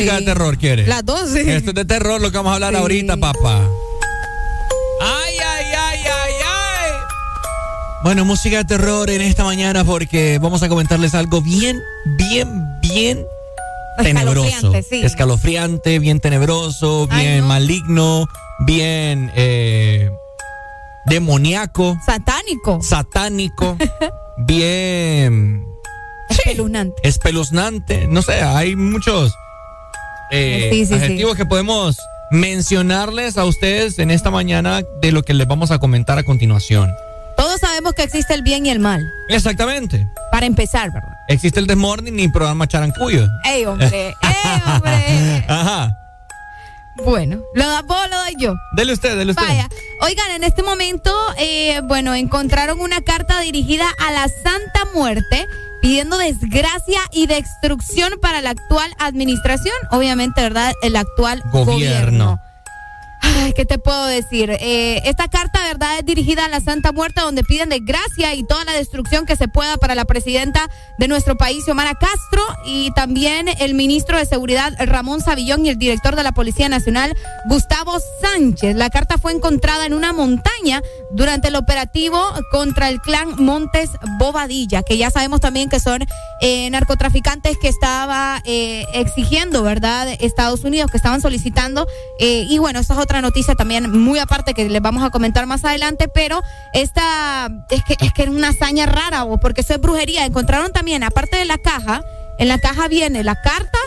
Música de terror? ¿Quiere? Las dos, sí. Esto es de terror lo que vamos a hablar ahorita, papá. Ay, ay, ay, ay, ay. Bueno, música de terror en esta mañana porque vamos a comentarles algo bien, bien, bien tenebroso. Escalofriante, sí. Escalofriante, bien tenebroso, Ay, bien no. maligno, bien eh, demoníaco, Satánico. satánico, bien Espeluznante. espeluznante. No sé, hay muchos eh, Sí, sí, que podemos mencionarles a ustedes en esta mañana de lo que les vamos a comentar a continuación. Todos sabemos que existe el bien y el mal. Exactamente. Para empezar, ¿verdad? Existe el Desmorning y programa Charancuyo. ¡Ey, hombre! ¡Ey, hombre! Ajá. Bueno, ¿lo da vos o lo doy yo? Dele usted, dele usted. Vaya, oigan, en este momento, eh, bueno, encontraron una carta dirigida a la Santa Muerte pidiendo desgracia y destrucción para la actual administración, obviamente, ¿verdad? El actual Gobierno. gobierno. Ay, ¿qué te puedo decir? Eh, esta es dirigida a la Santa Muerte, donde piden desgracia y toda la destrucción que se pueda para la presidenta de nuestro país, Xiomara Castro, y también el ministro de Seguridad, Ramón Savillón, y el director de la Policía Nacional, Gustavo Sánchez. La carta fue encontrada en una montaña durante el operativo contra el clan Montes Bobadilla, que ya sabemos también que son eh, narcotraficantes que estaba eh, exigiendo, ¿verdad?, Estados Unidos, que estaban solicitando. eh, y bueno, esta es otra noticia también muy aparte que les vamos a comentar más adelante, pero esta es que es que es una hazaña rara, porque eso es brujería. Encontraron también, aparte de la caja, en la caja viene la carta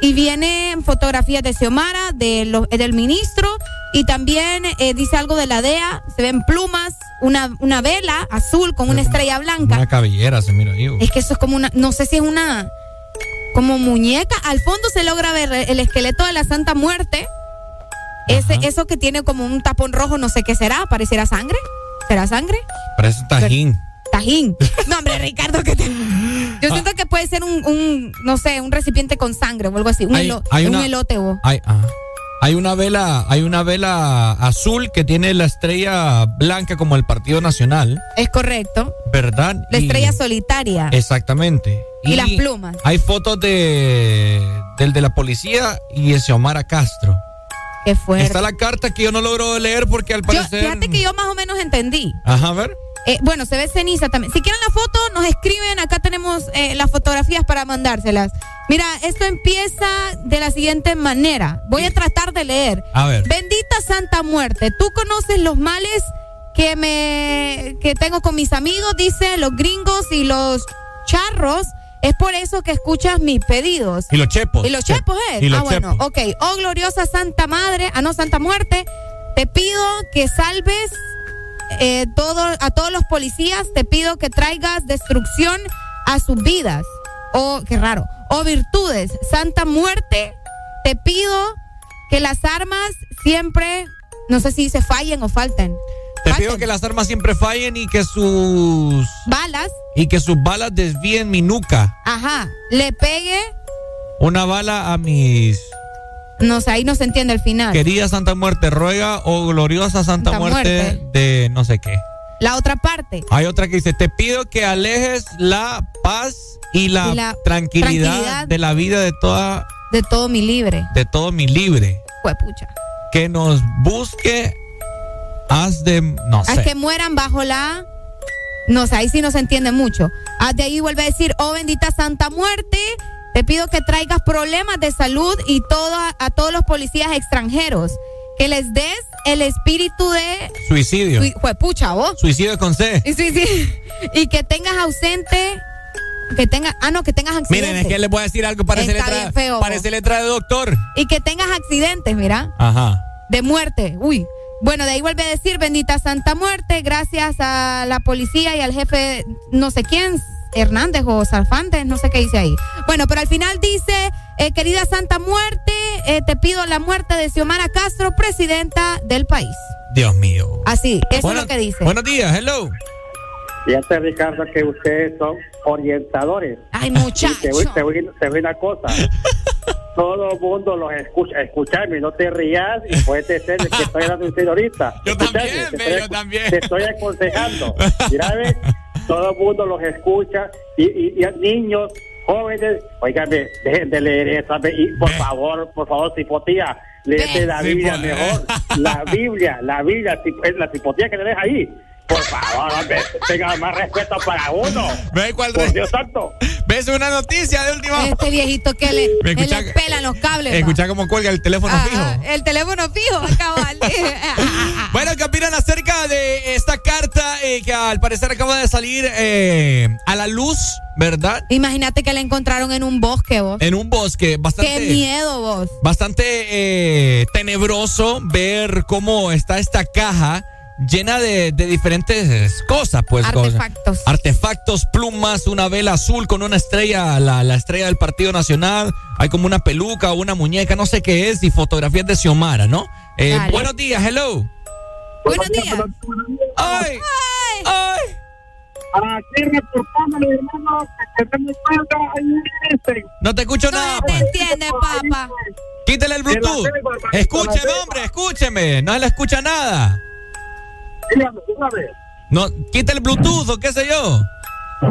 y vienen fotografías de Xiomara, de lo- del ministro, y también eh, dice algo de la DEA, se ven plumas, una, una vela azul con una estrella blanca. Una cabellera se mira ahí. Es que eso es como una, no sé si es una, como muñeca. Al fondo se logra ver el esqueleto de la Santa Muerte. Ese, eso que tiene como un tapón rojo, no sé qué será, pareciera sangre. ¿Será sangre? Parece tajín. Tajín. No, hombre, Ricardo, que te... Yo siento que puede ser un, un, no sé, un recipiente con sangre o algo así. Un, Hay- elo- hay un una- elote o... Hay, ah. Hay una vela, hay una vela azul que tiene la estrella blanca como el Partido Nacional, Es correcto. ¿verdad? La Y- estrella solitaria. Exactamente. Y las plumas. Hay fotos de del de la policía y de Xiomara Castro. Qué fuerte. Está la carta que yo no logro leer porque al Yo, parecer. fíjate que yo más o menos entendí. Ajá, a ver. Eh, bueno, se ve ceniza también. Si quieren la foto, nos escriben. Acá tenemos eh, las fotografías para mandárselas. Mira, esto empieza de la siguiente manera. Voy a tratar de leer. A ver. Bendita Santa Muerte, tú conoces los males que me que tengo con mis amigos, dice los gringos y los charros. Es por eso que escuchas mis pedidos. Y los chepos. Y los chepos, ¿eh? Y los ah, bueno, chepos. ok. Oh, gloriosa Santa Madre, ah, no, Santa Muerte, te pido que salves eh, todo, a todos los policías, te pido que traigas destrucción a sus vidas. Oh, qué raro. Oh, virtudes, Santa Muerte, te pido que las armas siempre, no sé si se fallen o falten. Te pido que las armas siempre fallen y que sus Balas, y que sus balas desvíen mi nuca. ajá, le pegue, Una bala a mis no sé, ahí no se entiende el final. querida Santa Muerte ruega o gloriosa Santa, Santa Muerte, de no sé qué. La otra parte. Hay otra que dice, te pido que alejes la paz y la, Y la tranquilidad, tranquilidad. de la vida de toda De todo mi libre. de todo mi libre. Fue pucha. Que nos busque, haz de, no Haz sé. que mueran bajo la. No sé, ahí sí no se entiende mucho. Ah, de ahí vuelve a decir, oh bendita Santa Muerte, te pido que traigas problemas de salud y todo, a todos los policías extranjeros. Que les des el espíritu de. Suicidio. Fue pucha, vos. Suicidio con C. Y, sí. y que tengas ausente. Que tengas. Ah, no, que tengas accidentes. Miren, es que les voy a decir algo, parece Está letra, feo, parece letra de doctor. Y que tengas accidentes, mira. Ajá. de muerte. Uy. Bueno, de ahí vuelve a decir, bendita Santa Muerte, gracias a la policía y al jefe, no sé quién, Hernández o Salfantes, no sé qué dice ahí. Bueno, pero al final dice, eh, querida Santa Muerte, eh, te pido la muerte de Xiomara Castro, presidenta del país. Dios mío. Así, eso Bueno, es lo que dice. Buenos días, hello. Fíjate, Ricardo, que ustedes son orientadores. Ay, Y muchacho. Te voy, te te voy una cosa. Todo el mundo los escucha. Escuchame, no te rías y puede ser que estoy dando un señorita. Yo también, yo también. Te estoy aconsejando. Mira, ve, todo el mundo los escucha y, y, y niños, jóvenes, oígame, dejen de leer esa, y por favor, por favor, cipotía, léete la Biblia mejor, la Biblia, la Biblia, es la cipotía que le deja ahí. Por favor, hombre, tenga más respeto para uno. Ve cuál Por Dios santo. ¿Ves una noticia de última hora? Este viejito que le, Me que escucha- le pelan los cables. Escucha cómo cuelga el teléfono Ah, fijo. ah, el teléfono fijo, cabal. Bueno, ¿qué opinan acerca de esta carta eh, que al parecer acaba de salir eh, a la luz, verdad? Imagínate que la encontraron en un bosque, vos. En un bosque bastante... Qué miedo, vos. Bastante eh, tenebroso ver cómo está esta caja llena de, de diferentes cosas, pues. cosas. Artefactos. Artefactos, plumas, una vela azul con una estrella, la, la estrella del Partido Nacional. Hay como una peluca o una muñeca, no sé qué es, y fotografías de Xiomara, ¿no? Eh, buenos días, hello. Buenos días. ¡Ay! ¡Ay! Aquí reportando, hermano, que tenemos ahí este. No te escucho nada, ¿Te pues. entiendes, papá? Quítale el Bluetooth. Escúcheme, hombre, escúcheme. No le escucha nada. No, quita el Bluetooth o qué sé yo.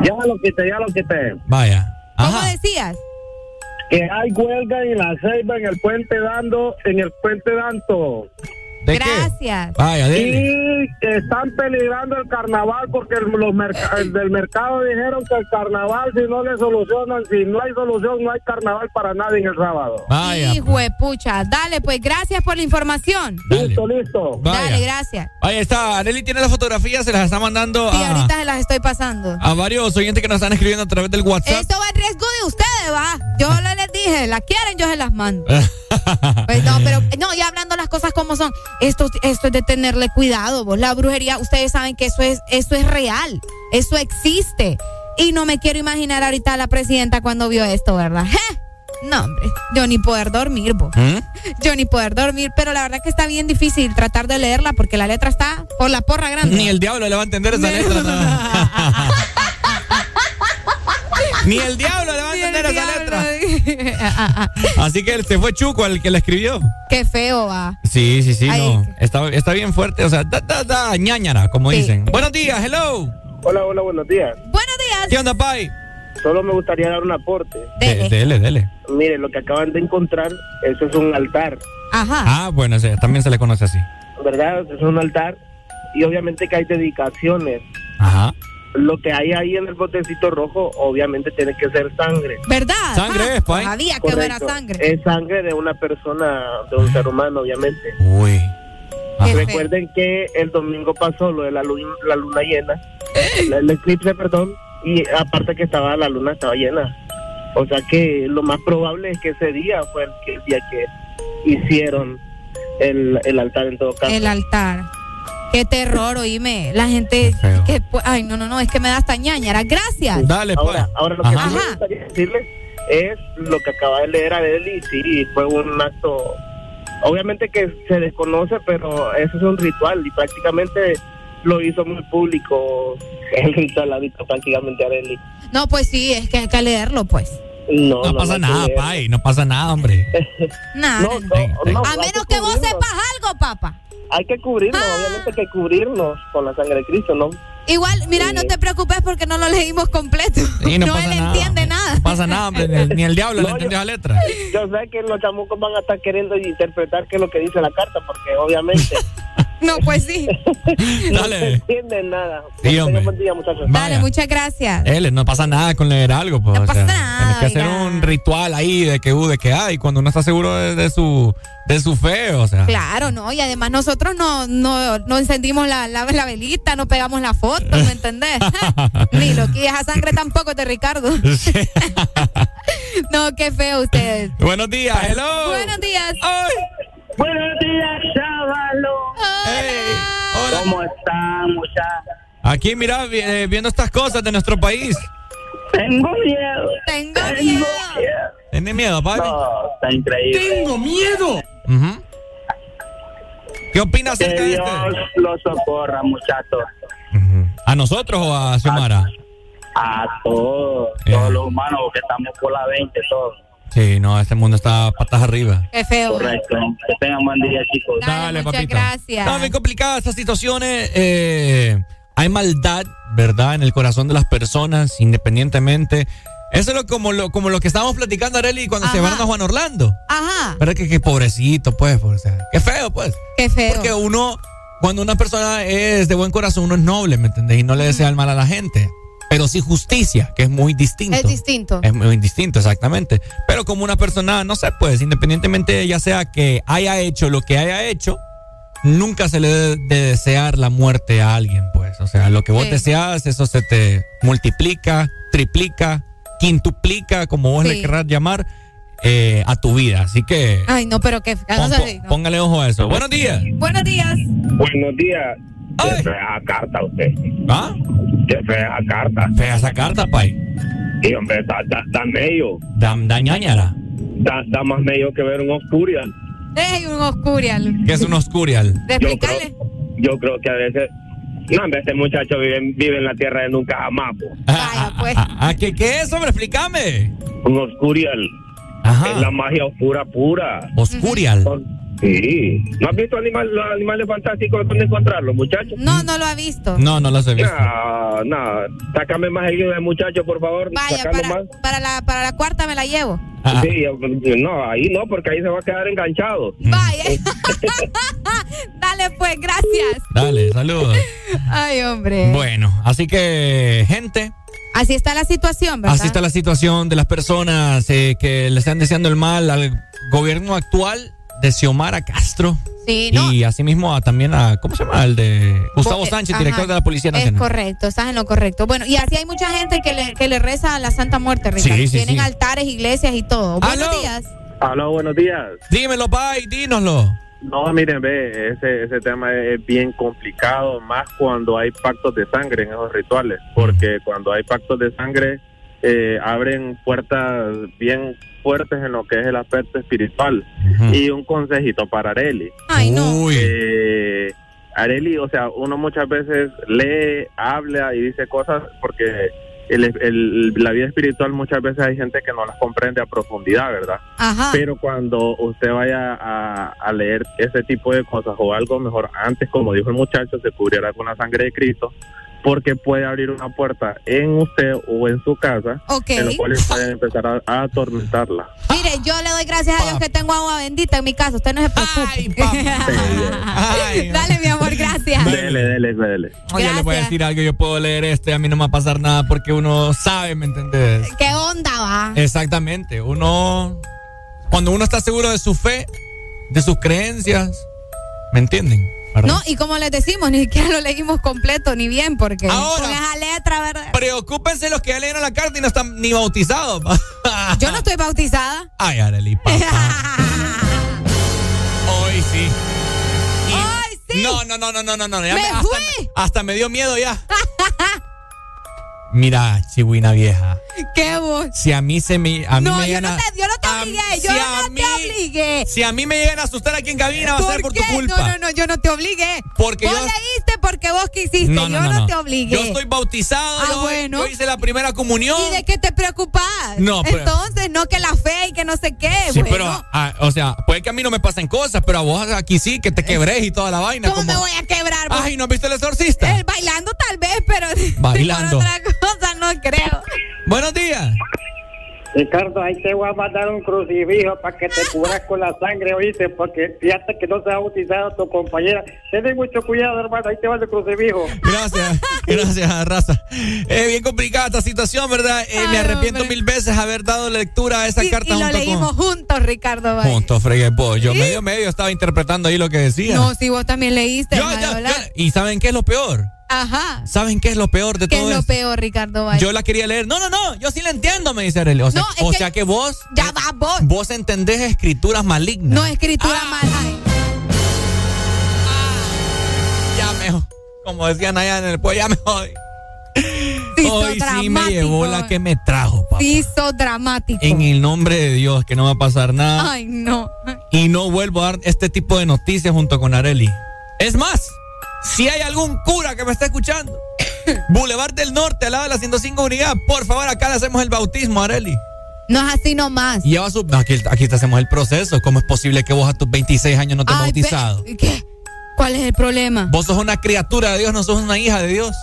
Ya lo quité, ya lo quité. Vaya. ¿Cómo decías? Que hay huelga en la ceiba en el puente dando, en el puente Danto. ¿De Gracias. Vaya, dile. Y que están peligrando el carnaval porque el- los merca- el del mercado dijeron que el carnaval si no le solucionan, si no hay solución no hay carnaval para nadie en el sábado. Vaya. Hijo de pucha. Dale, pues gracias por la información. Listo, listo. Vaya. Dale, gracias. Ahí está. Areli tiene las fotografías, se las está mandando Sí, a, ahorita se las estoy pasando. a varios oyentes que nos están escribiendo a través del WhatsApp. Esto va en riesgo de ustedes, va. Yo le- les dije, la quieren, yo se las mando. Pues no, pero no, ya hablando las cosas como son, esto, esto es de tenerle cuidado, vos. La brujería, ustedes saben que eso es, eso es real, eso existe. Y no me quiero imaginar ahorita a la presidenta cuando vio esto, ¿verdad? ¡Je! No, hombre, yo ni poder dormir, vos. ¿Mm? Yo ni poder dormir, pero la verdad que está bien difícil tratar de leerla porque la letra está por la porra grande. Ni el diablo le va a entender esa letra. Ni el diablo le va a entender esa letra. Así que se fue Chuco el que la escribió. Qué feo va. Sí, sí, sí, Ay, no. Está, está bien fuerte, o sea, da, da, da, ñañara, como Sí. dicen. Buenos días, hello. Hola, hola, buenos días. Buenos días. ¿Qué onda, Pai? Solo me gustaría dar un aporte. De- Dele, dele. Mire, lo que acaban de encontrar, eso es un altar, Ajá. Ah, bueno, sí, también se le conoce así. ¿verdad? Es un altar y obviamente que hay dedicaciones. Ajá. Lo que hay ahí en el botecito rojo, obviamente tiene que ser sangre. ¿Verdad? Sangre Ah, es. Sabía que era sangre. Es sangre de una persona, de un ser humano, obviamente. Uy. Recuerden que el domingo pasó lo de la luna, la luna llena, la- el eclipse, perdón, y aparte que estaba la luna estaba llena. O sea que lo más probable es que ese día fue el, que- el día que hicieron el, el altar en todo caso. El altar. Qué terror, oíme. La gente. Que, ay, no, no, no, es que me da hasta ñañara. Gracias. Dale, pues. Ahora, ahora lo que Ajá. sí me gustaría decirles es lo que acaba de leer Adeli, sí, fue un acto, obviamente que se desconoce, pero eso es un ritual y prácticamente lo hizo muy público el ritual ahorita prácticamente Adeli. No, pues sí, es que hay que leerlo, pues. No, No pasa que nada. Pai, no pasa nada, hombre. Nada. No, no, no, A menos que vos sepas algo, papá. Hay que cubrirnos, Ah. obviamente que hay que cubrirnos con la sangre de Cristo, ¿no? Igual, mira, Sí. no te preocupes porque no lo leímos completo. Sí, no él nada. entiende nada. No pasa nada, hombre. Ni, ni el diablo le No, entendió yo- la letra. Yo sé que los chamucos van a estar queriendo interpretar qué es lo que dice la carta, porque obviamente No, pues sí. no Dale. se entiende nada. Sí, hombre. buen día, muchachos. Dale, muchas gracias. Él, no pasa nada con leer algo, pues. No o pasa sea, nada, Tienes que hacer un ritual ahí de que, uh, de que hay, cuando uno está seguro de, de su de su fe, o sea. Claro, no, y además nosotros no, no, no encendimos la, la, la velita, no pegamos la foto, ¿me entendés? Ni lo que esa sangre tampoco de Ricardo. No, qué feo ustedes. Buenos días, hello. Buenos días. Ay. Buenos días, chavalo. Hey, hola. ¿Cómo están, muchachos? Aquí, mira, vi- eh, viendo estas cosas de nuestro país. Tengo miedo. Tengo miedo. ¿Tienes miedo, papi? No, está increíble. Tengo miedo. Ujú. ¿Qué opinas Que acerca de Dios este? lo socorra, muchachos. ¿A nosotros o a Xiomara? A todos, Ya. todos los humanos, que estamos por la 20, todos. Sí, no, este mundo está patas arriba. Qué feo. Correcto. Que tengan buen día, chicos. Dale, muchas papito. gracias. Está bien complicada estas situaciones. eh, hay maldad, ¿verdad? En el corazón de las personas, independientemente. Eso es lo, como, lo, como lo que estábamos platicando, Areli, cuando se llevaron a Juan Orlando. Ajá. ¿Verdad que, que pobrecito, pues? pues, O sea, qué feo, pues. Qué feo. Porque uno, cuando una persona es de buen corazón, uno es noble, ¿me entendés? Y no le desea el mal a la gente. Pero sí justicia, que es muy distinto. Es distinto. Es muy distinto, exactamente. Pero como una persona, no sé, pues, independientemente ya sea que haya hecho lo que haya hecho, nunca se le debe de desear la muerte a alguien, pues. O sea, lo que vos Sí. deseas, eso se te multiplica, triplica, quintuplica, como vos le querrás llamar, eh, a tu vida. Así que Ay, no, pero que. pon- póngale ojo a eso. Buenos días. Buenos días. Buenos días. Qué fea carta usted. ¿Ah? Qué fea carta. Fea esa carta, pay. Y hombre, está, está, está medio. Da, da ñañara. Está, está más medio que ver un Oscurial. Ey, un oscurial. ¿Qué es un oscurial? Yo explicarle. Yo creo que a veces. No, hombre, este muchacho vive, vive en la tierra de nunca jamás. po. Vaya, pues. ¿Ah, qué, qué es, hombre? Explícame. Un Oscurial. Ajá. Es la magia oscura pura. Oscurial. Sí. ¿No has visto animal, los animales fantásticos dónde encontrarlos, muchachos? No, no lo ha visto. No, no los he visto. No, no. Sácame más seguido de muchacho, por favor. Vaya, para, más. para, la, para la cuarta me la llevo. Ah. Sí, yo- no, ahí no, porque ahí se va a quedar enganchado. Vaya. Dale, pues, gracias. Dale, saludos. Ay, hombre. Bueno, así que, gente, Así está la situación, ¿verdad? así está la situación de las personas eh, que le están deseando el mal al gobierno actual de Xiomara Castro. Sí, no. Y asimismo a, también a, ¿cómo se llama? El de Gustavo Sánchez, ajá. director de la Policía Es Nacional. correcto, estás en lo correcto. Bueno, y así hay mucha gente que le, que le reza a la Santa Muerte, Ricardo. Sí, sí, Tienen sí. altares, iglesias y todo. Buenos días. Aló, buenos días. Dímelo, Pai, dínoslo. No, miren, ve, ese, ese tema es bien complicado, más cuando hay pactos de sangre en esos rituales, porque cuando hay pactos de sangre eh, abren puertas bien fuertes en lo que es el aspecto espiritual. Y un consejito para Areli. Ay, no. Eh, Areli, o sea, uno muchas veces lee, habla y dice cosas porque el- el- la vida espiritual muchas veces hay gente que no las comprende a profundidad, ¿verdad? Ajá. Pero cuando usted vaya a, a leer ese tipo de cosas o algo mejor antes, como dijo el muchacho, se cubriera con la sangre de Cristo, porque puede abrir una puerta en usted o en su casa, Ok. en lo cual pueden empezar a, a atormentarla. Mire, yo le doy gracias a Dios que tengo agua bendita en mi casa. Usted no se preocupe. Dale, mi amor, gracias. Dele, dele, dele. Oye, le voy a decir algo, yo puedo leer esto y a mí no me va a pasar nada porque uno sabe, ¿me entendés? ¿Qué onda va? Exactamente, uno, cuando uno está seguro de su fe, de sus creencias, ¿me entienden? ¿Verdad? No, y como les decimos, ni siquiera lo leímos completo ni bien, porque Ahora. con esa letra, ¿verdad? Preocúpense los que ya leyeron la carta y no están ni bautizados. Yo no estoy bautizada. Ay, Arely, papá. Hoy sí. Y- Ay, sí. No, no, no, no, no, no, no. ya Me hasta, fui. hasta me dio miedo ya. Mira, chihuina vieja. ¿Qué vos? Si a mí se me. A mí No, me yo no, te, yo no te obligué, yo si no mí- te obligué. Si a mí me llegan a asustar aquí en cabina, va a ser por tu culpa. No, no, no, yo no te obligué. Porque vos yo- leíste porque vos quisiste, No, no, yo no, te obligué. Yo estoy bautizado, Ah, yo, bueno. yo hice la primera comunión. ¿Y de qué te preocupas? No, pero- Entonces, no que la fe y que no sé qué. Sí, bueno. pero, ah, o sea, puede que a mí no me pasen cosas, pero a vos aquí sí, que te quebres y toda la vaina. ¿Cómo como- me voy a quebrar? vos? Ay, ¿no has visto el exorcista? Eh, bailando tal vez, pero Bailando. cosa no creo. Buenos días. Ricardo, ahí te voy a mandar un crucifijo para que te cubras con la sangre, oíste, porque fíjate que no se ha bautizado tu compañera. Ten mucho cuidado, hermano, ahí te va el crucifijo. Gracias, gracias, raza. Es bien complicada esta situación, ¿verdad? Eh, me Ay, arrepiento hombre. mil veces haber dado lectura a esa Y, carta y lo junto leímos con. juntos, Ricardo. Valle. Juntos, fregué, pues. Yo medio medio estaba interpretando ahí lo que decía. No, si vos también leíste. Yo- yo- yo- ¿Y saben qué es lo peor? Ajá. ¿Saben qué es lo peor de ¿Qué todo es lo esto? peor, Ricardo Valle? Yo la quería leer. No, no, no, yo sí la entiendo, me dice Arely. O sea, No, es o que- sea que vos. Ya va, vos. Vos entendés escrituras malignas. No, escritura Ah. mala. Ay, Ya me. Como decían allá en el pueblo, ya me jodí. Sí, Hoy sí me llevó la que me trajo, papá. Sí, dramático. En el nombre de Dios, que no va a pasar nada. Ay, no. Y no vuelvo a dar este tipo de noticias junto con Areli. Es más, si hay algún cura que me está escuchando, Boulevard del Norte, al lado de la 105 Unidad, por favor, acá le hacemos el bautismo, Areli. No es así nomás. Lleva su. no, aquí, aquí te hacemos el proceso. ¿Cómo es posible que vos a tus 26 años no te has bautizado? ¿Qué? ¿Cuál es el problema? Vos sos una criatura de Dios, no sos una hija de Dios.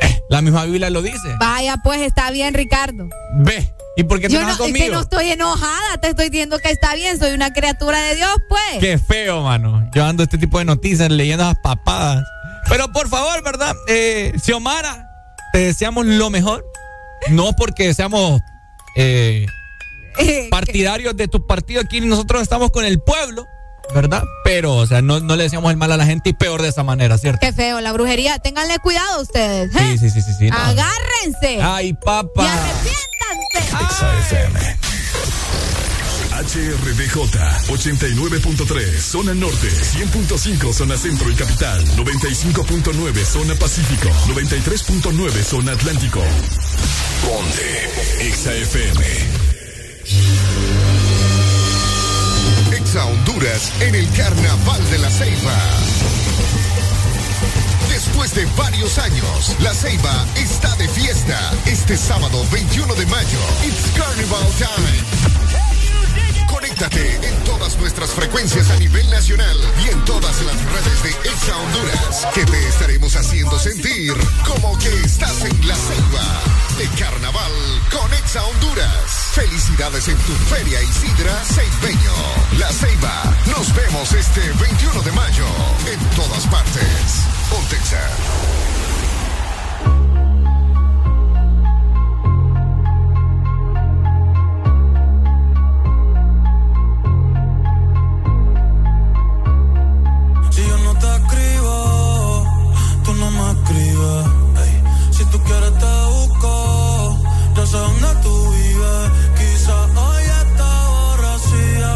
La misma Biblia lo dice. Vaya, pues está bien, Ricardo. Ve. ¿Y por qué te Yo no, es conmigo? que no estoy enojada, te estoy diciendo que está bien, soy una criatura de Dios, pues. Qué feo, mano. Yo ando este tipo de noticias leyendo esas papadas. Pero por favor, ¿verdad? Eh, Xiomara, te deseamos lo mejor. No porque seamos eh, partidarios de tu partido. Aquí nosotros estamos con el pueblo, ¿verdad? Pero, o sea, no, no le deseamos el mal a la gente y peor de esa manera, ¿cierto? Qué feo, la brujería. Ténganle cuidado ustedes. ¿eh? Sí, sí, sí, sí. sí no. Agárrense. Ay, papá. Y arrepiéntanse. XAFM. HRDJ 89.3 Zona Norte 100.5 Zona Centro y Capital 95.9 Zona Pacífico 93.9 Zona Atlántico Ponte XAFM Exa Honduras en el Carnaval de la Ceiba. Después de varios años, La Ceiba está de fiesta. Este sábado 21 de mayo, It's Carnival Time. Conéctate en todas nuestras frecuencias a nivel nacional y en todas las redes de Exa Honduras, que te estaremos haciendo sentir como que estás en La Ceiba de Carnaval con Exa Honduras. Felicidades en tu Feria Isidra Ceibeño. La Ceiba. Nos vemos este 21 de mayo en todas partes. Pontexa. Sé dónde tú vives. Quizás hoy está borracía,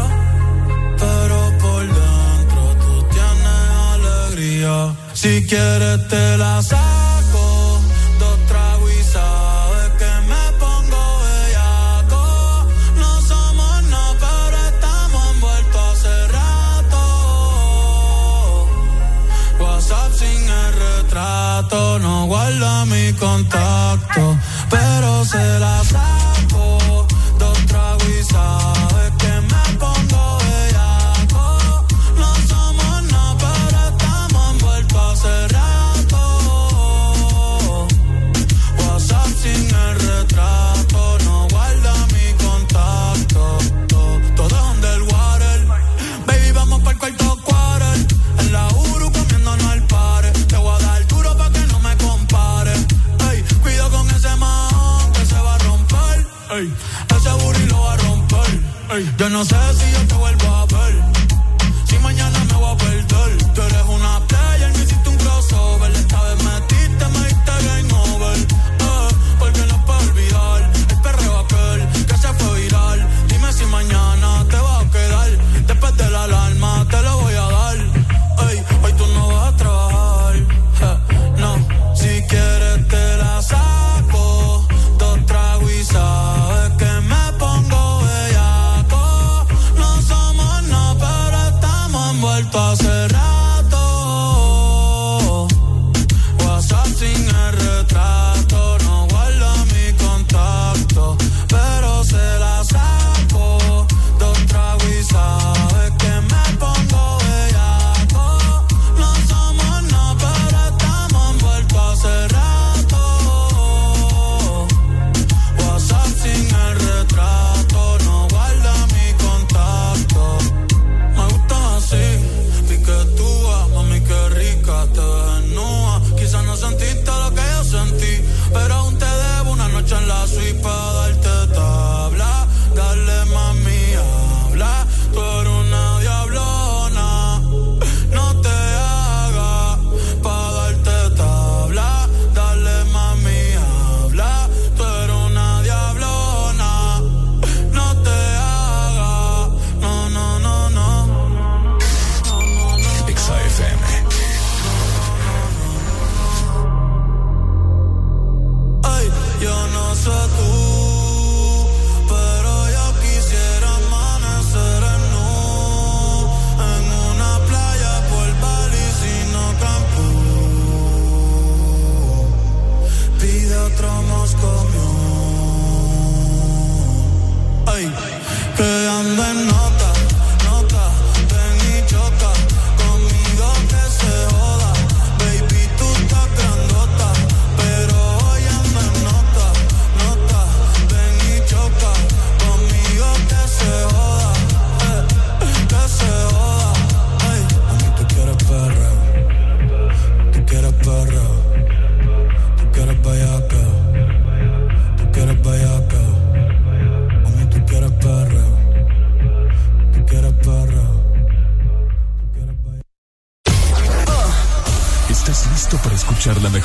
pero por dentro tú tienes alegría. Si quieres te la saco, dos tragos y sabes que me pongo bellaco. No somos nada, pero estamos envueltos hace rato. WhatsApp sin el retrato, no guarda mi contacto, pero se la saco. Dos tragos y sabes yo no sé si yo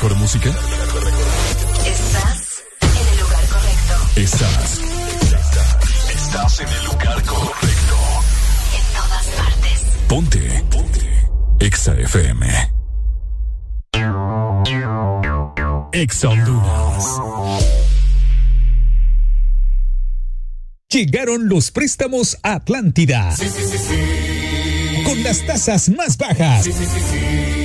mejor música? Estás en el lugar correcto. Estás. Estás en el lugar correcto. En todas partes. Ponte. Ponte. Exa FM. Exa Honduras. Llegaron los préstamos a Atlántida. Con las tasas más bajas. Sí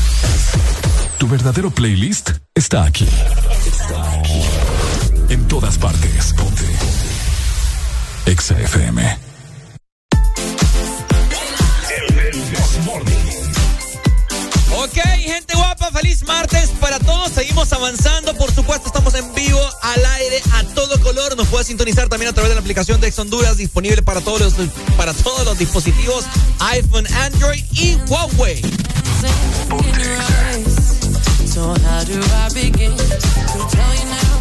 Tu verdadero playlist está aquí. En todas partes. Ponte. Exa FM. Ok, gente guapa, feliz martes para todos. Seguimos avanzando. Por supuesto, estamos en vivo, al aire, a todo color. Nos puede sintonizar también a través de la aplicación de Ex Honduras, disponible para todos los, para todos los dispositivos iPhone, Android y Huawei. So how do I begin to tell you now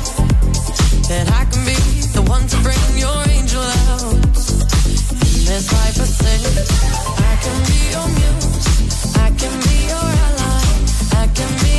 that I can be the one to bring your angel out? In this life I say I can be your muse, I can be your ally, I can be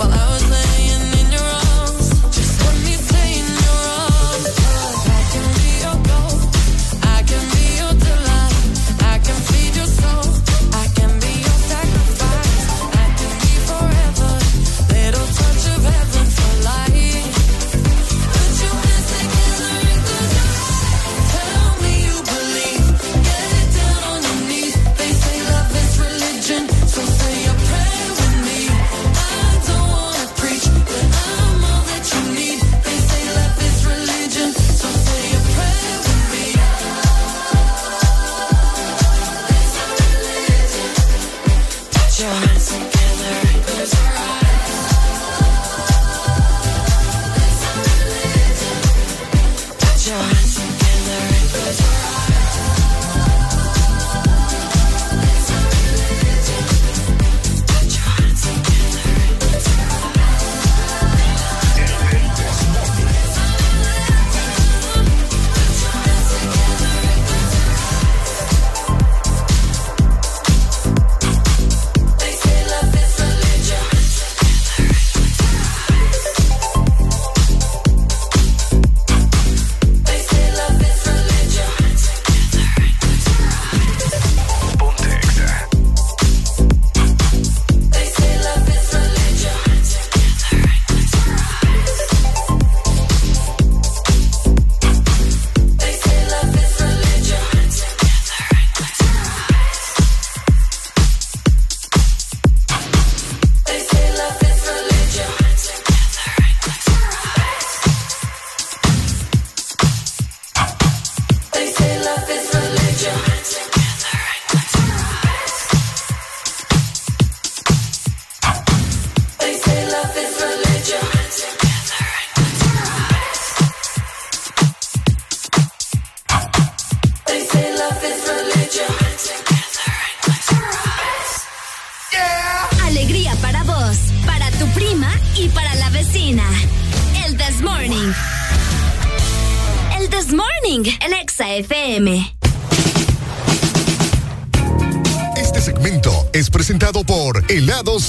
follow.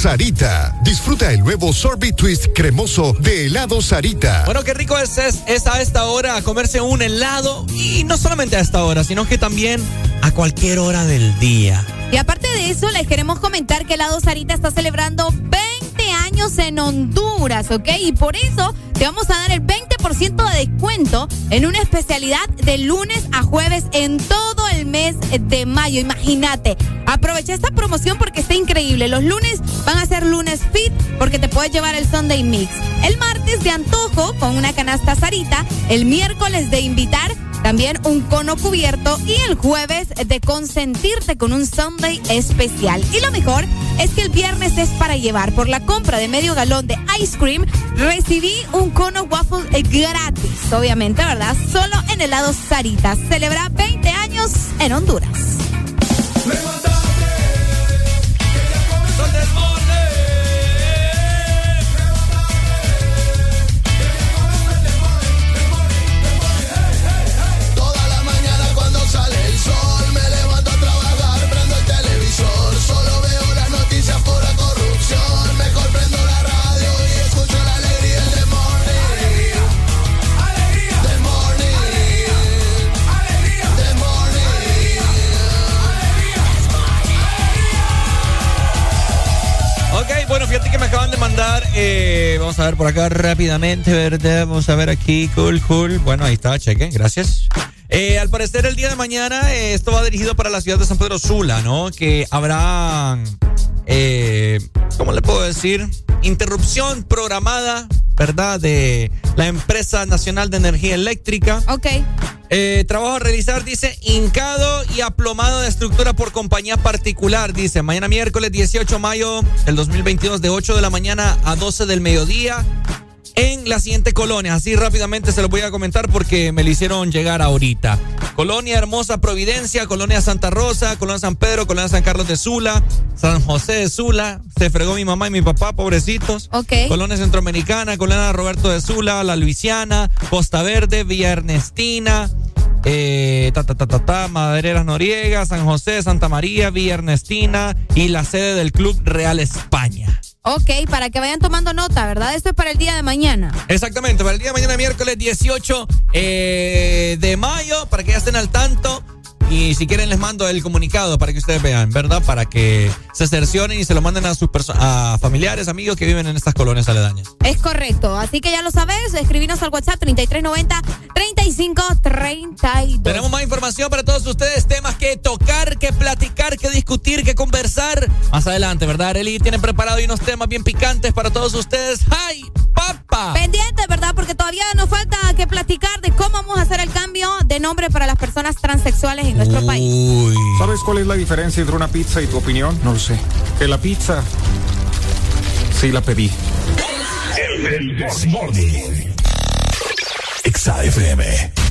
Sarita. Disfruta el nuevo sorbet twist cremoso de Helado Sarita. Bueno, qué rico es, es, es a esta hora comerse un helado y no solamente a esta hora, sino que también a cualquier hora del día. Y aparte de eso, les queremos comentar que Helado Sarita está celebrando 20 años en Honduras, ¿ok? Y por eso te vamos a dar el 20% de descuento en una especialidad de lunes a jueves en todo el mes de mayo. Imagínate, aprovecha esta promoción porque está increíble. Los lunes van a ser lunes fit porque te puedes llevar el Sunday Mix. El martes de antojo con una canasta Sarita. El miércoles de invitar también un cono cubierto y el jueves de consentirte con un Sunday especial. Y lo mejor es que el viernes es para llevar. Por la compra de medio galón de ice cream, recibí un cono waffle gratis. Obviamente, ¿verdad? Solo en helado Sarita. Celebra 20 años en Honduras. Eh, vamos a ver por acá rápidamente, ¿verdad? Vamos a ver aquí, cool, cool. Bueno, ahí está, cheque, gracias. Eh, al parecer el día de mañana eh, esto va dirigido para la ciudad de San Pedro Sula, ¿no? Que habrá, eh, ¿cómo le puedo decir? Interrupción programada, ¿verdad? De la empresa nacional de energía eléctrica. Ok. Eh, trabajo a realizar, dice, hincado y aplomado de estructura por compañía particular, dice, mañana miércoles 18 de mayo del 2022 de 8 de la mañana a 12 del mediodía en la siguiente colonia. Así rápidamente se lo voy a comentar porque me lo hicieron llegar ahorita. Colonia Hermosa Providencia, Colonia Santa Rosa, Colonia San Pedro, Colonia San Carlos de Sula, San José de Sula, se fregó mi mamá y mi papá, pobrecitos. Ok. Colonia Centroamericana, Colonia Roberto de Sula, La Luisiana, Costa Verde, Villa Ernestina, eh, ta, ta, ta, ta, Madereras Noriega, San José, Santa María, Villa Ernestina y la sede del Club Real España. Ok, para que vayan tomando nota, ¿verdad? Esto es para el día de mañana. Exactamente, para el día de mañana, miércoles 18 eh, de mayo, para que ya estén al tanto. Y si quieren les mando el comunicado para que ustedes vean, ¿verdad? Para que se cercioren y se lo manden a sus a familiares, amigos que viven en estas colonias aledañas. Es correcto. Así que ya lo sabes, escribinos al WhatsApp 3390-3532. Tenemos más información para todos ustedes, temas que tocar, que platicar, que discutir, que conversar. Más adelante, ¿verdad? Arely tiene preparado unos temas bien picantes para todos ustedes. ¡Ay, papa! Pendiente, ¿verdad? Porque todavía nos falta que platicar de cómo vamos a hacer el cambio de nombre para las personas transexuales en nuestro país. ¿Sabes cuál es la diferencia entre una pizza y tu opinión? No lo sé. Que la pizza sí la pedí. El This Morning. Exa FM. El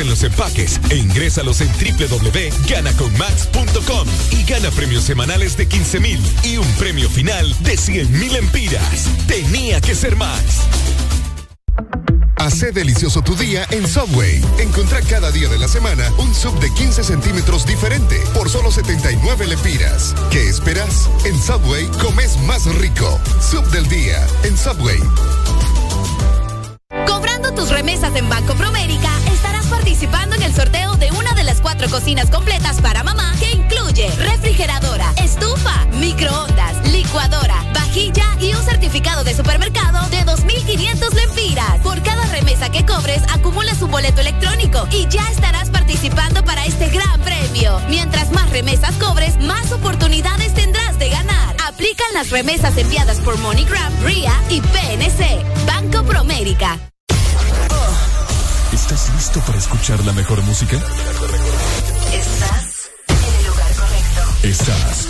en los empaques e ingrésalos en www.ganaconmax.com y gana premios semanales de 15 mil y un premio final de 100 mil empiras. Tenía que ser más. Hace delicioso tu día en Subway. Encontrá cada día de la semana un sub de 15 centímetros diferente por solo 79 lempiras. ¿Qué esperas? En Subway comes más rico. Sub del día en Subway. Boleto electrónico y ya estarás participando para este gran premio. Mientras más remesas cobres, más oportunidades tendrás de ganar. Aplican las remesas enviadas por MoneyGram, RIA y PNC. Banco Promérica. ¿Estás listo para escuchar la mejor música? Estás en el lugar correcto. Estás.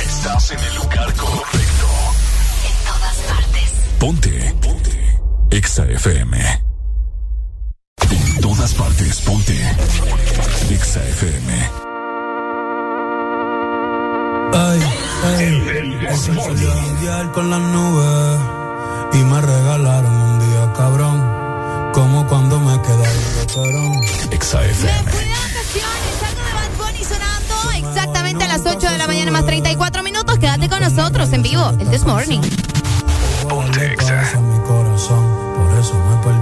Estás en el lugar correcto. En todas partes. Ponte. Ponte. Exa FM. FM. Ay, ay, salió a janguear con las nubes y me regalaron un día cabrón, como cuando me quedé cabrón. Exa FM. Exactamente a las 8 de la mañana más 34 minutos. Quédate con nosotros en vivo, el This Morning. Ponte mi corazón, por eso me perdí.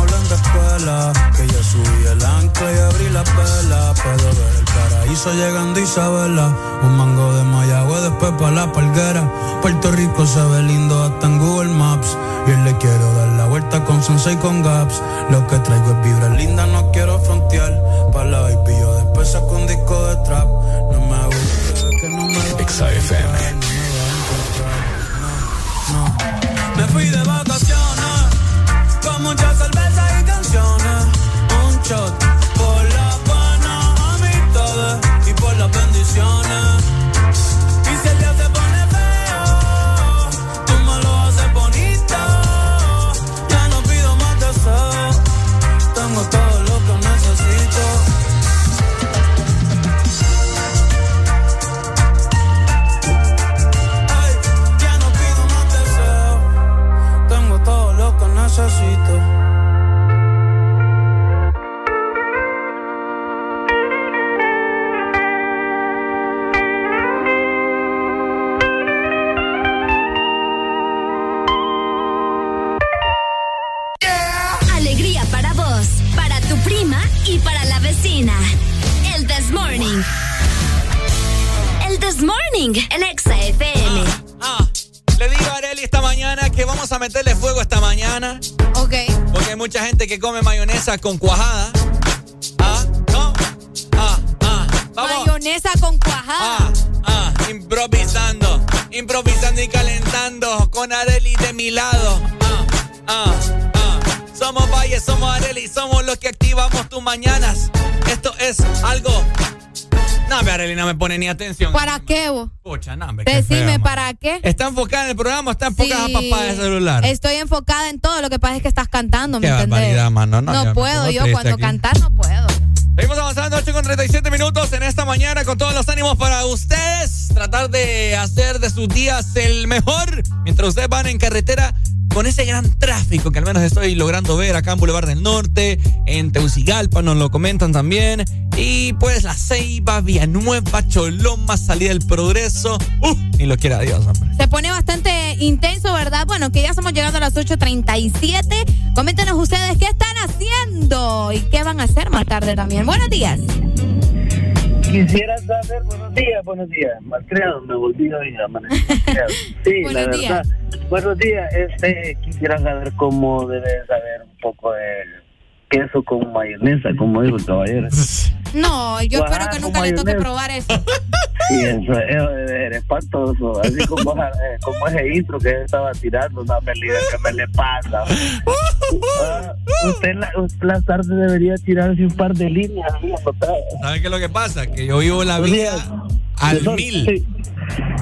escuela. Que ya subí el ancla y abrí la vela. Puedo ver el paraíso llegando Isabela. Un mango de Mayagüe, después pa' la palguera. Puerto Rico se ve lindo hasta en Google Maps. Y le quiero dar la vuelta con Sunset y con Gaps. Lo que traigo es vibra linda, no quiero frontear. Pa' la baby yo después saco un disco de trap. No me gusta que no me va XFM. Me fui de vacaciones bendiciones. Y se feo, mucha gente que come mayonesa con cuajada. Ah, no. Ah, ah. Vamos. Mayonesa con cuajada. Ah, improvisando. Improvisando y calentando. Con Areli de mi lado. Ah, ah, ah. Somos Valle, somos Areli, somos los que activamos tus mañanas. Esto es algo. No, Areli no me pone ni atención. ¿Para qué vos? No, hombre, Decime. ¿para qué? ¿Está enfocada en el programa o está enfocada Sí. a papá de celular? Estoy enfocada en todo, lo que pasa es que estás cantando, ¿me mano. No, No, ya me puedo, yo cuando aquí. cantar no puedo. Seguimos avanzando 8 con 37 minutos en esta mañana con todos los ánimos para ustedes. Tratar de hacer de sus días el mejor mientras ustedes van en carretera con ese gran tráfico que al menos estoy logrando ver acá en Boulevard del Norte, en Teucigalpa, nos lo comentan también. Y pues La Ceiba, Villanueva, Choloma, Salida del Progreso. ¡Uh! Ni lo quiera Dios, hombre. Se pone bastante intenso, ¿verdad? Bueno, que ya estamos llegando a las 8.37. Coméntenos ustedes qué están haciendo y qué van a hacer más tarde también. Buenos días. Quisiera saber, buenos días, buenos días. Malcriado, me volví hoy a. Sí, la verdad. Buenos días. Este, quisiera saber cómo debe saber un poco de queso con mayonesa, como dijo el caballero. No, yo espero que nunca le toque probar eso. Sí, eso es, es espantoso. Así como, eh, como ese intro que él estaba tirando, una melida que me le pasa. Ah, usted, la, usted las tardes debería tirarse un par de líneas. ¿Saben qué es lo que pasa? Que yo vivo la vida al Eso- mil. sí.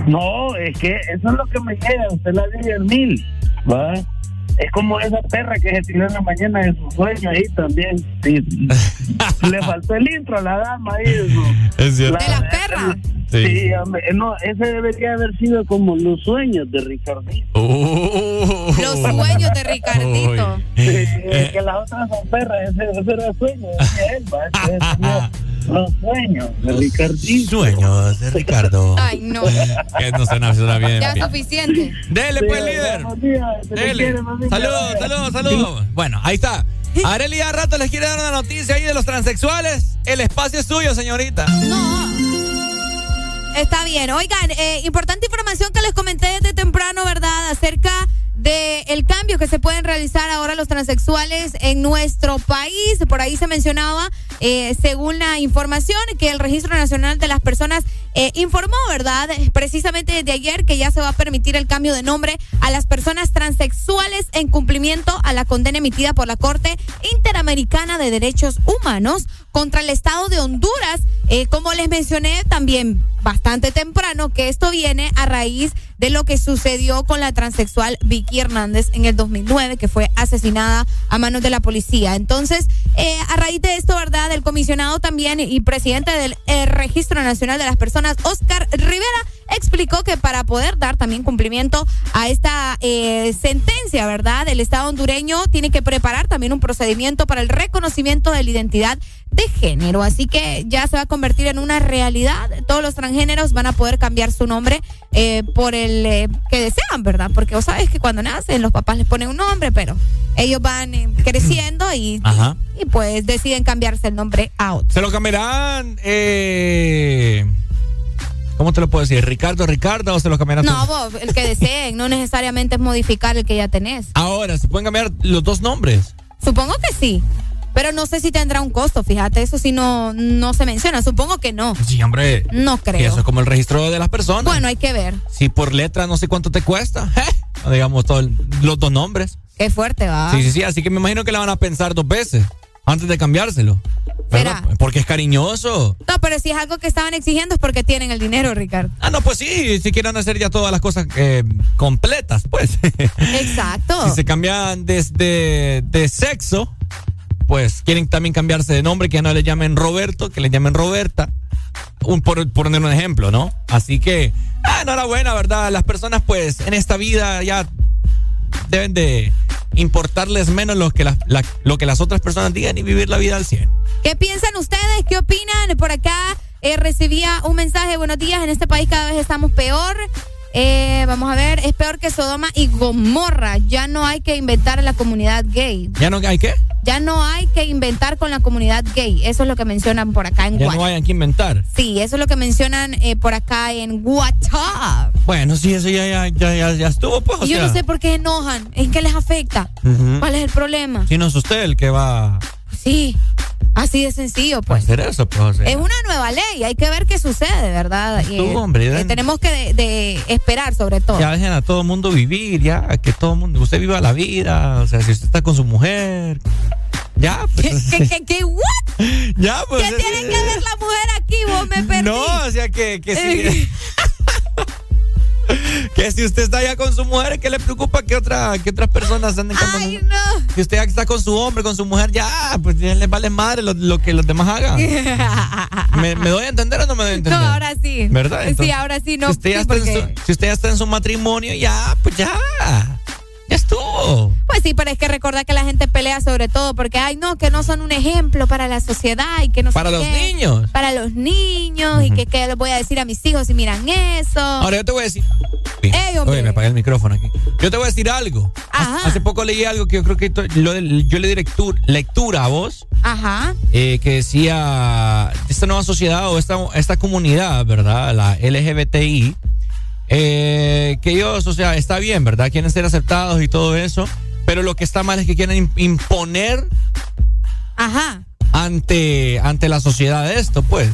No, es que eso es lo que me llega. Usted la vive al mil. ¿va? Es como esa perra que se tiró en la mañana de su sueño ahí también. Sí. Le faltó el intro a la dama ahí. de su- Es cierto. De las perras. Sí. Sí, hombre, no, ese debería haber sido como los sueños de Ricardito. Oh. Los sueños de Ricardito. Sí, es que las otras son perras, ese, ese era sueño, decía él, ¿va? Tenía los sueños de Ricardito. Sueños de Ricardo. Ay, no. Que no suena, suena bien. Ya es suficiente. Dele, pues, líder. Dele. Saludos, saludos, saludos. Bueno, ahí está. Areli ya rato les quiere dar una noticia ahí de los transexuales. El espacio es suyo, señorita. No. Está bien. Oigan, eh, importante información que les comenté desde temprano, ¿verdad? Acerca de el cambio que se pueden realizar ahora los transexuales en nuestro país. Por ahí se mencionaba, eh, según la información, que el Registro Nacional de las Personas eh, informó, ¿verdad? Precisamente desde ayer que ya se va a permitir el cambio de nombre a las personas transexuales en cumplimiento a la condena emitida por la Corte Interamericana de Derechos Humanos contra el Estado de Honduras. Eh, como les mencioné también bastante temprano, que esto viene a raíz de lo que sucedió con la transexual Vicky Hernández en el 2009, que fue asesinada a manos de la policía. Entonces, eh, a raíz de esto, ¿verdad? El comisionado también y presidente del eh, Registro Nacional de las Personas, Oscar Rivera, explicó que para poder dar también cumplimiento a esta eh, sentencia, ¿verdad? El Estado hondureño tiene que preparar también un procedimiento para el reconocimiento de la identidad de género. Así que ya se va a convertir en una realidad. Todos los transgéneros van a poder cambiar su nombre eh, por el eh, que desean, ¿verdad? Porque vos sabes que cuando nacen los papás les ponen un nombre, pero ellos van eh, creciendo y, Ajá. y pues deciden cambiarse el nombre a otro. Se lo cambiarán. Eh, ¿Cómo te lo puedo decir? ¿Ricardo, Ricardo o se lo cambiarán? No, todos? vos, el que deseen, no necesariamente es modificar el que ya tenés. Ahora, ¿se pueden cambiar los dos nombres? Supongo que sí. Pero no sé si tendrá un costo, fíjate, eso sí no, no se menciona. Supongo que no. Sí, hombre. No Y creo. eso es como el registro de las personas. Bueno, hay que ver. Si por letra no sé cuánto te cuesta, ¿eh? Digamos todo el- los dos nombres. Qué fuerte va. Sí, sí, sí. Así que me imagino que la van a pensar dos veces antes de cambiárselo. ¿verdad? Porque es cariñoso. No, pero si es algo que estaban exigiendo es porque tienen el dinero, Ricardo. Ah, no, pues sí, si quieren hacer ya todas las cosas eh, completas, pues. Exacto. si se cambian desde de sexo, pues quieren también cambiarse de nombre, que ya no le llamen Roberto, que le llamen Roberta. Un, por, por poner un ejemplo, ¿no? Así que, ah, enhorabuena, ¿verdad? Las personas, pues, en esta vida ya deben de importarles menos lo que, las- la- lo que las otras personas digan y vivir la vida al 100. ¿Qué piensan ustedes? ¿Qué opinan? Por acá eh, recibía un mensaje, buenos días, en este país cada vez estamos peor. Eh, vamos a ver, es peor que Sodoma y Gomorra. Ya no hay que inventar en la comunidad gay. ¿Ya no hay qué? Ya no hay que inventar con la comunidad gay. Eso es lo que mencionan por acá en Ya WhatsApp. no hayan que inventar. Sí, eso es lo que mencionan eh, por acá en WhatsApp. Bueno, sí, eso ya, ya, ya, ya, ya estuvo, pues. o Y yo sea. no sé por qué enojan. ¿En qué les afecta? ¿Cuál es el problema? Si no es usted el que va a Sí, así de sencillo, pues. hacer eso, pues. o sea. Es una nueva ley, hay que ver qué sucede, ¿verdad? Y, Tú, hombre, eh, tenemos que de, de esperar sobre todo. Ya dejen a todo el mundo vivir, ya, que todo el mundo, usted viva la vida, o sea, si usted está con su mujer, ya, pues. ¿Qué, qué, qué, what? Ya, pues. ¿Qué tiene que ver la mujer aquí? Vos me perdí. No, o sea, que, que si. que si usted está allá con su mujer, ¿qué le preocupa que, otra, que otras personas anden con Ay, no. Si usted ya está con su hombre, con su mujer, ya, pues ya les vale madre lo, lo que los demás hagan. ¿Me, me doy a entender o no me doy a No, entender? ahora sí. ¿Verdad? sí, ahora sí, no. si, usted ya está en porque- su, si usted ya está en su matrimonio, ya, pues ya. Ya estuvo. Pues sí, pero es que recordar que la gente pelea sobre todo porque, ay, no, que no son un ejemplo para la sociedad y que no Para los qué. niños. Para los niños y que qué les voy a decir a mis hijos si miran eso. Ahora yo te voy a decir. Ey. Oye, me apagué el micrófono aquí. Yo te voy a decir algo. Ajá. Hace poco leí algo que yo creo que lo- yo le di lectura, lectura a vos, Ajá. eh, que decía esta nueva sociedad o esta, esta comunidad, ¿verdad? La LGBTI, eh, que ellos, o sea, está bien, ¿verdad? Quieren ser aceptados y todo eso, pero lo que está mal es que quieren im- imponer Ajá. ante, ante la sociedad esto, pues.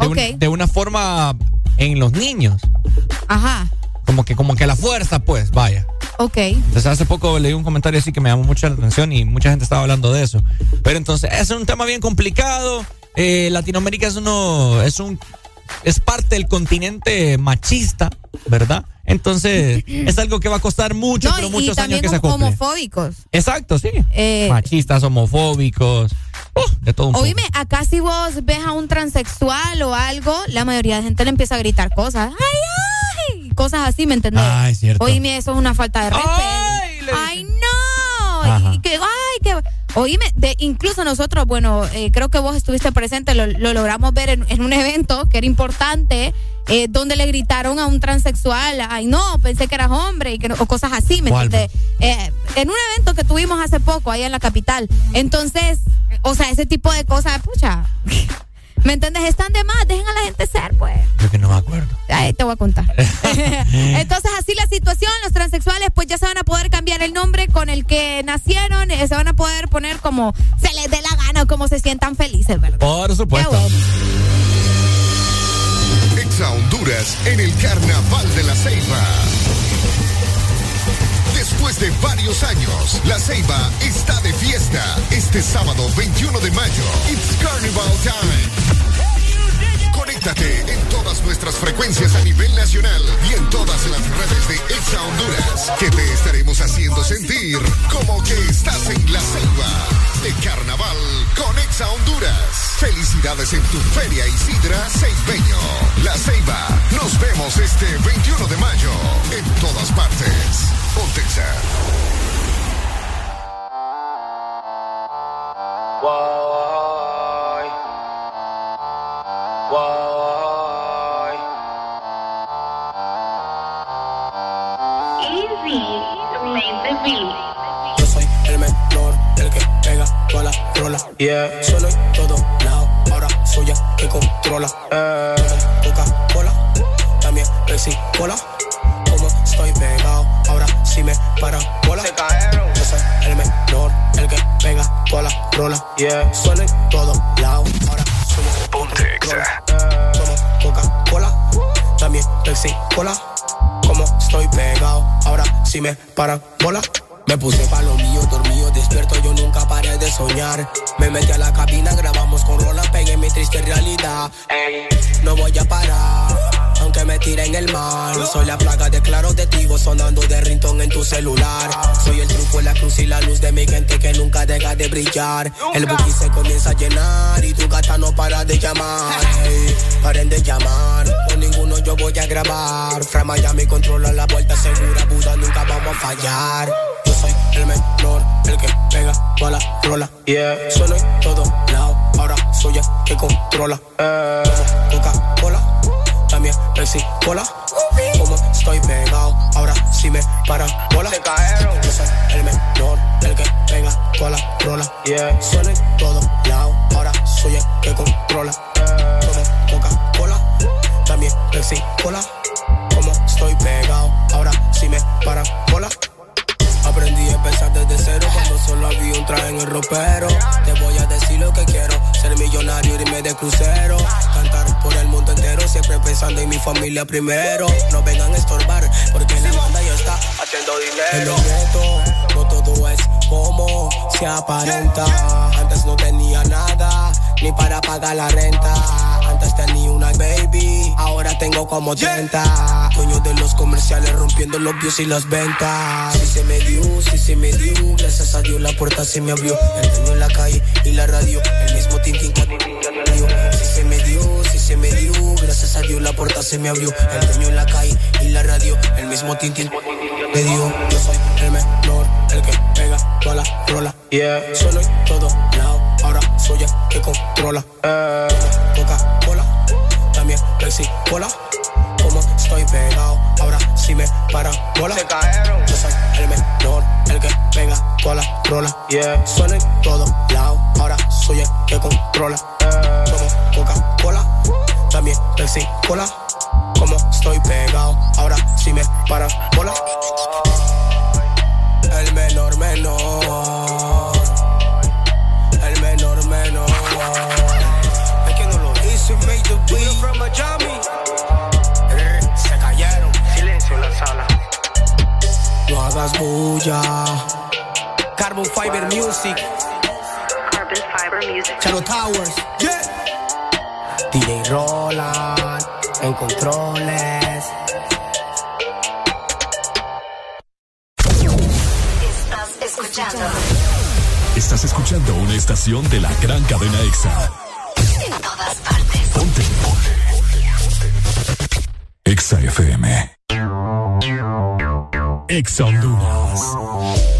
De, un- Ok. de una forma en los niños. Ajá. Como que, como que la fuerza, pues, vaya. Ok. Entonces hace poco leí un comentario así que me llamó mucho la atención y mucha gente estaba hablando de eso. Pero entonces es un tema bien complicado. Eh, Latinoamérica es uno, es un, es parte del continente machista, ¿verdad? Entonces es algo que va a costar mucho, No, pero y muchos años que se acople. homofóbicos. Exacto, sí. Eh, Machistas, homofóbicos, uh, de todo un poco. Oíme, acá si vos ves a un transexual o algo, la mayoría de gente le empieza a gritar cosas. ¡Ay, ay! Cosas así, ¿me entendés? Ah, es cierto. Oíme, eso es una falta de respeto. ¡Ay, no! Ajá. Y que, ¡Ay! Oíme, de, incluso nosotros, bueno, eh, creo que vos estuviste presente, lo, lo logramos ver en, en un evento que era importante, eh, donde le gritaron a un transexual, ay no, pensé que eras hombre, y que no- o cosas así, ¿me entiendes? Eh, en un evento que tuvimos hace poco, ahí en la capital. Entonces, o sea, ese tipo de cosas, pucha, ¿me entiendes? Están de más, dejen a la gente ser, pues. Creo que no me acuerdo. Ahí te voy a contar. Entonces, así la situación, los transexuales pues ya se van a poder cambiar el nombre con el que nacieron, eh, se van a poder poner como se les dé la gana o como se sientan felices, ¿verdad? Por supuesto. Exa Honduras en el Carnaval de la Ceiba. Después de varios años, La Ceiba está de fiesta. Este sábado 21 de mayo, It's Carnival Time. Conéctate en todas nuestras frecuencias a nivel nacional y en todas las redes de Exa Honduras, que te estaremos haciendo sentir como que estás en La Ceiba de Carnaval con Exa Honduras. Felicidades en tu Feria Isidra Ceibeño. La Ceiba. Nos vemos este 21 de mayo en todas partes. Pontexa. Yo toda la rola. Yeah. Solo todo lado, ahora soy el que controla. Eh. Coca-Cola, también Pepsi Cola. Como estoy pegado, ahora sí me para bola. Yo soy el menor, el que pega toda la rola. Yeah, en todo lado. Ahora soy Ponte Como Coca-Cola, también Pepsi Cola. Como estoy pegado, ahora sí me para bola. Me puse pa' lo mío, dormido, despierto, yo nunca paré de soñar. Me metí a la cabina, grabamos con rola, pegué mi triste realidad. Ey, no voy a parar, aunque me tire en el mar. Soy la plaga de claros testigos sonando de rintón en tu celular. Soy el truco, la cruz y la luz de mi gente que nunca deja de brillar. El bookie se comienza a llenar y tu gata no para de llamar. Ey, paren de llamar, con ninguno yo voy a grabar. Fra Miami controla la vuelta segura, Buda nunca vamos a fallar. El menor, el que pega toda la rola. Yeah, sueno en todo lado, ahora soy el que controla. Eh, Coca-Cola, también Pepsi Cola. Como estoy pegado, ahora sí me para bola. Se cayeron. Yo soy el menor, el que pega toda la rola. Yeah, sueno en todo lado, ahora soy el que controla. Como Coca-Cola, también Pepsi Cola. Como estoy pegado, ahora sí me para bola. Empezar desde cero cuando solo había un traje en el ropero. Te voy a decir lo que quiero, ser millonario, irme de crucero. Cantar por el mundo entero, siempre pensando en mi familia primero. No vengan a estorbar, porque la banda ya está haciendo dinero. En no todo es como se aparenta. Antes no tenía nada, ni para pagar la renta. Antes tenía una baby, ahora tengo como 30. Dueño de los comerciales rompiendo los views y las ventas. Si se me dio, si se me dio, gracias a Dios la puerta se me abrió. El dueño en la calle y la radio, el mismo tintín que. Si se me dio, si se me dio, gracias a Dios la puerta se me abrió. El dueño en la calle y la radio, el mismo tintín me dio. Yo soy el menor, el que pega toda la rola. Yeah, en todo lado, ahora soy el que controla. Eh, Coca-Cola, también Pepsi Cola. Como estoy pegado, ahora sí me para bola. Se cayeron. Yo soy el menor, el que pega toda la rola. Yeah, suena en todo lado, ahora soy el que controla. Como Coca-Cola, también Pepsi Cola. Como estoy pegado, ahora sí me para bola. El menor menor. El menor menor. Es que no lo hice, made the beat. from. Se hagas bulla. Carbon Fiber Music. Carbon Fiber Music. Charo Towers. Yeah. DJ Roland. En controles. Estás escuchando Estás escuchando una estación de la gran cadena EXA. en todas partes. Ponte. EXA FM. EXA Honduras.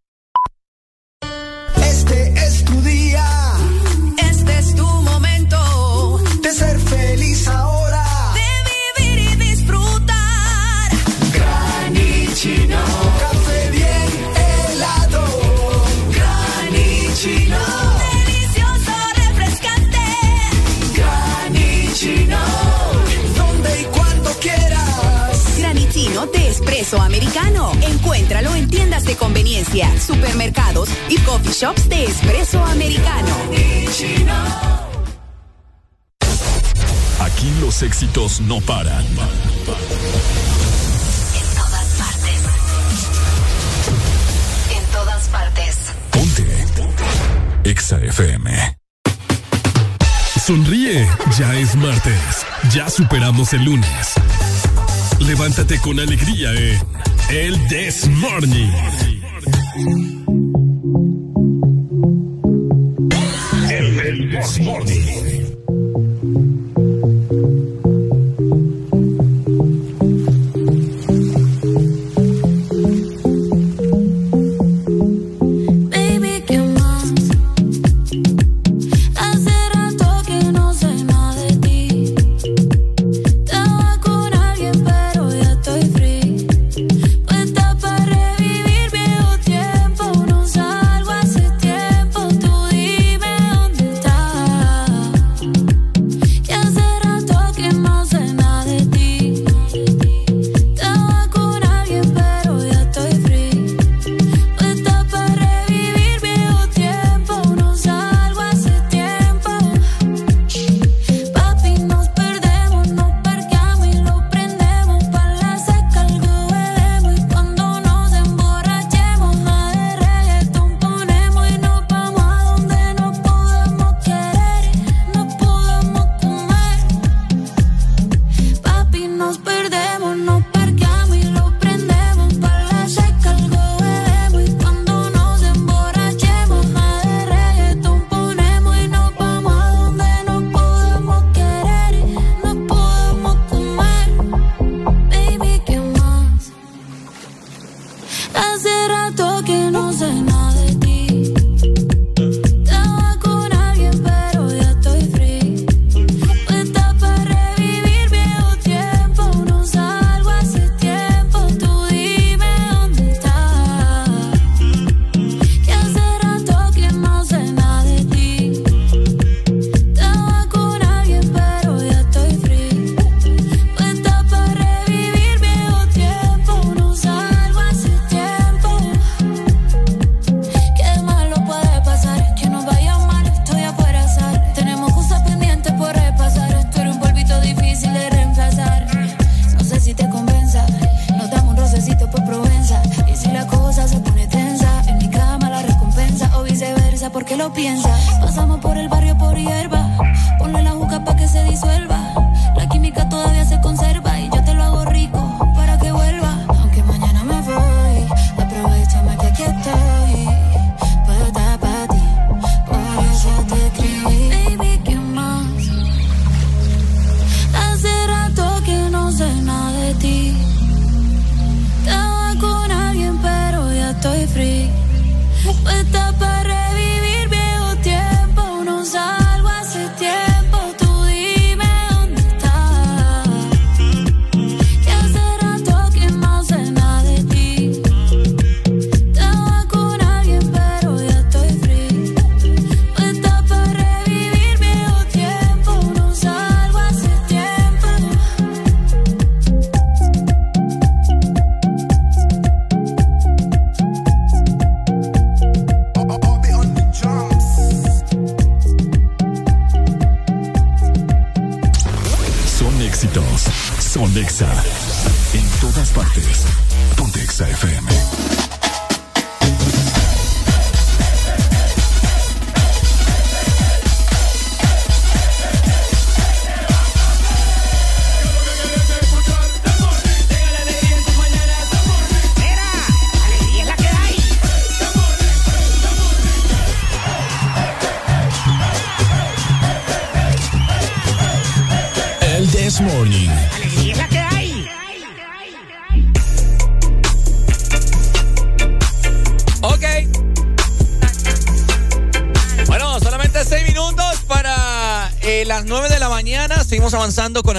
Espresso americano. Encuéntralo en tiendas de conveniencia, supermercados y coffee shops de espresso americano. Aquí los éxitos no paran. En todas partes. En todas partes. EXA FM. Sonríe, ya es martes. Ya superamos el lunes. Levántate con alegría en El This. El This Morning.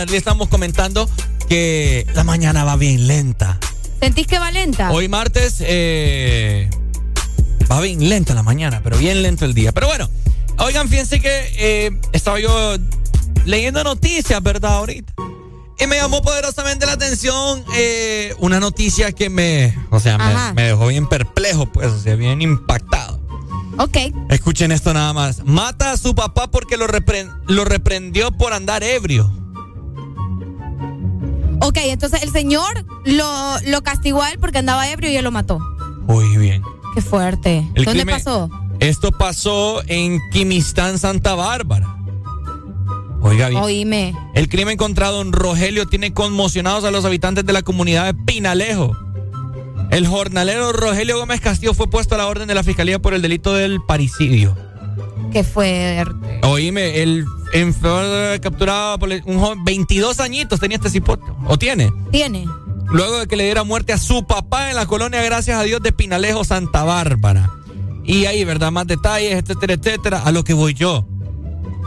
Día. Estamos comentando que la mañana va bien lenta. ¿Sentís que va lenta? Hoy martes eh, va bien lenta la mañana, pero bien lento el día. Pero bueno, oigan, fíjense que eh, estaba yo leyendo noticias, ¿verdad? Ahorita. Y me llamó poderosamente la atención eh, una noticia que me, o sea, me, me dejó bien perplejo, pues, o sea, bien impactado. Ok. Escuchen esto nada más. Mata a su papá porque lo reprendió por andar ebrio. Entonces el señor lo, lo castigó a él porque andaba ebrio y él lo mató. Muy bien. Qué fuerte. El ¿Dónde pasó? Esto pasó en Quimistán, Santa Bárbara. Oiga bien. Oíme. El crimen contra don Rogelio tiene conmocionados a los habitantes de la comunidad de Pinalejo. El jornalero Rogelio Gómez Castillo fue puesto a la orden de la fiscalía por el delito del parricidio. Qué fuerte. Oíme, el en capturado por un joven, 22 añitos tenía este cipote. ¿O tiene? Tiene. Luego de que le diera muerte a su papá en la colonia, gracias a Dios, de Pinalejo, Santa Bárbara. Y ahí, ¿verdad? Más detalles, etcétera, etcétera. A lo que voy yo.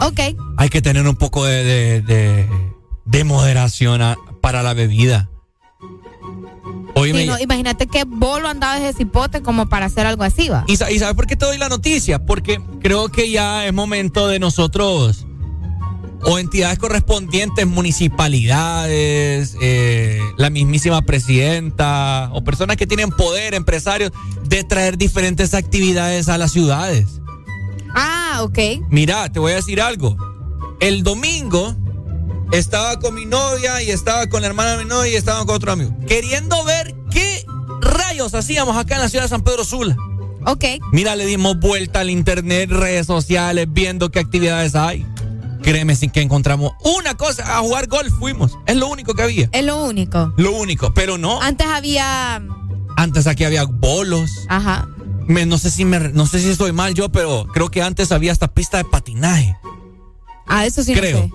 Ok. Hay que tener un poco de, de, de- de moderación a- para la bebida. Sí, no, imagínate qué bolo andaba ese cipote como para hacer algo así, va. ¿Y, sa- y sabes por qué te doy la noticia? Porque creo que ya es momento de nosotros o entidades correspondientes, municipalidades, eh, la mismísima presidenta o personas que tienen poder, empresarios, de traer diferentes actividades a las ciudades. Ah, ok. Mira, te voy a decir algo. El domingo estaba con mi novia y estaba con la hermana de mi novia y estaba con otro amigo. Queriendo ver qué rayos hacíamos acá en la ciudad de San Pedro Sula. Ok. Mira, le dimos vuelta al internet, redes sociales, viendo qué actividades hay. Créeme, sin que encontramos una cosa, a jugar golf fuimos. Es lo único que había. Es lo único. Lo único, pero no. Antes había. Antes aquí había bolos. Ajá. Me- no sé si me, no sé si estoy mal yo, pero creo que antes había hasta pista de patinaje. Ah, eso sí no creo. sé.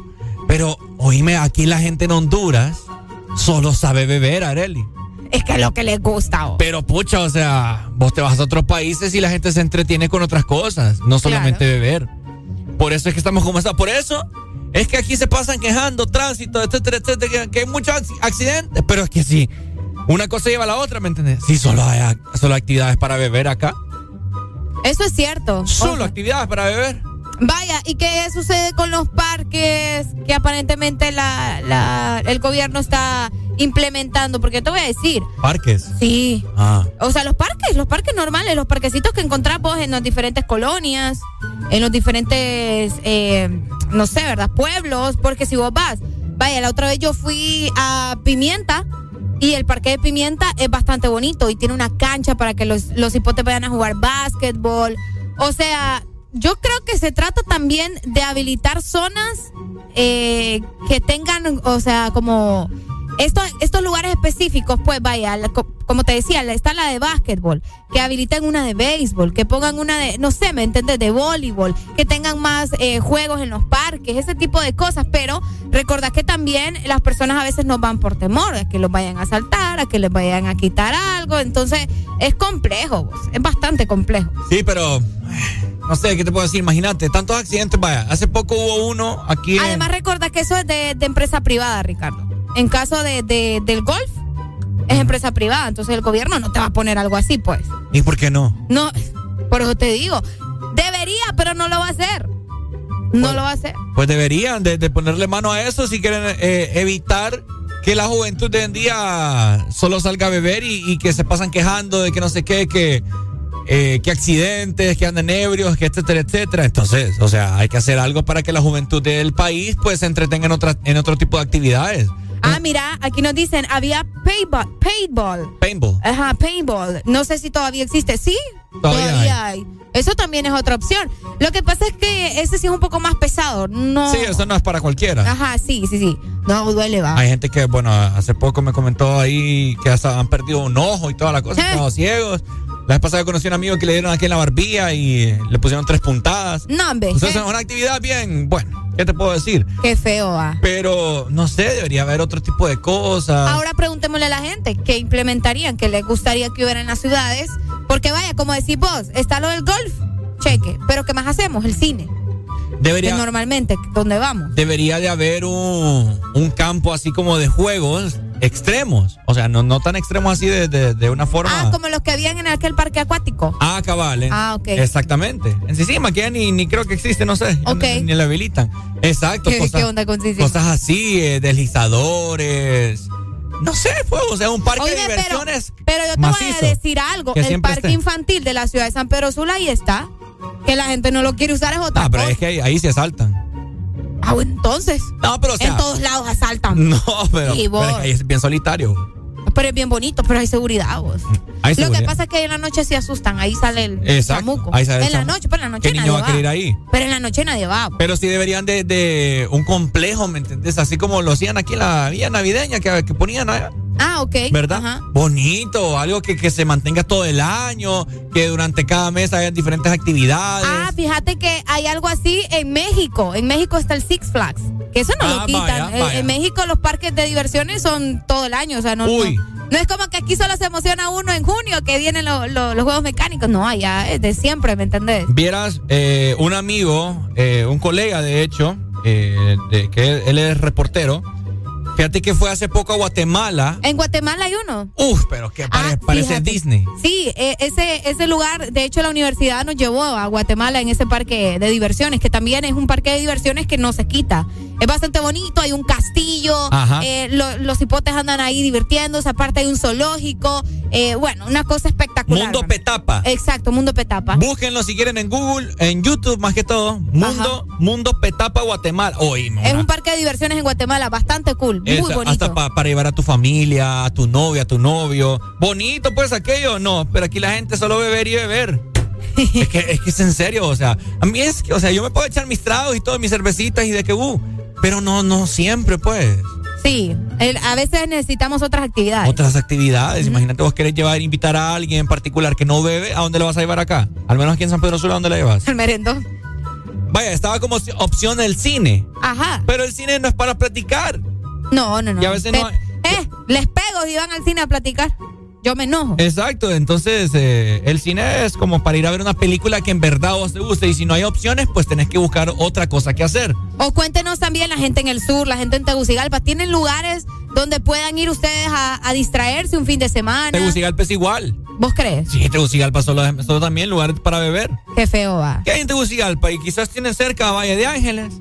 Pero oíme, aquí la gente en Honduras solo sabe beber, Areli. Es que es lo que les gusta. oh. Pero pucha, o sea, vos te vas a otros países y la gente se entretiene con otras cosas, no solamente beber. Por eso es que estamos como está. Por eso es que aquí se pasan quejando, tránsito, etcétera, etcétera, que, hay muchos acc- accidentes. Pero es que sí, una cosa lleva a la otra, ¿me entiendes? Sí, solo hay, solo actividades para beber acá. Eso es cierto. Solo actividades para beber. Vaya, ¿y qué sucede con los parques que aparentemente la, la- el gobierno está implementando? Porque te voy a decir, Parques. sí. Ah. O sea, los parques, los parques normales, los parquecitos que encontrás vos en las diferentes colonias, en los diferentes, eh, no sé, ¿verdad? Pueblos, porque si vos vas, Vaya, la otra vez yo fui a Pimienta y el parque de Pimienta es bastante bonito y tiene una cancha para que los, los hipotes vayan a jugar básquetbol. O sea, yo creo que se trata también de habilitar zonas eh, que tengan, o sea, como estos, estos lugares específicos, pues vaya, la- co- como te decía, está la de básquetbol, que habiliten una de béisbol, que pongan una de, no sé, ¿me entiendes? De voleibol, que tengan más eh, juegos en los parques, ese tipo de cosas, pero recordad que también las personas a veces no van por temor, a que los vayan a asaltar, a que les vayan a quitar algo, entonces es complejo, es bastante complejo. Sí, pero no sé, ¿qué te puedo decir? Imagínate, tantos accidentes, vaya, hace poco hubo uno aquí en... Además, recuerda que eso es de, de empresa privada, Ricardo. En caso de, de- del golf, es empresa privada. Entonces, el gobierno no te va a poner algo así, pues. ¿Y por qué no? No, por eso te digo. Debería, pero no lo va a hacer. No lo va a hacer. Pues deberían de, de ponerle mano a eso si quieren eh, evitar que la juventud de hoy en día solo salga a beber y, y que se pasan quejando de que no sé qué, que, eh, que accidentes, que andan ebrios, que etcétera, etcétera. Entonces, o sea, hay que hacer algo para que la juventud del país pues se entretenga en, otra, en otro tipo de actividades. Ah, mira, aquí nos dicen, había paintball. Paintball. Paintball. Ajá, paintball. No sé si todavía existe. Sí, Todavía hay. Eso también es otra opción. Lo que pasa es que ese sí es un poco más pesado. No. Sí, eso no es para cualquiera. Ajá, sí, sí, sí. No, duele, va. Hay gente que, bueno, hace poco me comentó ahí que hasta han perdido un ojo y toda la cosa, Eh. estaban ciegos. La vez pasada conocí a un amigo que le dieron aquí en la barbilla y le pusieron tres puntadas. No, hombre. Entonces es una actividad bien, bueno, ¿qué te puedo decir? Qué feo va. Pero, no sé, debería haber otro tipo de cosas. Ahora preguntémosle a la gente qué implementarían, qué les gustaría que hubiera en las ciudades. Porque vaya, como decís vos, está lo del golf, cheque. Pero ¿qué más hacemos? El cine. debería, Que normalmente, ¿dónde vamos? debería de haber un, un campo así como de juegos extremos. O sea, no, no tan extremos así de, de- de una forma... Ah, como los que habían en aquel parque acuático. Ah, cabal. en- Ah, ok. Exactamente. En Sisima, que ya ni, ni creo que existe, no sé. ya Ok. Ni, la habilitan. Exacto. ¿Qué, cosas, qué onda con Sisima? cosas así, eh, deslizadores. No sé, pues, o sea, un parque Oye, de diversiones. Pero yo te voy a decir algo. El parque esté. infantil de la ciudad de San Pedro Sula ahí está. Que la gente no lo quiere usar es otra Ah, pero es que ahí, ahí se asaltan. Ah, bueno, entonces. No, pero o sea. en todos lados asaltan. No, pero, pero vos. ahí es bien solitario. Pero es bien bonito, pero hay seguridad, vos. Hay Lo que pasa es que en la noche se asustan. Ahí sale el Exacto, chamuco. ahí sale el en la noche, pero en la noche ¿Qué nadie niño va a querer ahí? Pero en la noche nadie va. Pero sí deberían de, de un complejo, ¿me entendés? Así como lo hacían aquí en la vía navideña que, que ponían allá. Ah, ok. ¿Verdad? Ajá. Bonito, algo que, que se mantenga todo el año, que durante cada mes haya diferentes actividades. Ah, fíjate que hay algo así en México. En México está el Six Flags. Que eso no Ah, lo quitan. vaya, En- vaya. En México los parques de diversiones son todo el año. O sea, no, no, Uy. no es como que aquí solo se emociona uno en junio que vienen lo- lo- los juegos mecánicos. No, allá es de siempre, ¿me entendés? Vieras, eh, un amigo, eh, un colega de hecho, eh, de, que él, él es reportero, fíjate que fue hace poco a Guatemala. En Guatemala hay uno. Uf, pero que pare- parece Ah, fíjate. Disney. Sí, eh, ese, ese lugar, de hecho la universidad nos llevó a Guatemala en ese parque de diversiones, que también es un parque de diversiones que no se quita. Es bastante bonito, hay un castillo, eh, lo- los hipotes andan ahí divirtiéndose, aparte hay un zoológico, eh, bueno, una cosa espectacular. Mundo. Petapa. Exacto, Mundo Petapa. Búsquenlo si quieren en Google, en YouTube más que todo. Mundo, Mundo Petapa Guatemala. Oye, Es un parque de diversiones en Guatemala, bastante cool, muy bonito. hasta pa- para llevar a tu familia, a tu novia, a tu novio. Bonito, pues aquello, no. Pero aquí la gente solo beber y beber. es, que, es que es en serio, o sea, a mí es que, o sea, yo me puedo echar mis tragos y todas mis cervecitas y de que, uh, pero no, no siempre, pues. Sí, el- a veces necesitamos otras actividades. Otras actividades, imagínate vos querés llevar, invitar a alguien en particular que no bebe, ¿a dónde le vas a llevar acá? Al menos aquí en San Pedro Sula, ¿a dónde la llevas? El merendón. Vaya, estaba como opción el cine. Ajá. Pero el cine no es para platicar. No, no, no. Y a veces no hay- Eh, les pego y van al cine a platicar. Yo me enojo. Exacto, entonces eh, el cine es como para ir a ver una película que en verdad vos te guste y si no hay opciones, pues tenés que buscar otra cosa que hacer. O cuéntenos también la gente en el sur, la gente en Tegucigalpa. ¿Tienen lugares donde puedan ir ustedes a, a distraerse un fin de semana? Tegucigalpa es igual. ¿Vos crees? Sí, Tegucigalpa solo, solo también lugares para beber. Qué feo va. ¿Qué hay en Tegucigalpa? Y quizás tienen cerca Valle de Ángeles.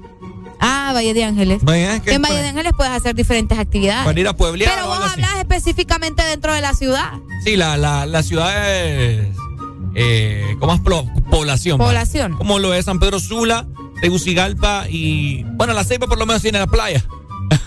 Ah, Valle de Ángeles. Valle, ¿qué En Valle de Ángeles puedes hacer diferentes actividades. Para ir a pueblear Pero vos así. hablas específicamente dentro de la ciudad. Sí, la, la, la ciudad es... Eh, ¿Cómo es población? Población. Como lo es San Pedro Sula, Tegucigalpa y... Bueno, la Ceiba por lo menos tiene la playa.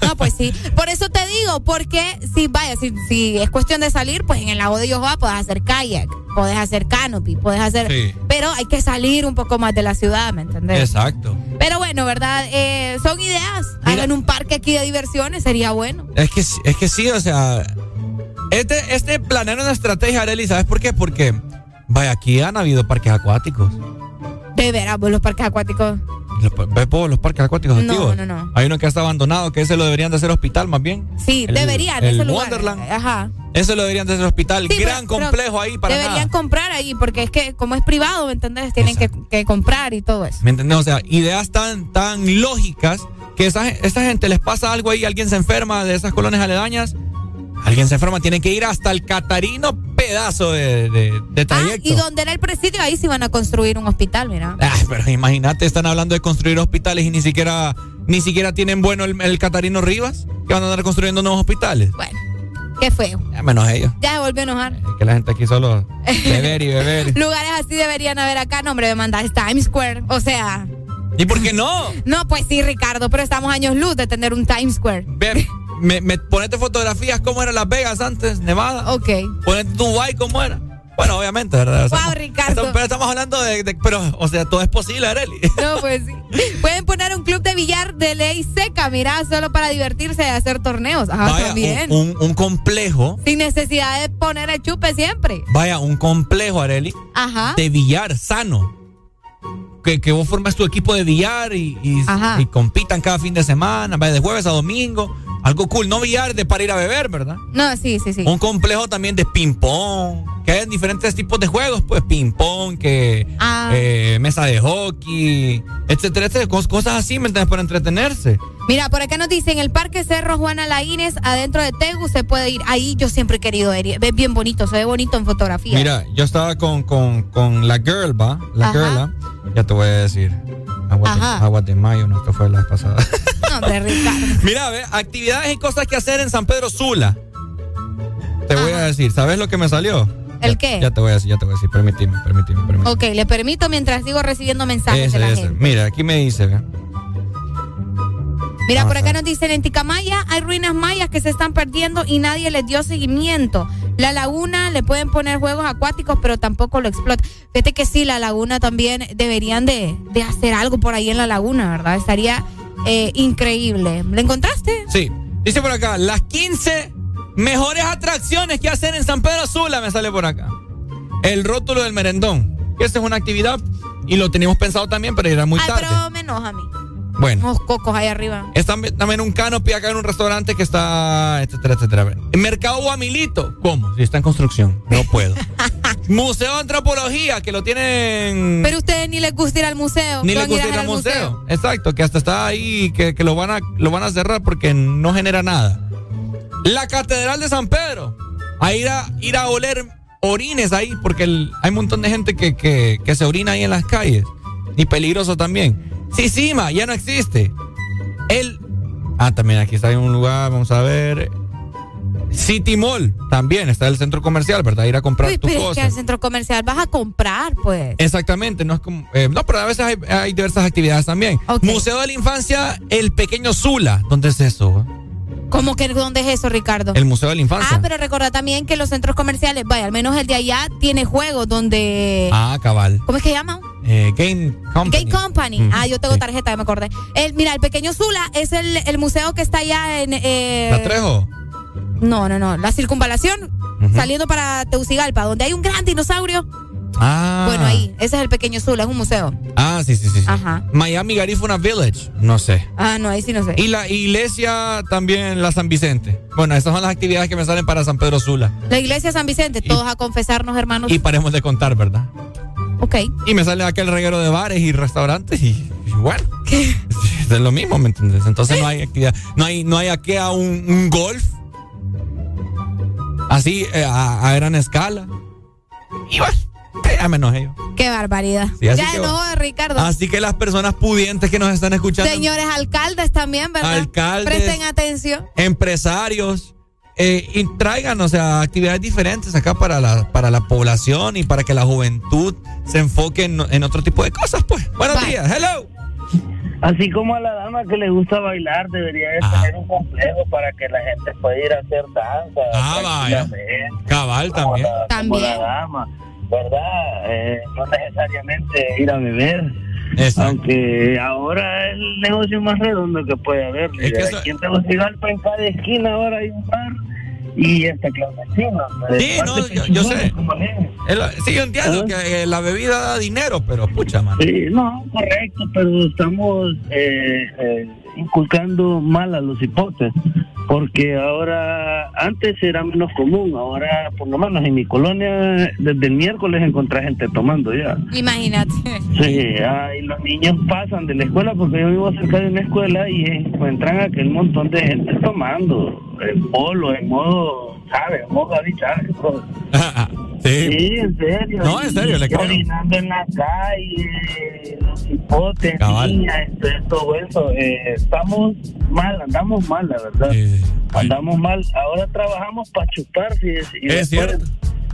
No, pues sí. Por eso te digo, porque si vaya, si, si es cuestión de salir, pues en el lago de Yohoa puedes hacer kayak, puedes hacer canopy, puedes hacer. Sí. Pero hay que salir un poco más de la ciudad, ¿me entendés? Exacto. Pero bueno, ¿verdad? Eh, son ideas. Hagan un parque aquí de diversiones, sería bueno. Es que, sí- es que sí, o sea, este, este planear una estrategia, Arely, ¿sabes por qué? Porque, vaya, aquí han habido parques acuáticos. De veras, los parques acuáticos. Los, ¿Ves vos los parques acuáticos No, activos? no, no. Hay uno que está abandonado, que ese lo deberían de hacer hospital más bien. Sí, El- deberían, el ese lugar. Wonderland. Ajá. Ese lo deberían de hacer hospital. Sí, Gran pero- pero complejo ahí para Deberían nada. comprar ahí, porque es que como es privado, ¿me entendés? Tienen que, que comprar y todo eso. ¿Me entendés? O sea, ideas tan, tan lógicas que esa, esa gente les pasa algo ahí, alguien se enferma de esas colonias aledañas, alguien se enferma, tienen que ir hasta el Catarino pedazo de, de, de Ah, trayecto. y donde era el presidio, ahí sí van a construir un hospital, mira. Ah, pero imagínate, están hablando de construir hospitales y ni siquiera, ni siquiera tienen bueno el, el Catarino Rivas, que van a andar construyendo nuevos hospitales. Bueno, qué feo. Ya menos ellos. Ya se volvió a enojar. Es que la gente aquí solo beber y beber. Lugares así deberían haber acá. No, hombre, me mandas Times Square. O sea, ¿Y por qué no? no, pues sí, Ricardo, pero estamos años luz de tener un Times Square. Ve, me, me- ponete fotografías cómo era Las Vegas antes, Nevada. Ok. Ponete Dubai cómo era. Bueno, obviamente, ¿verdad? Wow, Estamos- Ricardo. estamos- pero estamos hablando de, de- Pero, o sea, todo es posible, Areli. No, pues sí. Pueden poner un club de billar de ley seca, mira, solo para divertirse y hacer torneos. Ajá, Vaya, también. un, un- un complejo. Sin necesidad de poner el chupe siempre. Vaya, un complejo, Areli. Ajá. de billar sano. Que, que vos formas tu equipo de billar y, y- Ajá. y compitan cada fin de semana, de jueves a domingo. Algo cool, no billar de para ir a beber, ¿verdad? No, sí, sí, sí. Un complejo también de ping-pong, que hay diferentes tipos de juegos, pues ping-pong, que Ah. eh, mesa de hockey, etcétera, etcétera, cos- cosas así, ¿me entiendes? Para entretenerse. Mira, por acá nos dicen el Parque Cerro Juana Laínez, adentro de Tegu, se puede ir. Ahí yo siempre he querido ir. Es bien bonito, se ve bonito en fotografía. Mira, yo estaba con, con, con la girl, ¿va? La girl. Ya te voy a decir. Aguas de, de mayo, no, esto fue la pasada. No, hombre, Ricardo. Mira, ve, actividades y cosas que hacer en San Pedro Sula. Te voy a decir, ¿sabes lo que me salió? ¿El Ya- qué? Ya te voy a decir, ya te voy a decir, permíteme, permíteme, permíteme. Ok, le permito mientras sigo recibiendo mensajes Ese, de la ese. gente. Mira, aquí me dice, ve. Mira, por acá nos dicen en Ticamaya hay ruinas mayas que se están perdiendo y nadie les dio seguimiento. La laguna le pueden poner juegos acuáticos, pero tampoco lo explota. Fíjate que sí, la laguna también deberían de, de hacer algo por ahí en la laguna, ¿verdad? Estaría eh, increíble. ¿Le encontraste? Sí, dice por acá, las 15 mejores atracciones que hacer en San Pedro Sula, me sale por acá. El rótulo del merendón, esta es una actividad y lo teníamos pensado también, pero era muy Ay, tarde. pero me enoja a mí. Bueno. Unos cocos ahí arriba. Es también, un canopy acá en un restaurante que está, etcétera, etcétera. Mercado Guamilito. ¿Cómo? Si está en construcción. No puedo. Museo de Antropología, que lo tienen... Pero a ustedes ni les gusta ir al museo. Ni ¿Qué le van a gusta ir al museo. Exacto, que hasta está ahí, que, que lo, van a, lo van a cerrar porque no genera nada. La Catedral de San Pedro. A ir a, ir a oler orines ahí, porque el- hay un montón de gente que, que, que se orina ahí en las calles. Y peligroso también. Sisima, ya no existe. El. Ah, también aquí está en un lugar, vamos a ver. City Mall, también está el centro comercial, ¿verdad? Ir a comprar Uy, tus pero es que al centro comercial vas a comprar, pues. Exactamente, no es como. eh, no, pero a veces hay, hay diversas actividades también. Museo de la Infancia, el pequeño Zula. ¿Dónde es eso? ¿Cómo que dónde es eso, Ricardo? El Museo de la Infancia. Ah, pero recuerda también que los centros comerciales, vaya, al menos el de allá tiene juegos donde. Ah, cabal. ¿Cómo es que llama? Eh, Game Company. Gay Company. Mm, ah, yo tengo sí. tarjeta, ya me acordé. El, mira, el pequeño Zula es el, el museo que está allá en. Eh, ¿La Trejo? No, no, no. La circunvalación, saliendo para Teucigalpa, donde hay un gran dinosaurio. Ah. Bueno, ahí. Ese es el pequeño Zula, es un museo. Ah, sí, sí, sí. Ajá. Miami Garifuna Village. No sé. Ah, no, ahí sí no sé. Y la iglesia también, la San Vicente. Bueno, estas son las actividades que me salen para San Pedro Sula. La iglesia San Vicente, todos a confesarnos, hermanos. Y paremos de contar, ¿verdad? Ok. Y me sale aquel reguero de bares y restaurantes y, y bueno. Es lo mismo, ¿me entiendes? Entonces no hay actividad. No hay, no hay aquí a un, un golf. Así, eh, a, a gran escala. Y bueno, eh, ya me enojé yo. Qué barbaridad. Sí, ya que de Ricardo. Así que las personas pudientes que nos están escuchando, Señores alcaldes también, ¿verdad? Alcaldes. Presten atención. empresarios, eh, y traigan, o sea, actividades diferentes acá para la, para la población y para que la juventud se enfoque en, en otro tipo de cosas, pues. Buenos Bye. días, hello. Así como a la dama que le gusta bailar, debería de tener un complejo para que la gente pueda ir a hacer danza. Ah, vaya. Cabal como también. la- Como la dama, ¿verdad? Eh, no necesariamente ir a beber. Aunque ahora es el negocio más redondo que puede haber. Es que Aquí en Tegucigalpa, en cada esquina ahora hay un bar y hasta clandestino. Sí, no, yo, yo sé. Sí, yo entiendo que eh, la bebida da dinero, pero pucha, mano. Sí, no, correcto, pero estamos eh, eh, inculcando mal a los hipotes, porque ahora, antes era menos común, ahora por lo menos en mi colonia, desde el miércoles encontré gente tomando ya. Imagínate. Sí, ah, y los niños pasan de la escuela, porque yo vivo cerca de una escuela y encuentran aquel montón de gente tomando, en polo, en modo, ¿sabes? En modo habitar. Sí. en serio. No, en serio, le Y creo. Orinando en la calle, los hipotes, Cabal. niñas, esto, todo eso. Eh, estamos mal, andamos mal, la verdad. Andamos mal. Ahora trabajamos para chupar, y Es después- cierto.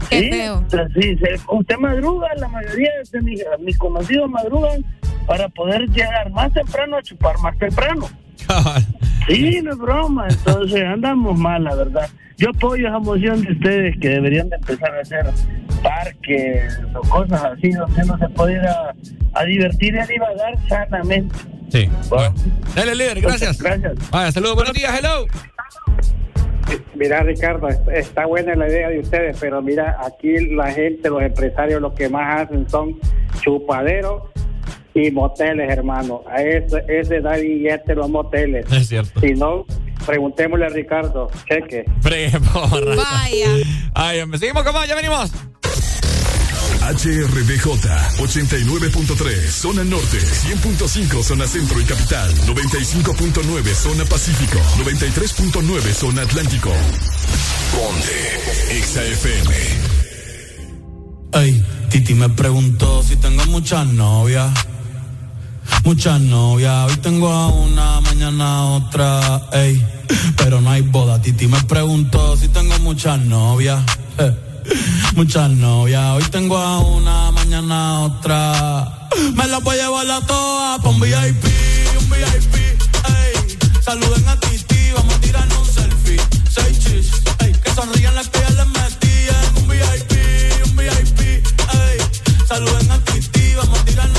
Qué Sí, feo. sí, se- usted madruga, la mayoría de mis, mis conocidos madrugan para poder llegar más temprano a chupar más temprano. Sí, no es broma, entonces andamos mal, la verdad. Yo apoyo esa moción de ustedes que deberían de empezar a hacer parques o cosas así donde uno se puede ir a, a divertir y a divagar sanamente. Sí. Dale, líder, gracias. Gracias. Vaya, saludos, buenos días, hello. Mira, Ricardo, est- está buena la idea de ustedes, pero mira, aquí la gente, los empresarios, lo que más hacen son chupaderos y moteles, hermano. A ese, ese da billete los moteles. Es cierto. Si no, preguntémosle a Ricardo, cheque. Porra. Vaya. Ay, hombre, seguimos con más, ya venimos. HRDJ 89.3 Zona Norte 100.5 Zona Centro y Capital 95.9 Zona Pacífico 93.9 Zona Atlántico Ponte Exa FM Ey, Titi me preguntó si tengo muchas novias. Muchas novias, hoy tengo a una, mañana otra, ey. Pero no hay boda. Titi me preguntó si tengo muchas novias. Muchas novias, hoy tengo a una, mañana otra. Me las voy a llevar a todas pa' un VIP, un VIP, ey. Saluden a Titi, vamos a tirarnos un selfie. Seis chis, ey. Que sonrían las que ya les metían. Un VIP, un VIP, ey. Saluden a Titi, vamos a tirarnos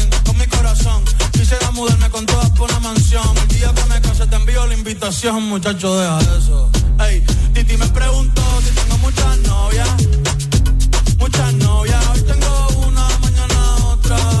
Quisiera mudarme con todas por una mansión. El día que me case te envío la invitación, muchacho, deja eso. Ey, Titi me preguntó si tengo muchas novias. Muchas novias, hoy tengo una, mañana otra.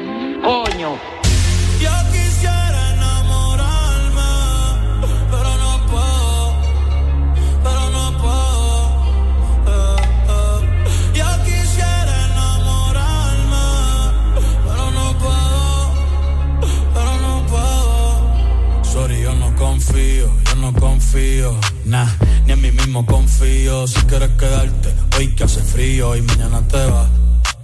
Coño. Yo quisiera enamorarme, pero no puedo, pero no puedo. eh, eh. Yo quisiera enamorarme, pero no puedo, pero no puedo. Sorry, yo no confío, yo no confío, nah, ni en mí mismo confío. Si quieres quedarte, hoy que hace frío y mañana te vas.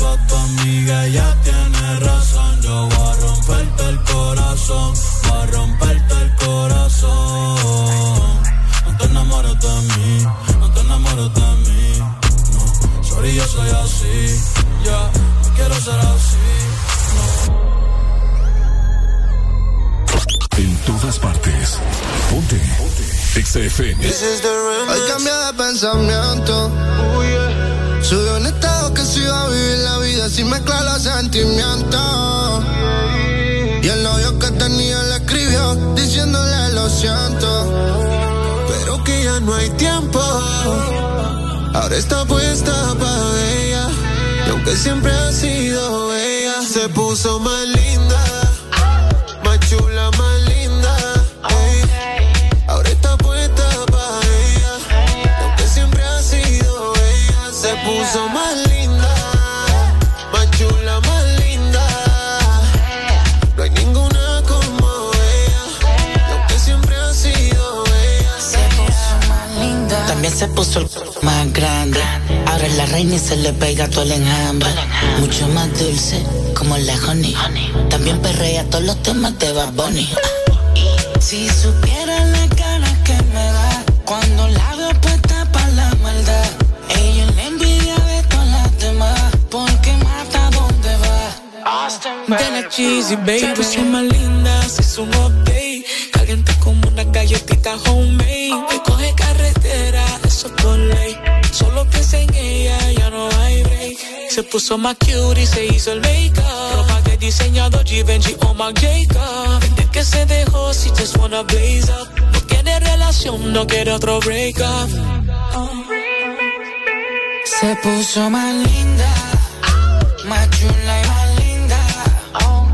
A tu amiga, ella tiene razón. Yo voy a romperte el corazón, voy a romperte el corazón. No te enamores de mí, no te enamores de mí. No, sorry, yo soy así. Ya, no quiero ser así. En todas partes. Ponte. XFM. Hoy cambié de pensamiento. Subió un estado que se iba a vivir la vida sin mezclar los sentimientos. Y el novio que tenía le escribió diciéndole lo siento. Pero que ya no hay tiempo. Ahora está puesta para ella. Y aunque siempre ha sido ella, se puso más linda. Más chula, se puso el más grande. Ahora es la reina y se le pega todo el enjambre. Mucho más dulce, como la honey. También perrea todos los temas de Bad Bunny. Si supiera la cara que me da cuando la veo puesta para la maldad. Ella la envidia de todas las demás. Porque mata donde va. Tiene cheesy, baby. Se puso más linda, se hizo un update. Caliente como una galletita homemade. Me coge por ley. Solo piensa en ella, ya no hay break. Se puso más cute y se hizo el make-up. Ropa de diseñador Givenchy o Marc Jacob. Desde que se dejó, si just wanna blaze up. No quiere relación, no quiere otro breakup. Se puso más linda, más chula y más linda. Ahora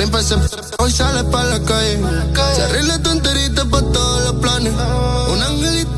Ese hoy sale pa' la calle. Se arregla tu enterita pa' todos los planes. Un angelito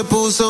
se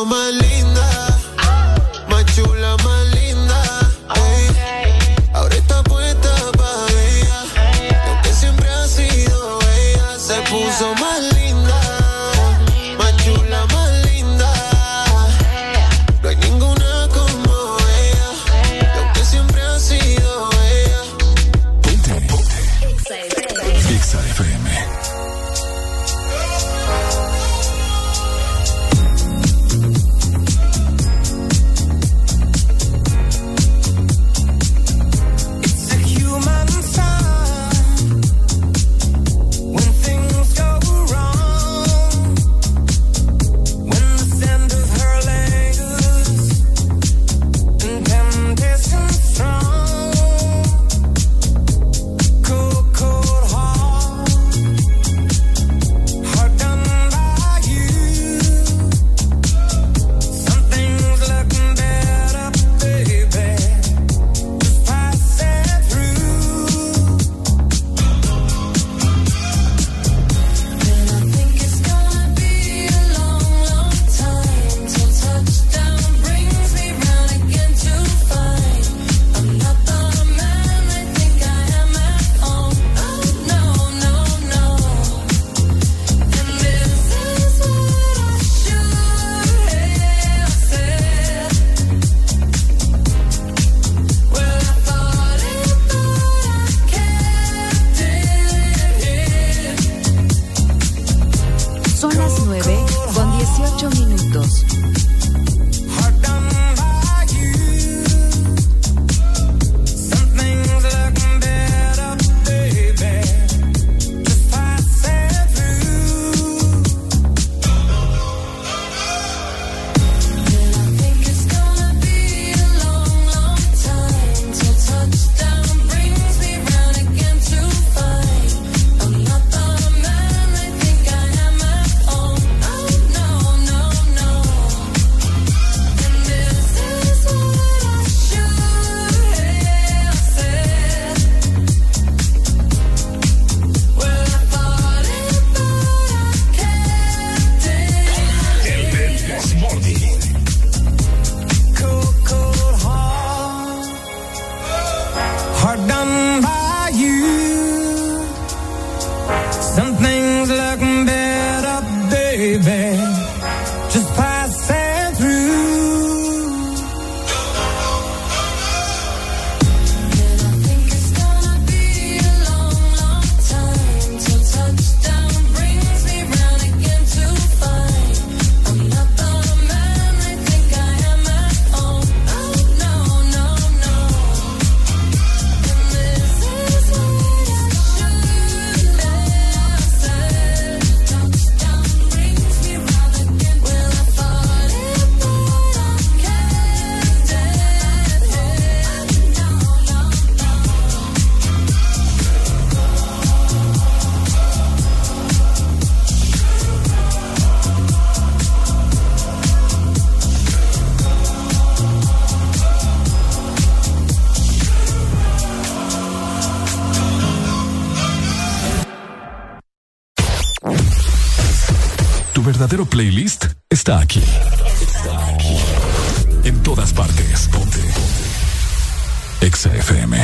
FM.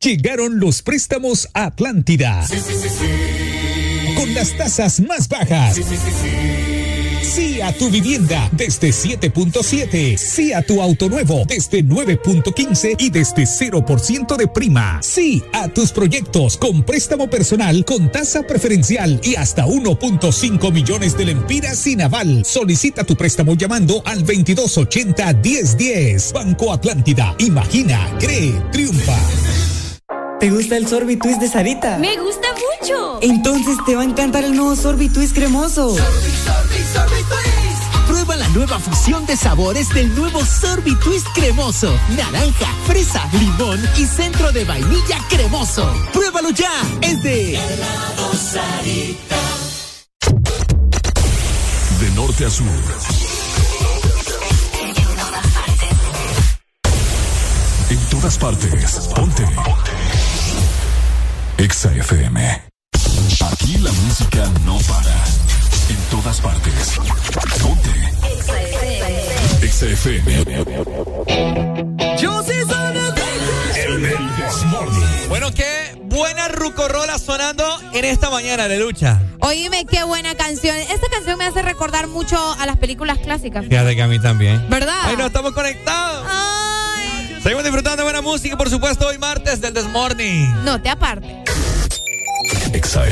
Llegaron los préstamos a Atlántida. Con las tasas más bajas. Sí a tu vivienda desde 7.7. Sí a tu auto nuevo desde 9.15 y desde 0% de prima. Sí a tus proyectos con préstamo personal con tasa preferencial y hasta 1.5 millones de lempiras sin aval. Solicita tu préstamo llamando al 2280 1010. Banco Atlántida. Imagina, cree, triunfa. ¿Te gusta el Sorbitwist de Sarita? Me gusta mucho. Entonces te va a encantar el nuevo Sorbitwist cremoso. Nueva fusión de sabores del nuevo Sorbitwist cremoso. Naranja, fresa, limón y centro de vainilla cremoso. Pruébalo ya. Es de De norte a sur. En todas partes. Ponte. Exa FM. Aquí la música no para. En todas partes. Ponte. Exa FM. El Desmorning. Bueno, qué buena rucorola sonando en esta mañana de lucha. Oíme, qué buena canción. Esta canción me hace recordar mucho a las películas clásicas. Fíjate que a mí también. ¿Verdad? Ahí nos estamos conectados. Seguimos disfrutando de buena música, por supuesto, hoy martes del Desmorning. No te aparte. Exa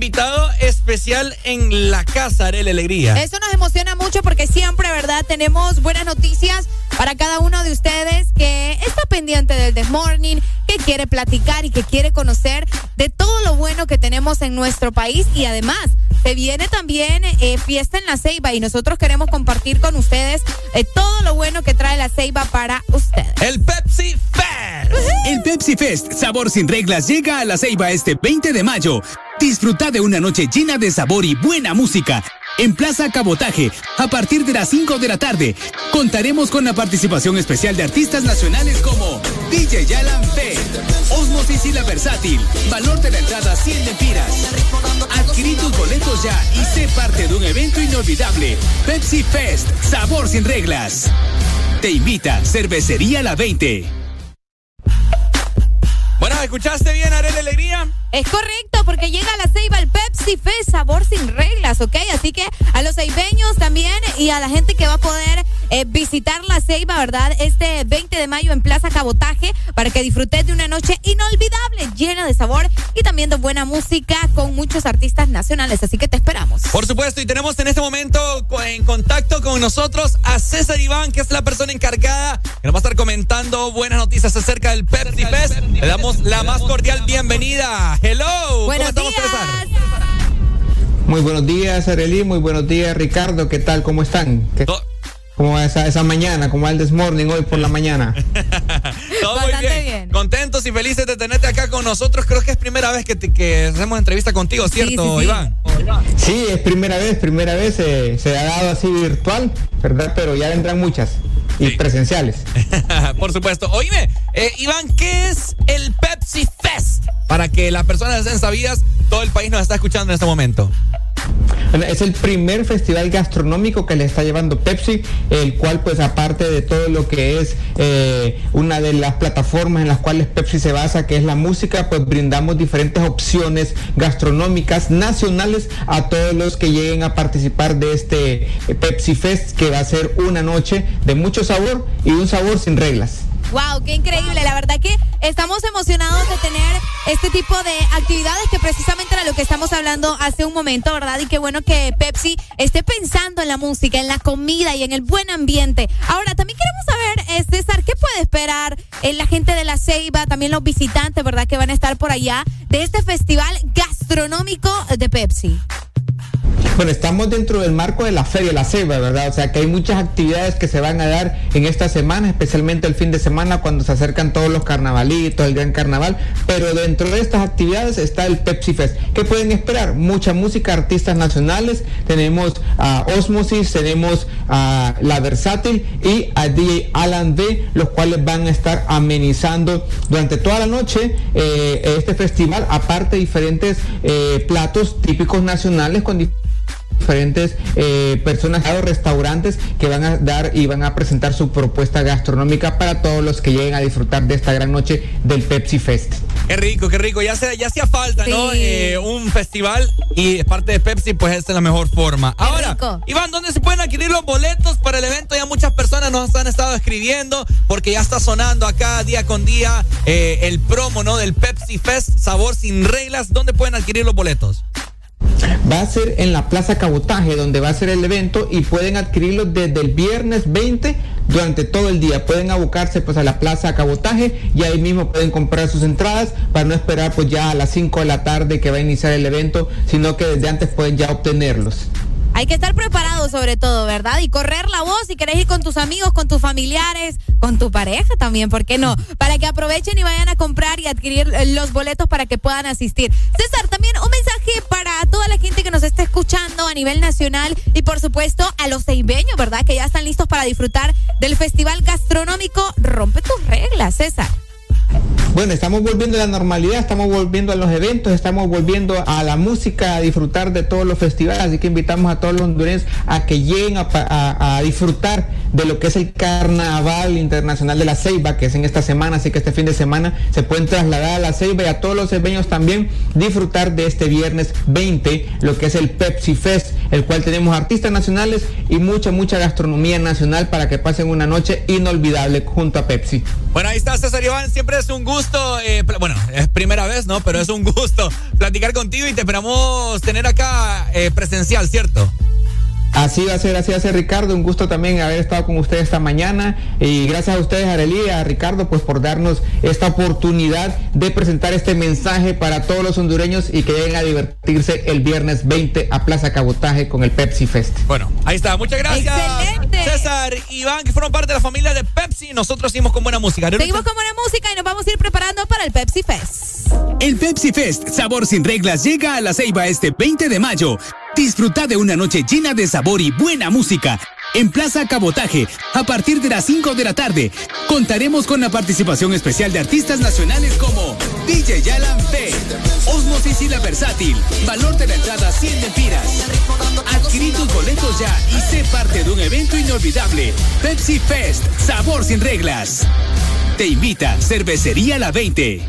invitado especial en la casa, Arele Alegría. Eso nos emociona mucho porque siempre, ¿verdad? Tenemos buenas noticias para cada uno de ustedes que está pendiente del This Morning, que quiere platicar y que quiere conocer de todo lo bueno que tenemos en nuestro país y además se viene también eh, fiesta en la Ceiba y nosotros queremos compartir con ustedes eh, todo lo bueno que trae la Ceiba para ustedes. El Pepsi Fest. El Pepsi Fest, sabor sin reglas, llega a la Ceiba este 20 de mayo. Disfruta de una noche llena de sabor y buena música. En Plaza Cabotaje, a partir de las 5 de la tarde, contaremos con la participación especial de artistas nacionales como DJ Yalan Fe, Osmosis y La Versátil. Valor de la entrada 100 lempiras. Adquirí tus boletos ya y sé parte de un evento inolvidable. Pepsi Fest, sabor sin reglas. Te invita Cervecería La 20. Bueno, ¿escuchaste bien, Arele Alegría? Es correcto, porque llega a la Ceiba el Pepsi Fest sabor sin reglas, ¿ok? Así que a los ceibeños también y a la gente que va a poder eh, visitar la Ceiba, ¿verdad? Este 20 de mayo en Plaza Cabotaje para que disfrutes de una noche inolvidable, llena de sabor y también de buena música con muchos artistas nacionales. Así que te esperamos. Por supuesto, y tenemos en este momento en contacto con nosotros a César Iván, que es la persona encargada que nos va a estar comentando buenas noticias acerca del Pepsi Fest. Le damos la más cordial bienvenida. Hello. Buenos ¿Cómo estamos, César? Muy buenos días, Arely. Muy buenos días, Ricardo. ¿Qué tal? ¿Cómo están? ¿Qué- ¿Cómo va esa, esa mañana? ¿Cómo va el desmorning hoy por la mañana? Todo muy bien. Contentos y felices de tenerte acá con nosotros. Creo que es primera vez que, te- que hacemos entrevista contigo, ¿cierto, sí, sí. Iván? Sí, es primera vez, primera vez eh, se ha dado así virtual, ¿verdad? Pero ya vendrán muchas y presenciales. Por supuesto. Oíme, eh, Iván, ¿qué es el Pepsi Fest? Para que las personas estén sabidas, todo el país nos está escuchando en este momento. Es el primer festival gastronómico que le está llevando Pepsi, el cual pues aparte de todo lo que es eh, una de las plataformas en las cuales Pepsi se basa, que es la música, pues brindamos diferentes opciones gastronómicas nacionales a todos los que lleguen a participar de este Pepsi Fest, que va a ser una noche de mucho sabor y un sabor sin reglas. Wow, qué increíble. La verdad que estamos emocionados de tener este tipo de actividades que precisamente era lo que estamos hablando hace un momento, ¿verdad? Y qué bueno que Pepsi esté pensando en la música, en la comida y en el buen ambiente. Ahora, también queremos saber, eh, César, ¿qué puede esperar eh, la gente de la Ceiba, también los visitantes, ¿verdad? Que van a estar por allá de este festival gastronómico de Pepsi. Bueno, estamos dentro del marco de la Feria La Ceiba, ¿verdad? O sea que hay muchas actividades que se van a dar en esta semana, especialmente el fin de semana cuando se acercan todos los carnavalitos, el gran carnaval. Pero dentro de estas actividades está el Pepsi Fest. ¿Qué pueden esperar? Mucha música, artistas nacionales. Tenemos a Osmosis, tenemos a La Versátil y a DJ Alan D, los cuales van a estar amenizando durante toda la noche eh, este festival, aparte diferentes eh, platos típicos nacionales con dif- diferentes eh, personas o restaurantes que van a dar y van a presentar su propuesta gastronómica para todos los que lleguen a disfrutar de esta gran noche del Pepsi Fest. Qué rico, qué rico. Ya, se, ya hacía falta, ¿no? Eh, un festival y es parte de Pepsi, pues esta es la mejor forma. Ahora, Iván, ¿dónde se pueden adquirir los boletos para el evento? Ya muchas personas nos han estado escribiendo porque ya está sonando acá día con día eh, el promo, ¿no? Del Pepsi Fest, sabor sin reglas. ¿Dónde pueden adquirir los boletos? Va a ser en la Plaza Cabotaje, donde va a ser el evento y pueden adquirirlo desde el viernes 20 durante todo el día. Pueden abocarse pues a la Plaza Cabotaje y ahí mismo pueden comprar sus entradas para no esperar pues ya a las 5 de la tarde que va a iniciar el evento, sino que desde antes pueden ya obtenerlos. Hay que estar preparados sobre todo, ¿verdad? Y correr la voz si querés ir con tus amigos, con tus familiares, con tu pareja también, ¿por qué no? Para que aprovechen y vayan a comprar y adquirir eh, los boletos para que puedan asistir. César, también un mensaje para toda la gente que nos está escuchando a nivel nacional y por supuesto a los ceibeños, ¿verdad? Que ya están listos para disfrutar del Festival Gastronómico Rompe tus reglas, César. Bueno, estamos volviendo a la normalidad, estamos volviendo a los eventos, estamos volviendo a la música, a disfrutar de todos los festivales, así que invitamos a todos los hondureños a que lleguen a, disfrutar de lo que es el Carnaval Internacional de la Ceiba, que es en esta semana, así que este fin de semana se pueden trasladar a la Ceiba y a todos los ceibeños también disfrutar de este viernes 20, lo que es el Pepsi Fest, el cual tenemos artistas nacionales y mucha, mucha gastronomía nacional para que pasen una noche inolvidable junto a Pepsi. Bueno, ahí está César Iván, siempre es un gusto, eh, bueno, es primera vez, ¿no? Pero es un gusto platicar contigo y te esperamos tener acá eh, presencial, ¿cierto? Así va a ser, así va a ser Ricardo, un gusto también haber estado con ustedes esta mañana y gracias a ustedes Arely y a Ricardo pues por darnos esta oportunidad de presentar este mensaje para todos los hondureños y que lleguen a divertirse el viernes 20 a Plaza Cabotaje con el Pepsi Fest. Bueno, ahí está, muchas gracias César, Iván, que fueron parte de la familia de Pepsi, nosotros seguimos con buena música. Seguimos con buena música y nos vamos a ir preparando para el Pepsi Fest. El Pepsi Fest, sabor sin reglas, llega a la Ceiba este 20 de mayo. Disfruta de una noche llena de sabor y buena música. En Plaza Cabotaje, a partir de las 5 de la tarde, contaremos con la participación especial de artistas nacionales como DJ Yalan P, Osmosis y La Versátil. Valor de la entrada 100 lempiras. Adquirí tus boletos ya y sé parte de un evento inolvidable. Pepsi Fest, sabor sin reglas. Te invita Cervecería La 20.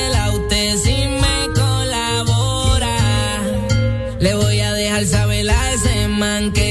a ese man que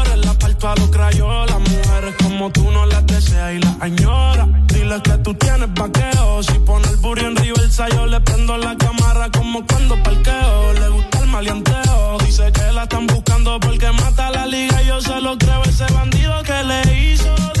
parto a los crayolas. Mujeres como tú no las deseas y las añora. Dile que tú tienes vaqueo. Si pone el burro en reversa, yo le prendo la cámara como cuando parqueo. Le gusta el maleanteo. Dice que la están buscando porque mata la liga. Yo se lo creo, ese bandido que le hizo.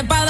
Confiéseme para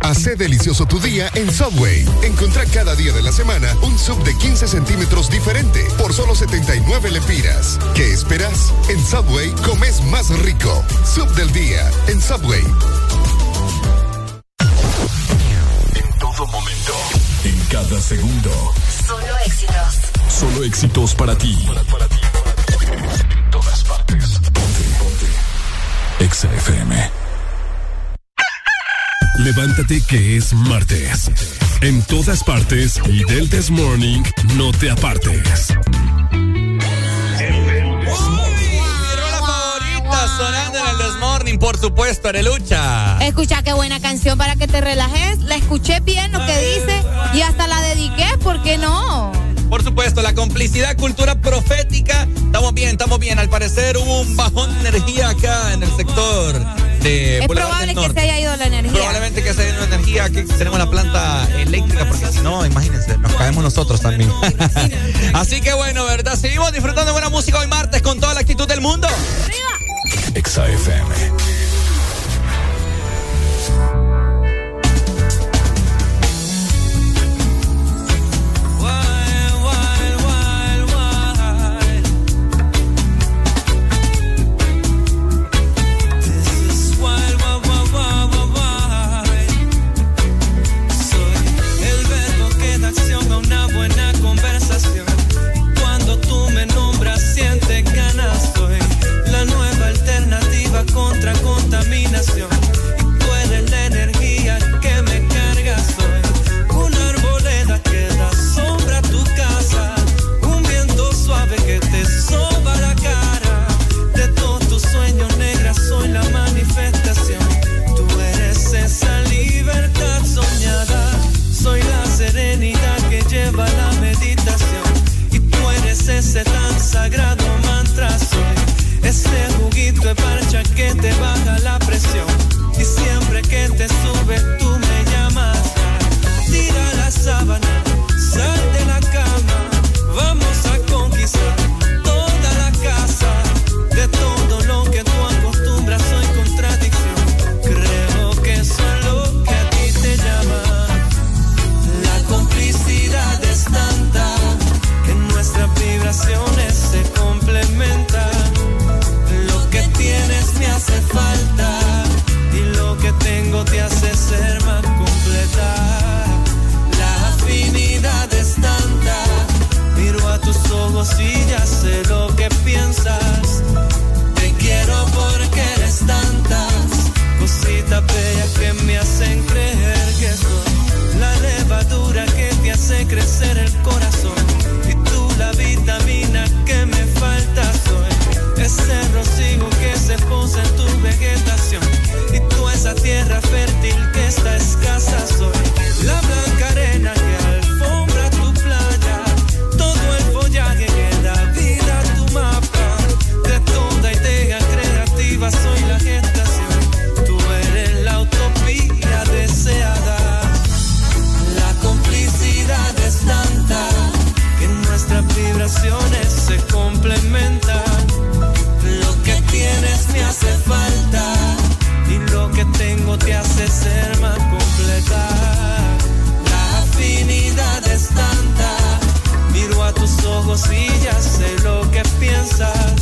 Hace delicioso tu día en Subway. Encontrá cada día de la semana un sub de 15 centímetros diferente por solo 79 lempiras. ¿Qué esperas? En Subway comes más rico. Sub del día en Subway. En todo momento. En cada segundo. Solo éxitos. Solo éxitos para ti. En todas partes. Ponte. Ponte. Exa FM. Levántate que es martes. En todas partes y del This Morning no te apartes. Favorita sonando en el This Morning, por supuesto, Arelucha. Escucha qué buena canción para que te relajes. La escuché bien lo que dice y hasta la dediqué, ¿por qué no? Por supuesto, la complicidad, cultura profética. Estamos bien, estamos bien. Al parecer hubo un bajón de energía acá en el sector de Es Boulevard probable del que se haya ido la energía. Probablemente que se haya ido la energía, que tenemos la planta eléctrica, porque si no, imagínense, nos caemos nosotros también. Así que bueno, ¿verdad? Seguimos disfrutando de buena música hoy martes con toda la actitud del mundo. Exa FM. Ese tan sagrado mantra. Soy ese juguito de parcha que te baja la y ya sé lo que piensas. Te quiero porque eres tantas cositas bellas que me hacen creer que soy la levadura que te hace crecer el corazón. Y tú la vitamina que me falta soy ese rocío que se posa en tu vegetación. Y tú esa tierra fértil que está escasa soy ya sé lo que piensas.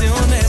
Vibraciones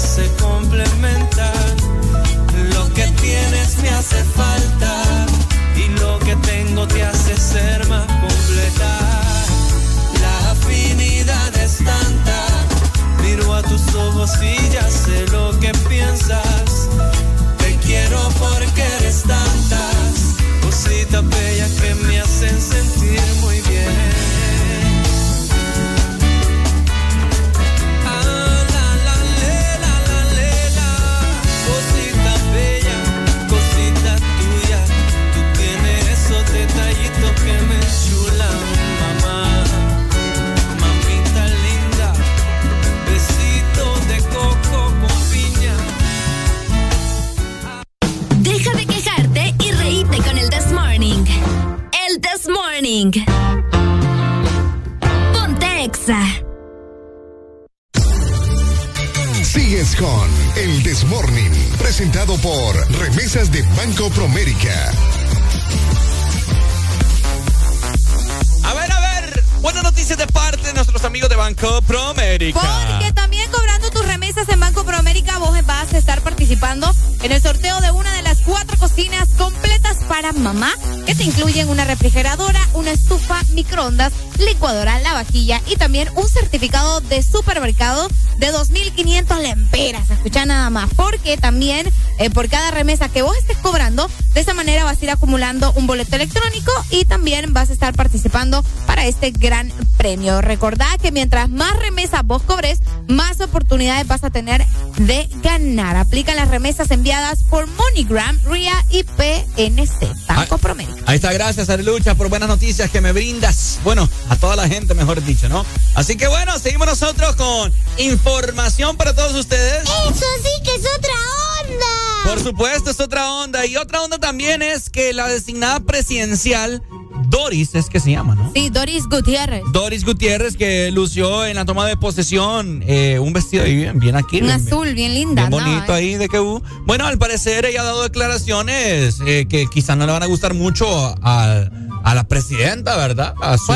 mamá, que te incluyen una refrigeradora, una estufa, microondas, licuadora, lavavajilla y también un certificado de supermercado de 2.500 lemperas. Escucha nada más, porque también eh, por cada remesa que vos estés cobrando, de esa manera vas a ir acumulando un boleto electrónico y también vas a estar participando para este gran premio. Recordá que mientras más remesas vos cobres, más oportunidades vas a tener de ganar. Aplican las remesas enviadas por MoneyGram, RIA y PNC, Banco Promérica. Ahí está, gracias, Arelucha, por buenas noticias que me brindas. Bueno, a toda la gente, mejor dicho, ¿no? Así que bueno, seguimos nosotros con información para todos ustedes. Eso sí que es otra onda. Por supuesto, es otra onda. Y otra onda también es que la designada presidencial, Doris, es que se llama, ¿no? Sí, Doris Gutiérrez. Doris Gutiérrez, que lució en la toma de posesión eh, un vestido ahí bien, bien aquí. Un bien- azul bien linda. Bien ¿no? bonito ahí de que. Bueno, al parecer ella ha dado declaraciones eh, que quizás no le van a gustar mucho a, a la presidenta, ¿verdad? A su,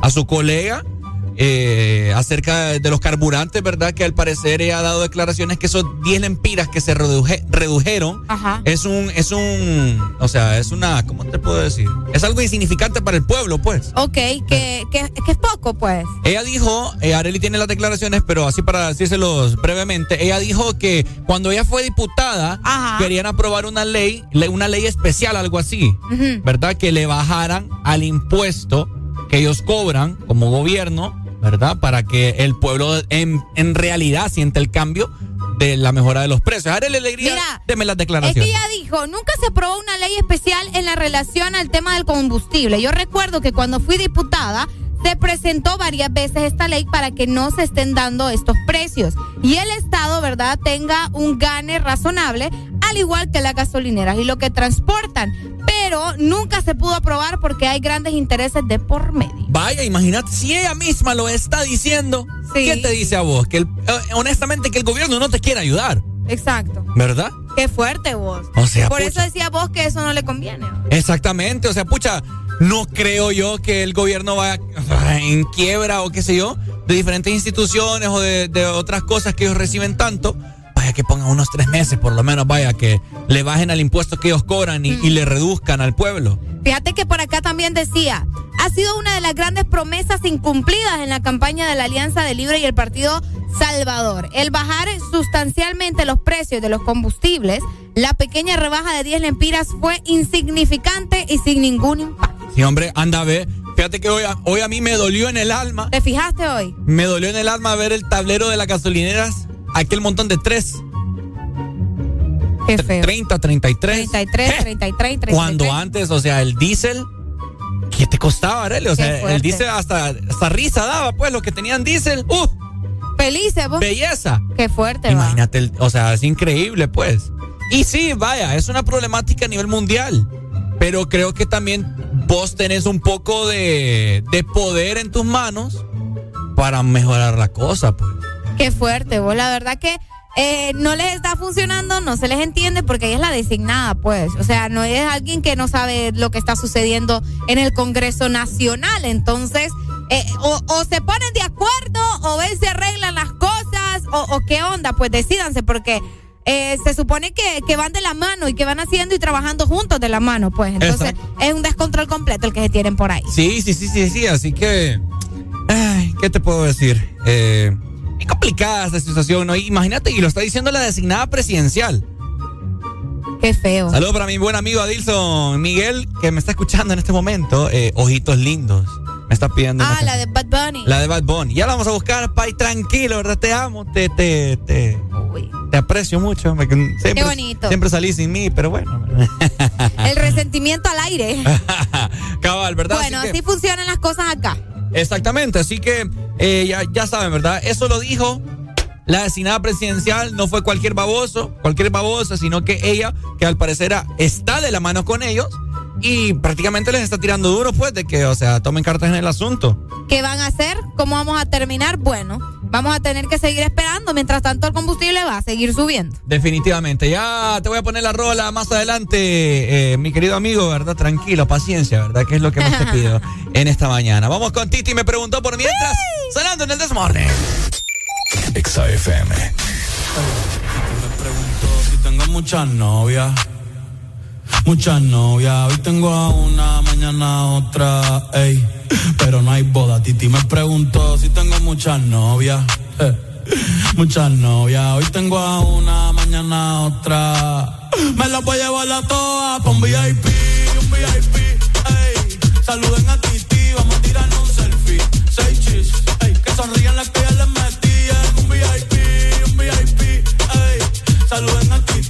a su colega. Eh, acerca de los carburantes, ¿verdad? Que al parecer ella ha dado declaraciones que esos 10 lempiras que se reduje- redujeron Ajá. es un, es un, o sea, es una, ¿cómo te puedo decir? Es algo insignificante para el pueblo, pues. Ok, que, que, que es poco, pues. Ella dijo, eh, Areli tiene las declaraciones, pero así para decírselos brevemente, ella dijo que cuando ella fue diputada, querían aprobar una ley, le- una ley especial, algo así. ¿verdad? Que le bajaran al impuesto que ellos cobran como gobierno, ¿verdad? Para que el pueblo en, en realidad sienta el cambio de la mejora de los precios. Areli Alegría, Mira, deme las Es que declaraciones. ella dijo, nunca se aprobó una ley especial en la relación al tema del combustible. Yo recuerdo que cuando fui diputada se presentó varias veces esta ley para que no se estén dando estos precios y el Estado, ¿verdad?, tenga un gane razonable, al igual que las gasolineras y lo que transportan. Pero nunca se pudo aprobar porque hay grandes intereses de por medio. Vaya, imagínate, si ella misma lo está diciendo, ¿qué te dice a vos? Que el- eh, honestamente que el gobierno no te quiere ayudar, Exacto. ¿verdad? Qué fuerte vos. O sea, por pucha. eso decía vos que eso no le conviene. Exactamente, o sea, pucha, no creo yo que el gobierno vaya en quiebra o qué sé yo, de diferentes instituciones o de, de otras cosas que ellos reciben tanto. Vaya que pongan unos tres meses, por lo menos, vaya que le bajen al impuesto que ellos cobran y, y le reduzcan al pueblo. Fíjate que por acá también decía, ha sido una de las grandes promesas incumplidas en la campaña de la Alianza de Libre y el Partido Salvador. El bajar sustancialmente los precios de los combustibles, la pequeña rebaja de 10 lempiras fue insignificante y sin ningún impacto. Sí, hombre, anda a ver. Fíjate que hoy a, hoy a mí me dolió en el alma. ¿Te fijaste hoy? Me dolió en el alma ver el tablero de las gasolineras, aquel montón de tres. Qué feo. 30, 33. 33, 33, 33. Cuando antes, o sea, el diésel, ¿Qué te costaba, Arely? O sea, el diésel hasta, hasta risa daba, pues, los que tenían diésel. ¡Uh! Felices, vos. Belleza. Qué fuerte, Imagínate, o sea, es increíble, pues. Y sí, vaya, es una problemática a nivel mundial. Pero creo que también vos tenés un poco de, de poder en tus manos para mejorar la cosa, pues. Qué fuerte, vos. La verdad que eh, no les está funcionando, no se les entiende porque ella es la designada, pues. O sea, no es alguien que no sabe lo que está sucediendo en el Congreso Nacional. Entonces, eh, o, se ponen de acuerdo o ven se arreglan las cosas o, qué onda, pues decídanse porque eh, se supone que, que, van de la mano y que van haciendo y trabajando juntos de la mano, pues. Entonces, es un descontrol completo el que se tienen por ahí. Sí, sí, sí, sí, sí. Así que, ay, ¿qué te puedo decir? Eh es complicada esta situación, ¿no? Imagínate, y lo está diciendo la designada presidencial. Qué feo. Saludos para mi buen amigo Adilson Miguel, que me está escuchando en este momento. Eh, ojitos lindos. Me está pidiendo. Ah, la de Bad Bunny. La de Bad Bunny. Ya la vamos a buscar, Pai, tranquilo, ¿verdad? Te amo, te, te, te, te aprecio mucho. Siempre, Qué bonito. Siempre salí sin mí, pero bueno. El resentimiento al aire. Cabal, ¿verdad? Bueno, así funcionan las cosas acá. Exactamente, así que eh, ya, ya saben, ¿verdad? Eso lo dijo la designada presidencial, no fue cualquier baboso, cualquier babosa, sino que ella, que al parecer está de la mano con ellos y prácticamente les está tirando duro, pues, de que, o sea, tomen cartas en el asunto. ¿Qué van a hacer? ¿Cómo vamos a terminar? Bueno, vamos a tener que seguir esperando. Mientras tanto, el combustible va a seguir subiendo. Definitivamente. Ya te voy a poner la rola más adelante, eh, mi querido amigo, ¿verdad? Tranquilo, paciencia, ¿verdad? Que es lo que más te pido en esta mañana. Vamos con Titi, me preguntó por mientras, sonando en el Desmorning. XAFM. Me preguntó si tengo muchas novias. Muchas novias, hoy tengo a una, mañana otra, ey. Pero no hay boda, Titi me preguntó si tengo muchas novias. Muchas novias, hoy tengo a una, mañana otra. Me las voy a llevar a todas pa' un VIP, un VIP, ey. Saluden a Titi, vamos a tirarnos un selfie. Seis chis, ey. Que sonrían las que ya les metí en un VIP, un VIP, ey. Saluden a Titi,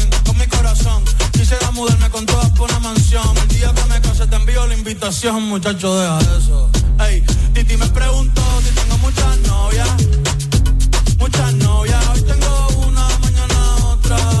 Quisiera mudarme con todas por una mansión. El día que me case te envío la invitación, muchacho, deja eso. Ey, Titi me preguntó si tengo muchas novias. Muchas novias, hoy tengo una, mañana otra.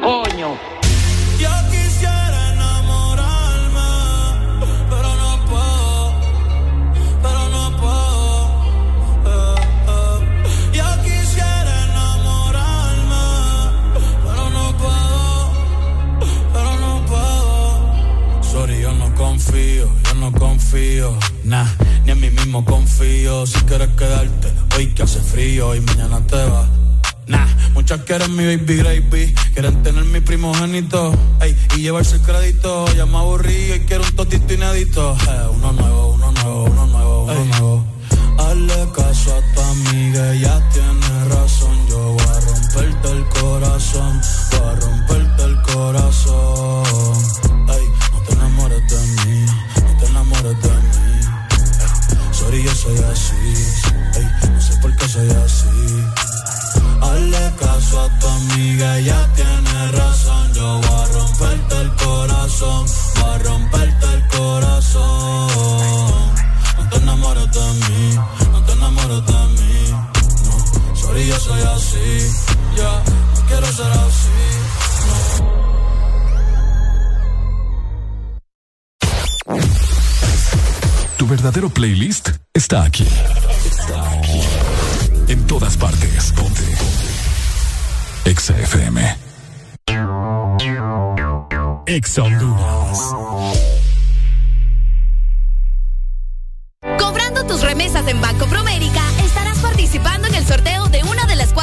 Coño. Yo quisiera enamorarme, pero no puedo, pero no puedo. eh, eh. Yo quisiera enamorarme, pero no puedo, pero no puedo. Sorry, yo no confío, yo no confío, nah, ni en mí mismo confío. Si quieres quedarte, hoy que hace frío y mañana te vas. Nah, muchas quieren mi baby gravy, quieren tener mi primogénito, ey, y llevarse el crédito. Ya me aburrí y quiero un totito inédito. Eh, uno nuevo, uno nuevo, uno nuevo, uno nuevo. Hazle caso a tu amiga, ya tiene razón. Yo voy a romperte el corazón, voy a romperte el corazón. Ey, no te enamores de mí, no te enamores de mí. Eh, sorry, yo soy así, ey, no sé por qué soy así caso a tu amiga, ella tiene razón. Yo voy a romperte el corazón, voy a romperte el corazón. No te enamores de mí, no te enamores de mí. No, sorry, yo soy así, ya, yeah. no quiero ser así. No. Tu verdadero playlist está aquí. Está aquí. En todas partes. Ponte. Ponte. Exa FM. Exa Cobrando tus remesas en Banco Promérica, estarás participando en el sorteo de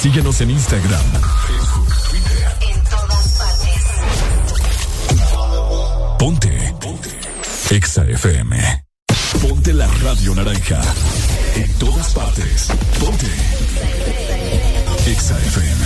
Síguenos en Instagram, Facebook, Twitter. En todas partes. Ponte. Ponte. Exa FM. Ponte la radio naranja. En todas partes. Ponte. Exa FM.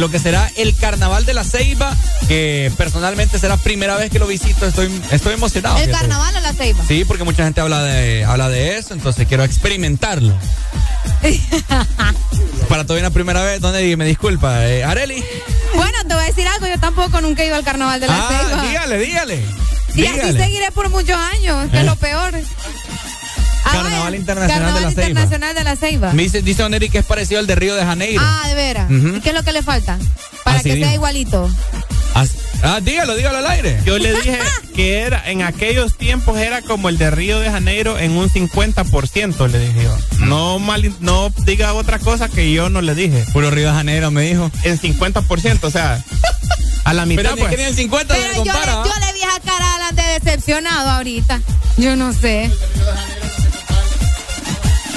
de lo que será el Carnaval de la Ceiba, que personalmente será primera vez que lo visito. Estoy, estoy emocionado. ¿El fíjate. carnaval o la ceiba? Sí, porque mucha gente habla de, habla de eso, entonces quiero experimentarlo. Para todavía una primera vez, ¿dónde me disculpa? Eh, Areli. Bueno, te voy a decir algo, yo tampoco nunca he ido al carnaval de la Ah, ceiba. dígale, dígale. Y así seguiré por muchos años, que es Eh. lo peor. Ah, Carnaval Internacional Carnaval de la Ceiba. Internacional de la Ceiba. Me dice, dice Oneri que es parecido al de Río de Janeiro. Ah, de veras. ¿Y qué es lo que le falta? Para Así que sea dijo. igualito. Ah, ah, dígalo, dígalo al aire. Yo le dije que era en aquellos tiempos era como el de Río de Janeiro en un 50%, le dije yo. No mal, no diga otra cosa que yo no le dije. Puro Río de Janeiro me dijo. En 50%, o sea, a la mitad Pero pues. que el 50 Pero se yo, le, le vi a cara a Alan de decepcionado ahorita. Yo no sé.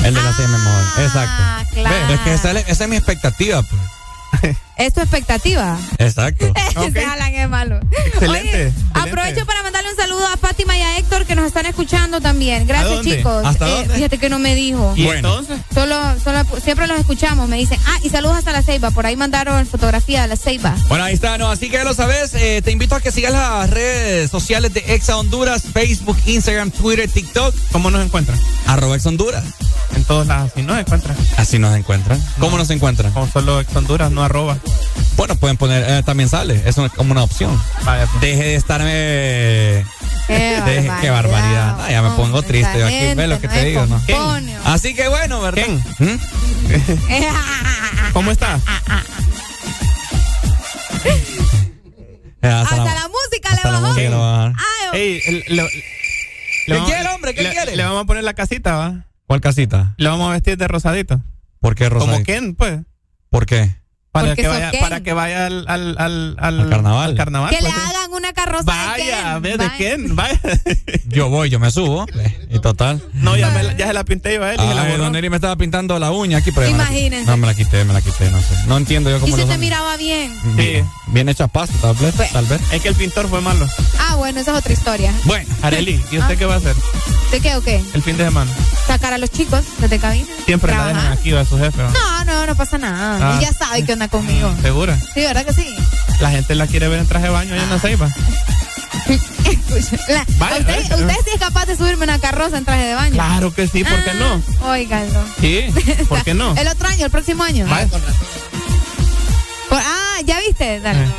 El de la CM mejor. Exacto. Ah, claro. Es que esa, es- esa es mi expectativa, pues. ¿Es tu expectativa? Exacto. Ese Alan es malo. Excelente, Oye, excelente. aprovecho para mandarle un saludo a Fátima y a Héctor que nos están escuchando también. Gracias, dónde? chicos. ¿Hasta Eh, dónde? fíjate que no me dijo. ¿Y Bueno. entonces? Solo, solo, siempre los escuchamos, me dicen. Ah, y saludos hasta la Ceiba. Por ahí mandaron fotografía de la Ceiba. Bueno, ahí está, ¿no? Así que ya lo sabes. eh, te invito a que sigas las redes sociales de Exa Honduras, Facebook, Instagram, Twitter, TikTok. ¿Cómo nos encuentran? Arroba Ex Honduras. En todos lados, así nos encuentran. Así nos encuentran. ¿Cómo nos encuentran? Como solo ex Honduras, no arroba. Bueno, pueden poner, eh, también sale. Es una- como una opción. Vaya, pues. Deje de estarme. Qué Deje- qué barbaridad. Ah, ya me pongo triste. esa Aquí ve lo que no te digo, ¿no? Así que bueno, ¿verdad? ¿Quién? ¿Mm? ¿Cómo está? Eh, hasta Hasta la- la música hasta le la bajó. música. Ay, Ey, ¿Qué vamos- quiere, hombre? ¿Qué le- quiere? Le vamos a poner la casita, ¿va? ¿Cuál casita? Le vamos a vestir de rosadito. ¿Por qué, Rosa? Como Ken, pues. ¿Por qué? Para que, vaya, para que vaya al, al, al, al, Al carnaval. al carnaval, que le pues, sí. hagan una carroza Vaya, de ve Ken. de Vaya. Ken, vaya. Yo voy, yo me subo. Y total. No, ya, me la- ya se la pinté yo a él y se la Ay, borró. Don Eri me estaba pintando la uña aquí, pero. Imagínense. No, me la quité, me la quité, no sé. No entiendo yo Y cómo te son. miraba bien. Sí. Bien hecha pasta, tal vez. Pues- Tal vez. Es que el pintor fue malo. Ah, bueno, esa es otra historia. Bueno, Areli, ¿y usted Ah. qué va a hacer ¿De qué o qué? el fin de semana? Sacar a los chicos desde cabina. Siempre la dejan aquí, va su jefe. ¿va? No, no, no pasa nada. Ah. Ya sabe qué conmigo. ¿Segura? Sí, ¿verdad que sí? La gente la quiere ver en traje de baño allá en la ceiba. La- Vaya, usted, vaya. usted sí es capaz de subirme una carroza en traje de baño. Claro que sí, ¿por qué no? Ah, Óiganlo. Sí, ¿por qué no? El otro año, el próximo año. Vaya. Ah, ¿ya viste? Dale. Eh.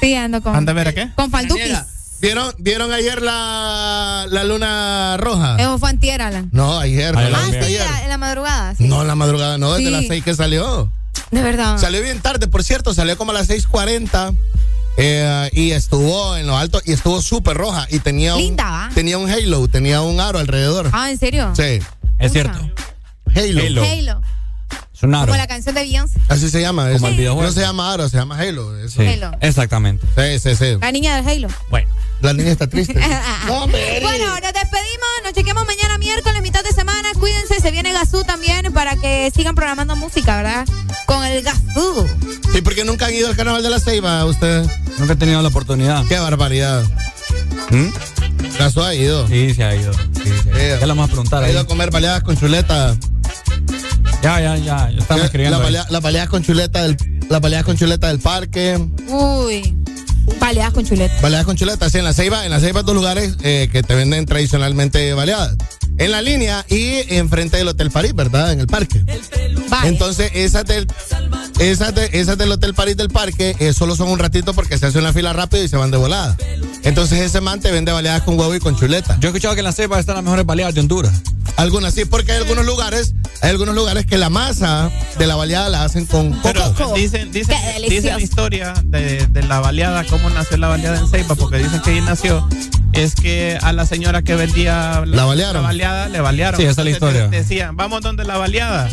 Sí, ando con, Anda a ver a qué. con falduquis. ¿Vieron, ¿Vieron ayer la, la luna roja? Eso fue antier, Alan. No, ayer. Ayer no, Ah, sí, ayer. en la madrugada. sí. No, en la madrugada, no, desde Sí. las 6 que salió. De verdad. Salió bien tarde, por cierto, salió como a las 6:40 eh, y estuvo en lo alto y estuvo súper roja y tenía un, Linda, ¿va? tenía un halo, tenía un aro alrededor. Ah, ¿en serio? Sí, Es cierto. halo. Halo. Como la canción de Beyoncé. Así se llama. Como el videojuego. No se llama aro, se llama halo. eso. Sí, Halo. exactamente. Sí, sí, sí. La niña del Halo. Bueno. La niña está triste. No. Bueno, nos despedimos, nos chequemos mañana miércoles, mitad de semana. Cuídense, se viene Gazú también para que sigan programando música, ¿verdad? Con el Gazú. Sí, porque nunca han ido al carnaval de la Ceiba, ustedes. Nunca he tenido la oportunidad. Qué barbaridad. ¿Mm? Caso ha ido. Sí, se ha ido. Sí, se ha ido. Ya la vamos a preguntar Ha ahí. ido a comer baleadas con chuleta. Ya, ya, ya. ya estamos La escribiendo. ahí. balea- Las baleadas con chuleta del, las baleadas con chuleta del parque. Uy. Baleadas con chuleta. Baleadas con chuleta, sí, en la Ceiba, en la Ceiba dos lugares eh, que te venden tradicionalmente baleadas. En la línea y enfrente del Hotel París, ¿verdad? En el parque. Entonces, esas del, esas, de- esas del Hotel París del parque eh, solo son un ratito porque se hace una fila rápido y se van de volada. Entonces, ese man te vende baleadas con huevo y con chuleta. Yo he escuchado que en la cepa están las mejores baleadas de Honduras. Algunas sí, porque hay algunos lugares, hay algunos lugares que la masa de la baleada la hacen con coco. Dicen, dicen, Qué dicen la historia de, de la baleada, cómo nació la baleada en Ceiba, porque dicen que ahí nació. Es que a la señora que vendía La balearon. baleada le balearon. Sí, esa es la historia. Decían, vamos donde la baleada.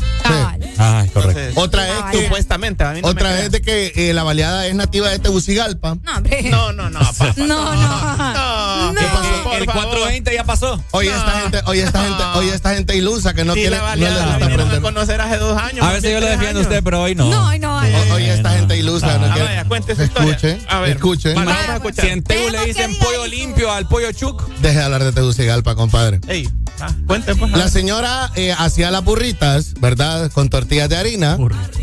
Ay, correcto. Entonces, Otra es que supuestamente, a mí no otra es de que eh, la baleada es nativa de Tegucigalpa. No, hombre. No, no, no, papá. No, no. No. No. ¿Qué pasó, por el favor? 420 ya pasó. Oye, esta gente, oye, esta gente, oye, esta gente ilusa que no Sí, quiere, la no baleada le la gusta a conocer hace dos años. A veces yo lo defiendo a usted, pero hoy no. No, no, O- Oye, esta gente ilusa, no Ah, historia. Escuche, A ver, escuche. Si en Tegu le dicen pollo limpio al pollo chuc. Deje de hablar de Tegucigalpa, compadre. Ey, ah, cuente, pues. La ver. señora eh, hacía las burritas, ¿verdad? Con tortillas de harina,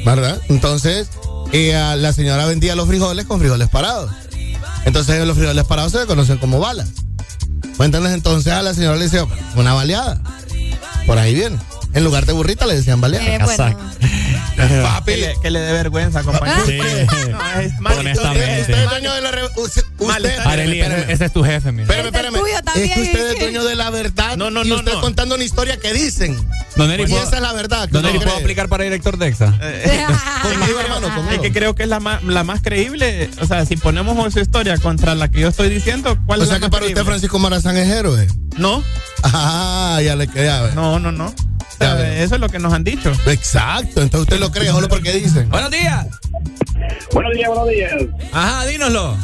¿verdad? Entonces, eh, la señora vendía los frijoles con frijoles parados. Entonces, los frijoles parados se le conocen como balas. ¿Me entiendes? Entonces, a la señora le decía, una baleada. Por ahí viene. En lugar de burrita le decían baleada. Eh, bueno. Papi, Que le, que le dé vergüenza, compañero. Sí. No, es mal. Honestamente. usted es dueño de la... Usted, usted-. Arely, ese, es tu jefe, mira. espérame, es espérame. Es que usted es dueño de la verdad. No, no, y no, usted no. contando una historia que dicen. Don Eri, Y ¿puedo, esa es la verdad. que Don Eri, ¿puedo aplicar para director de EXA? Conmigo, hermano, Es conmigo. que creo que es la más, la más creíble. O sea, si ponemos su historia contra la que yo estoy diciendo, ¿cuál O es sea la que más para usted? Francisco Morazán es héroe. No, Ah, ya le queda. no, no, no. Eso es lo que nos han dicho. Exacto, entonces usted lo cree solo porque dicen. Buenos días. Buenos días, buenos días. Ajá, dínoslo.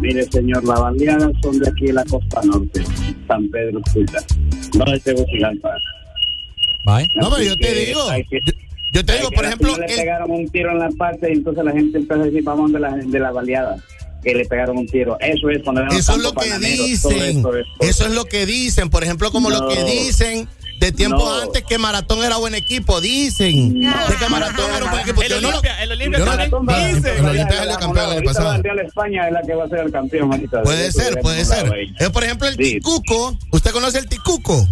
Mire, señor, las baleadas son de aquí de la costa norte, San Pedro Sula, no de Tegucigalpa. Bye. No, pero yo te que digo. que- Yo, yo te digo, por ejemplo, le pegaron un tiro en la parte y entonces la gente empezó a decir, vamos de la, de la baleada, que le pegaron un tiro. Eso es cuando eso es lo que dicen. Eso es lo que dicen. Por ejemplo, como lo que dicen de tiempo No. antes que Maratón era buen equipo. Dicen de que Maratón era un buen equipo. El Yo no Olimpia, el Olimpia no- también dice. El Olimpia campeón el año pasado. La Real España es la que va a ser el campeón. Puede ser, puede ser. Eh, por ejemplo, el Sí. Ticuco. ¿Usted conoce el Ticuco?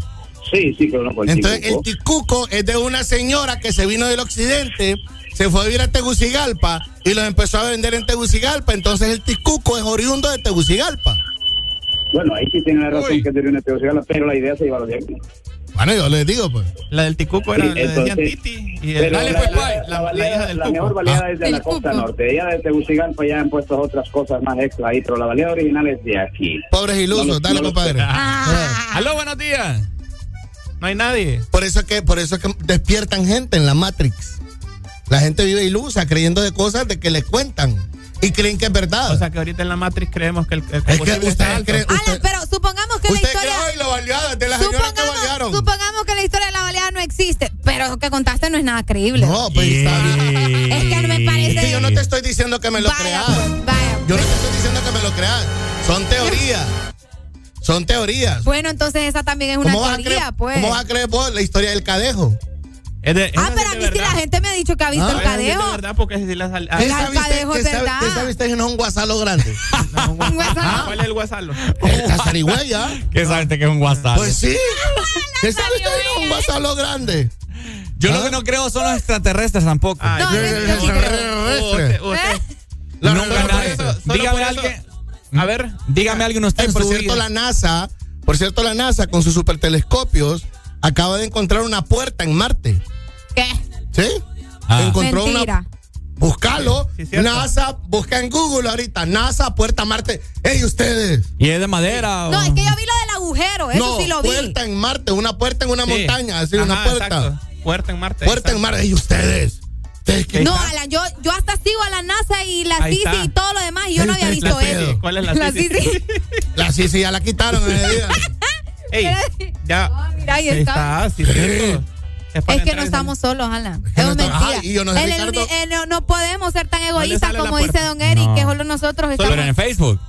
Sí, sí, conozco el Entonces, Ticuco. el Ticuco es de una señora que se vino del occidente, se fue a vivir a Tegucigalpa y los empezó a vender en Tegucigalpa. Entonces, el Ticuco es oriundo de Tegucigalpa. Bueno, ahí sí tiene la razón Uy. que tiene una Tegucigalpa, pero la idea se lleva de aquí. Bueno, yo les digo, pues. La del Ticuco era, Sí, le decían entonces- Titi. Y el, dale la, pues, la- la la, la baleada- hija del la Cuco. mejor baleada es de la costa Cuco. norte. Ya de Tegucigalpa ya han puesto otras cosas más extra ahí, pero la baleada original es de aquí. Pobres ilusos, No dale, no compadre. Ah. Aló, buenos días. No hay nadie. Por eso es que, por eso es que despiertan gente en la Matrix. La gente vive ilusa, creyendo de cosas de que le cuentan y creen que es verdad. O sea que ahorita en la Matrix creemos que el, el es que. Alan, Usted, pero supongamos que la usted historia. cree la baleada de la señora que Supongamos, balearon. supongamos que la historia de la baleada no existe, pero lo que contaste no es nada creíble. No, pues está. Es que no me parece. Es que yo no te estoy diciendo que me lo creas. pues, vaya. Yo no te estoy diciendo que me lo creas. Son teorías. Son teorías. Bueno, entonces esa también es una ¿Cómo vas, a teoría, creer, pues. ¿Cómo vas a creer vos la historia del cadejo? Es de- Ah, esa pero a de mí sí la gente me ha dicho que ha visto Ah, el de cadejo. verdad porque si la sal- ah, El ¿Esa cadejo viste, es verdad. esa viste que no es un guasalo grande? no, un guasalo. Guasalo. ¿Cuál es el guasalo? La zarigüeya. ¿Qué sabe usted que es un WhatsApp? Pues sí. ¿Esa viste que no es un guasalo grande? Yo ¿Ah? lo que no creo son los extraterrestres tampoco. Ay, No, nadie. por eso- solo Dígame alguien. A ver. Dígame alguien usted Eh, por cierto, la NASA, por cierto, la NASA con sus supertelescopios acaba de encontrar una puerta en Marte. ¿Qué? ¿Sí? Ah. Encontró Mentira. una. Sí, cierto. NASA, busca en Google ahorita. NASA, puerta a Marte. ¡Ey, ustedes! ¿Y es de madera? No, o- es que yo vi lo del agujero, eso no, sí lo vi. puerta en Marte, una puerta en una Sí. montaña, así, una Ajá, puerta. exacto. Puerta en Marte. Puerta en. Marte. ¡Ey, ustedes! ¿Ustedes qué? No, Alan, yo, yo hasta sigo a la NASA y la Ahí CICI está. y todo lo demás y yo no había visto eso. ¿Cuál es la La CICI? CICI. La sí, ya la quitaron ese día. Ey, ya. Ah, mira, ahí está. está, sí, cierto. para Es que no estamos solos, Alan. que Es no estamos- mentira. Ay, y yo no sé, El- el Ricardo. uni- no, no podemos ser tan egoístas como dice? Don Eric, No. que solo nosotros Pero estamos. en el Facebook.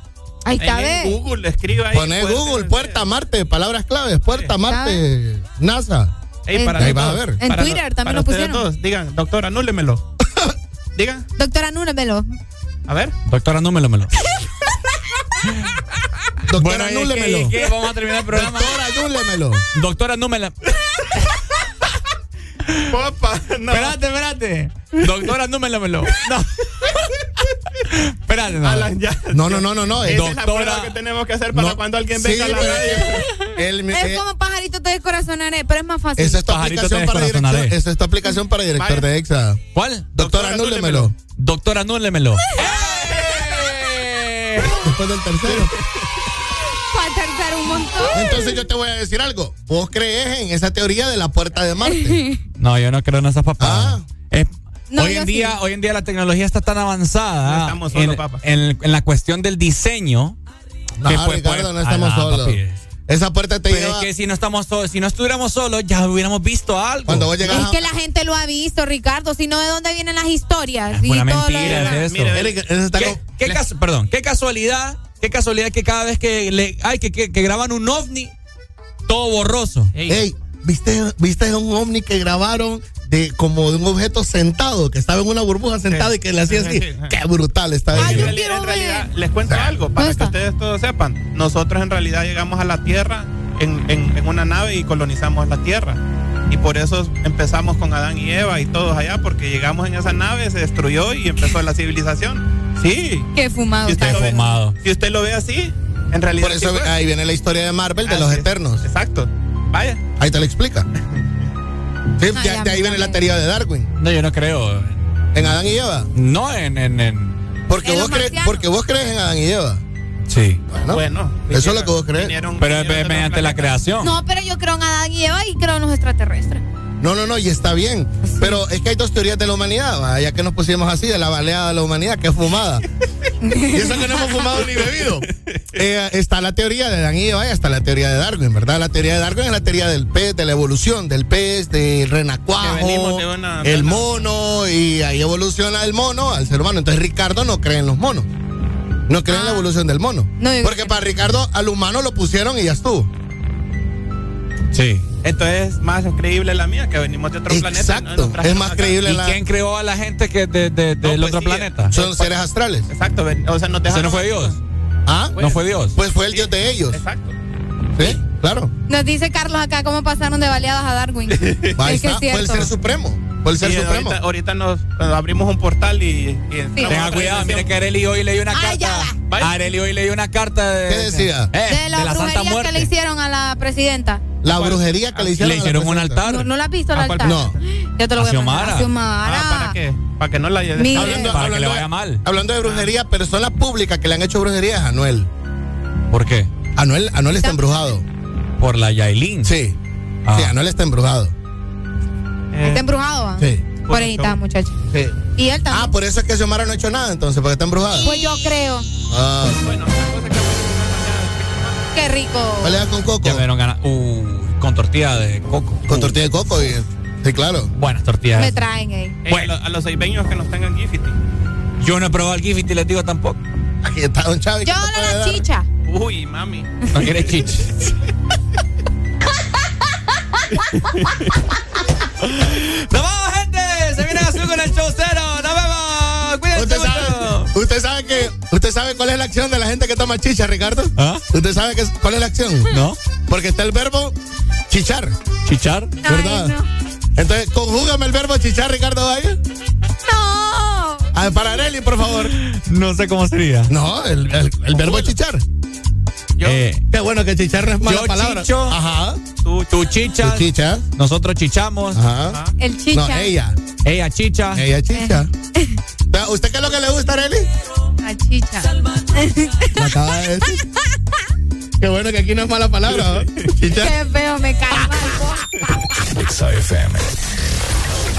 Ahí está. En ve. Google, escriba ahí. Pone Google, puerta Marte, palabras claves, puerta Marte, NASA. Ey, para Ahí vas a ver. En para Twitter también para lo pusieron. dos. Digan, doctor, anúlemelo. Digan, Doctora, anúlemelo. a ver. Doctora, númelo, Doctora, Bueno, anúlemelo. ¿qué, qué? Vamos a terminar el programa. Doctora, anúlemelo. Doctora, anúmela. Popa, no. Espérate, espérate. Doctora, anúmelamelo. No. espérate, no. Alan, ya. No, no, no, no, no. Esa eh, es la prueba que tenemos que hacer para No. cuando alguien Sí, venga a la pero radio. él- Es eh, como pajarito te descorazonaré, pero es más fácil. Esa es tu Pajarito aplicación te para descorazonaré. Esa es tu aplicación para director Vaya. de EXA. ¿Cuál? Doctora, anúlemelo. Doctora, anúlemelo. Después del tercero. Para tardar un montón. Entonces yo te voy a decir algo. ¿Vos crees en esa teoría de la puerta de Marte? No, yo no creo en esas papadas. Ah. Es- No, hoy en sí. día, hoy en día la tecnología está tan avanzada No estamos solos, en, papá. en- en la cuestión del diseño. No, que pues, Ricardo, no estamos ah, solos. papi. Esa puerta te Pero lleva... es que si no estamos solos, si no estuviéramos solos, ya hubiéramos visto algo. Cuando vos llegas Es a... que la gente lo ha visto, Ricardo. Si no, ¿de dónde vienen las historias? Es y una todo lo mentira, es eso. Mire, Eric, eso está ¿Qué, casu- perdón, qué casualidad, qué casualidad que cada vez que le, ay, que, que, que graban un ovni, todo borroso. Ey, ¿viste, ¿viste un ovni que grabaron de como de un objeto sentado, que estaba en una burbuja sentado Sí. y que le hacía Sí, así? sí, sí. Qué brutal está Ay, En realidad, en les cuento algo para ¿Dónde que ustedes todos sepan. Nosotros en realidad llegamos a la Tierra en, en- en una nave y colonizamos la Tierra. Y por eso empezamos con Adán y Eva y todos allá, porque llegamos en esa nave, se destruyó y empezó la civilización. Sí. Qué fumado. Si usted, ve, fumado. si usted lo ve así, en realidad. Por eso sí ahí viene la historia de Marvel de los. Eternos. Exacto. Vaya. Ahí te lo explica. Sí, Ay, de, de ahí viene la teoría de Darwin. No, yo no creo. En Adán y Eva. No en, en, en- Porque, En vos, crees, porque vos crees en Adán y Eva. Sí. Bueno, Bueno. eso es lo que vos crees. vinieron- Pero vinieron los mediante la creación. No, pero yo creo en Adán y Eva y creo en los extraterrestres. No, no, no, y está bien. Pero es que hay dos teorías de la humanidad, ¿va? ya que nos pusimos así, de la baleada de la humanidad, que es fumada. y eso que no hemos fumado ni bebido. Eh, está la teoría de Dan y Eva y está la teoría de Darwin, ¿verdad? La teoría de Darwin es la teoría del pez, de la evolución, del pez, del renacuajo, de una- de el mono, y ahí evoluciona el mono al ser humano. Entonces Ricardo no cree en los monos. No cree en la Ah. evolución del mono. No, Porque para Ricardo al humano lo pusieron y ya estuvo. Sí. Entonces es más creíble la mía, que venimos de otro planeta. Exacto. Es más acá. creíble ¿Y la... quién creó a la gente que de, de- del pues otro sí, planeta? Son seres astrales. Exacto. ven- O sea, nos ¿Ese dejaron no fue Dios? ¿Ah? ¿No fue Dios? Pues fue el dios de ellos. Exacto. Sí, claro. Nos dice Carlos acá cómo pasaron de baleadas a Darwin. Ahí es que es Fue el ser supremo. El ser Sí, supremo. ahorita, ahorita nos, nos abrimos un portal y. y a Tenga cuidado, mire que Areli hoy leí una Ay, carta. Areli hoy leí una carta de. ¿Qué decía? Eh, de la, Santa brujería que le hicieron a la presidenta. La brujería que le hicieron. Le a la hicieron un altar. ¿No, no la has visto el ¿A cuál? altar? No. Yo te lo voy A mandar. Ah, ¿para qué? Para que no la. Hablando, Para que le hablando vaya de- mal. Hablando de brujería, personas públicas que le han hecho brujería es Anuel. ¿Por qué? Anuel, Anuel está embrujado. Por la Yailin. Sí. Ah. Sí, Anuel está embrujado. Eh, Está embrujado, ¿va? Sí. Por ahí está, muchacho. Sí. Y él también. Ah, por eso es que Xiomara no ha hecho nada entonces, porque está embrujada. Pues yo creo. Ah. Bueno, una cosa que Qué rico. ¿Cuál era con coco? Ya me dieron ganas. Uh, con tortilla de coco. Con tortilla de coco y. Sí, claro. Buenas tortillas. Me traen, eh. Eh, a, los, a los aibeños que nos tengan Gifty. Yo no he probado el Gifty y les digo tampoco. Aquí está Don Chávez. Yo ¿qué te puede la chicha. Uy, mami. No quiere chichi. ¡Nos vamos, gente! Se viene azul con el show cero. ¡Nos vemos! ¡Cuídense ¿Usted mucho! sabe, usted sabe que usted sabe cuál es la acción de la gente que toma chicha, Ricardo. ¿Ah? ¿Usted sabe que, cuál es la acción? ¿No? Porque está el verbo chichar, ¿Chichar? ¿verdad? Ay, no. Entonces, conjúgame el verbo chichar, Ricardo Valle. No. A ver, para Areli, por favor. No sé cómo sería. No, el, el- el verbo chichar. Yo, Eh, Qué bueno que chichar no es mala Yo palabra. chicho. Ajá. tú, tú chichas. Tú chicha. Nosotros chichamos. Ajá. El chicha. No, ella. Ella chicha. Ella chicha. Vea, ¿Usted qué es lo que le gusta, Areli? La chicha. Me acaba de decir. Qué bueno que aquí no es mala palabra. Chichar. Qué feo, me cae mal.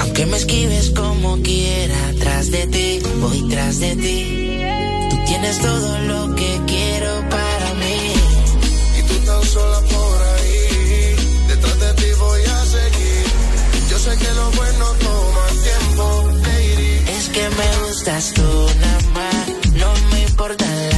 Aunque me esquives como quiera, tras de ti, voy tras de ti. Tú tienes todo lo que quiero para mí. Y tú tan sola por ahí, detrás de ti voy a seguir. Yo sé que lo bueno toma tiempo, baby. Es que me gustas tú nada más, no me importa la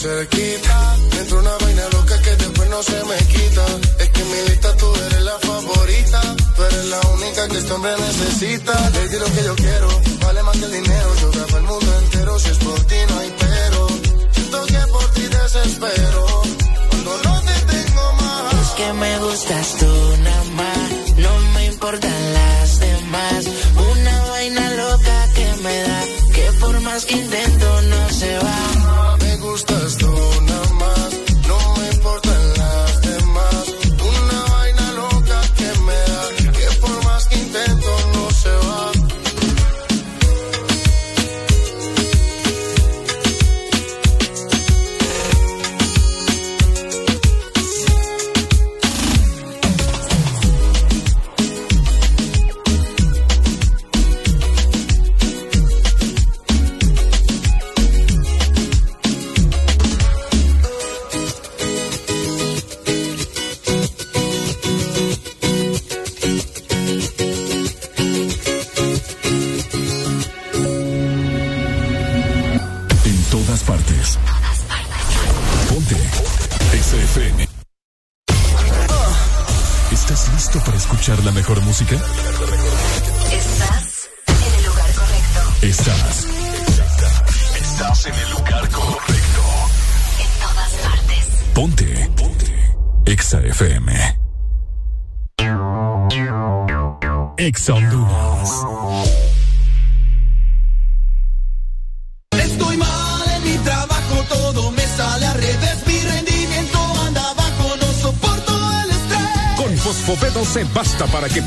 cerquita, me entra una vaina loca que después no se me quita. Es que en mi lista tú eres la favorita, tú eres la única que este hombre necesita. Di lo que yo quiero, vale más que el dinero. Yo grabo el mundo entero, si es por ti no hay pero. Siento que por ti desespero, cuando no te tengo más. Es que me gustas tú nada más, no me importan las demás. Una vaina loca que me da, que por más que intento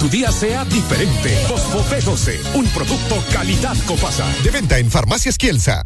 tu día sea diferente. Fosfopé 12, un producto calidad Copasa. De venta en Farmacias Kielsa.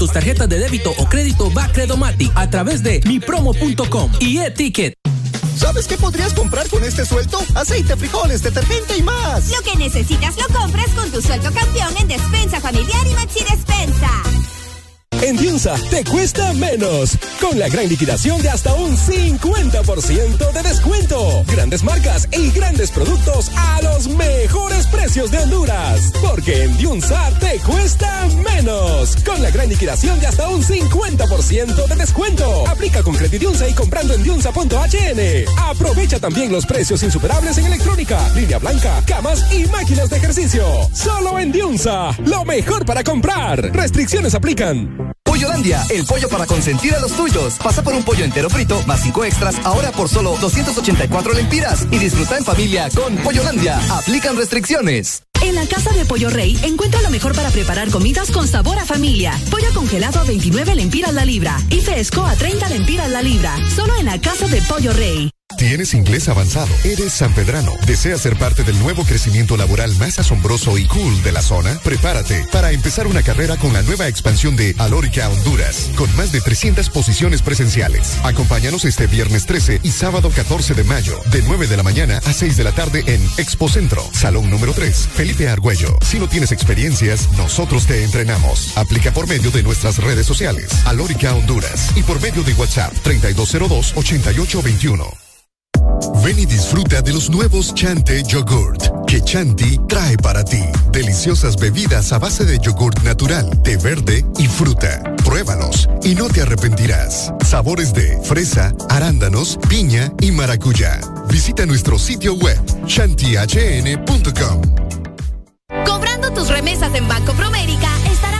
tus tarjetas de débito o crédito Bacredomatic a través de mipromo.com y e-ticket. ¿Sabes qué podrías comprar con este suelto? Aceite, frijoles, detergente y más. Lo que necesitas lo compras con tu sueldo campeón en Despensa Familiar y Maxi Despensa. En Diunsa te cuesta menos. Con la gran liquidación de hasta un 50% de descuento. Grandes marcas y grandes productos a los mejores precios de Honduras. Porque en Diunsa te cuesta menos. Con la gran liquidación de hasta un 50% de descuento. Aplica con Credidiunsa y comprando en diunsa.hn. Aprovecha también los precios insuperables en electrónica, línea blanca, camas y máquinas de ejercicio. Solo en Diunsa. Lo mejor para comprar. Restricciones aplican. Pollolandia, el pollo para consentir a los tuyos. Pasa por un pollo entero frito más cinco extras, ahora por solo 284 lempiras. Y disfruta en familia con Pollolandia. Aplican restricciones. En la Casa de Pollo Rey encuentra lo mejor para preparar comidas con sabor a familia. Pollo congelado a 29 lempiras la libra y fresco a 30 lempiras la libra. Solo en la Casa de Pollo Rey. ¿Tienes inglés avanzado? ¿Eres sanpedrano? ¿Deseas ser parte del nuevo crecimiento laboral más asombroso y cool de la zona? Prepárate para empezar una carrera con la nueva expansión de Alórica Honduras, con más de 300 posiciones presenciales. Acompáñanos este viernes 13 y sábado 14 de mayo, de 9 de la mañana a 6 de la tarde en Expo Centro, Salón número 3, Felipe Argüello. Si no tienes experiencias, nosotros te entrenamos. Aplica por medio de nuestras redes sociales, Alórica Honduras, y por medio de WhatsApp 3202-8821. Ven y disfruta de los nuevos Chante Yogurt que Chanti trae para ti. Deliciosas bebidas a base de yogurt natural, té verde y fruta. Pruébalos y no te arrepentirás. Sabores de fresa, arándanos, piña y maracuyá. Visita nuestro sitio web chantihn.com. Cobrando tus remesas en Banco Promérica, estarás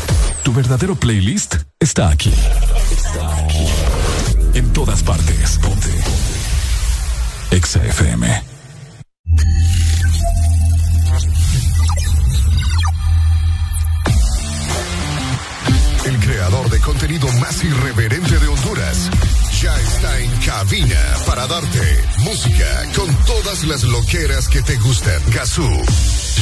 Tu verdadero playlist está aquí. Está aquí. En todas partes. Ponte. El creador de contenido más irreverente de Honduras ya está en cabina para darte música con todas las loqueras que te gustan. Gazú.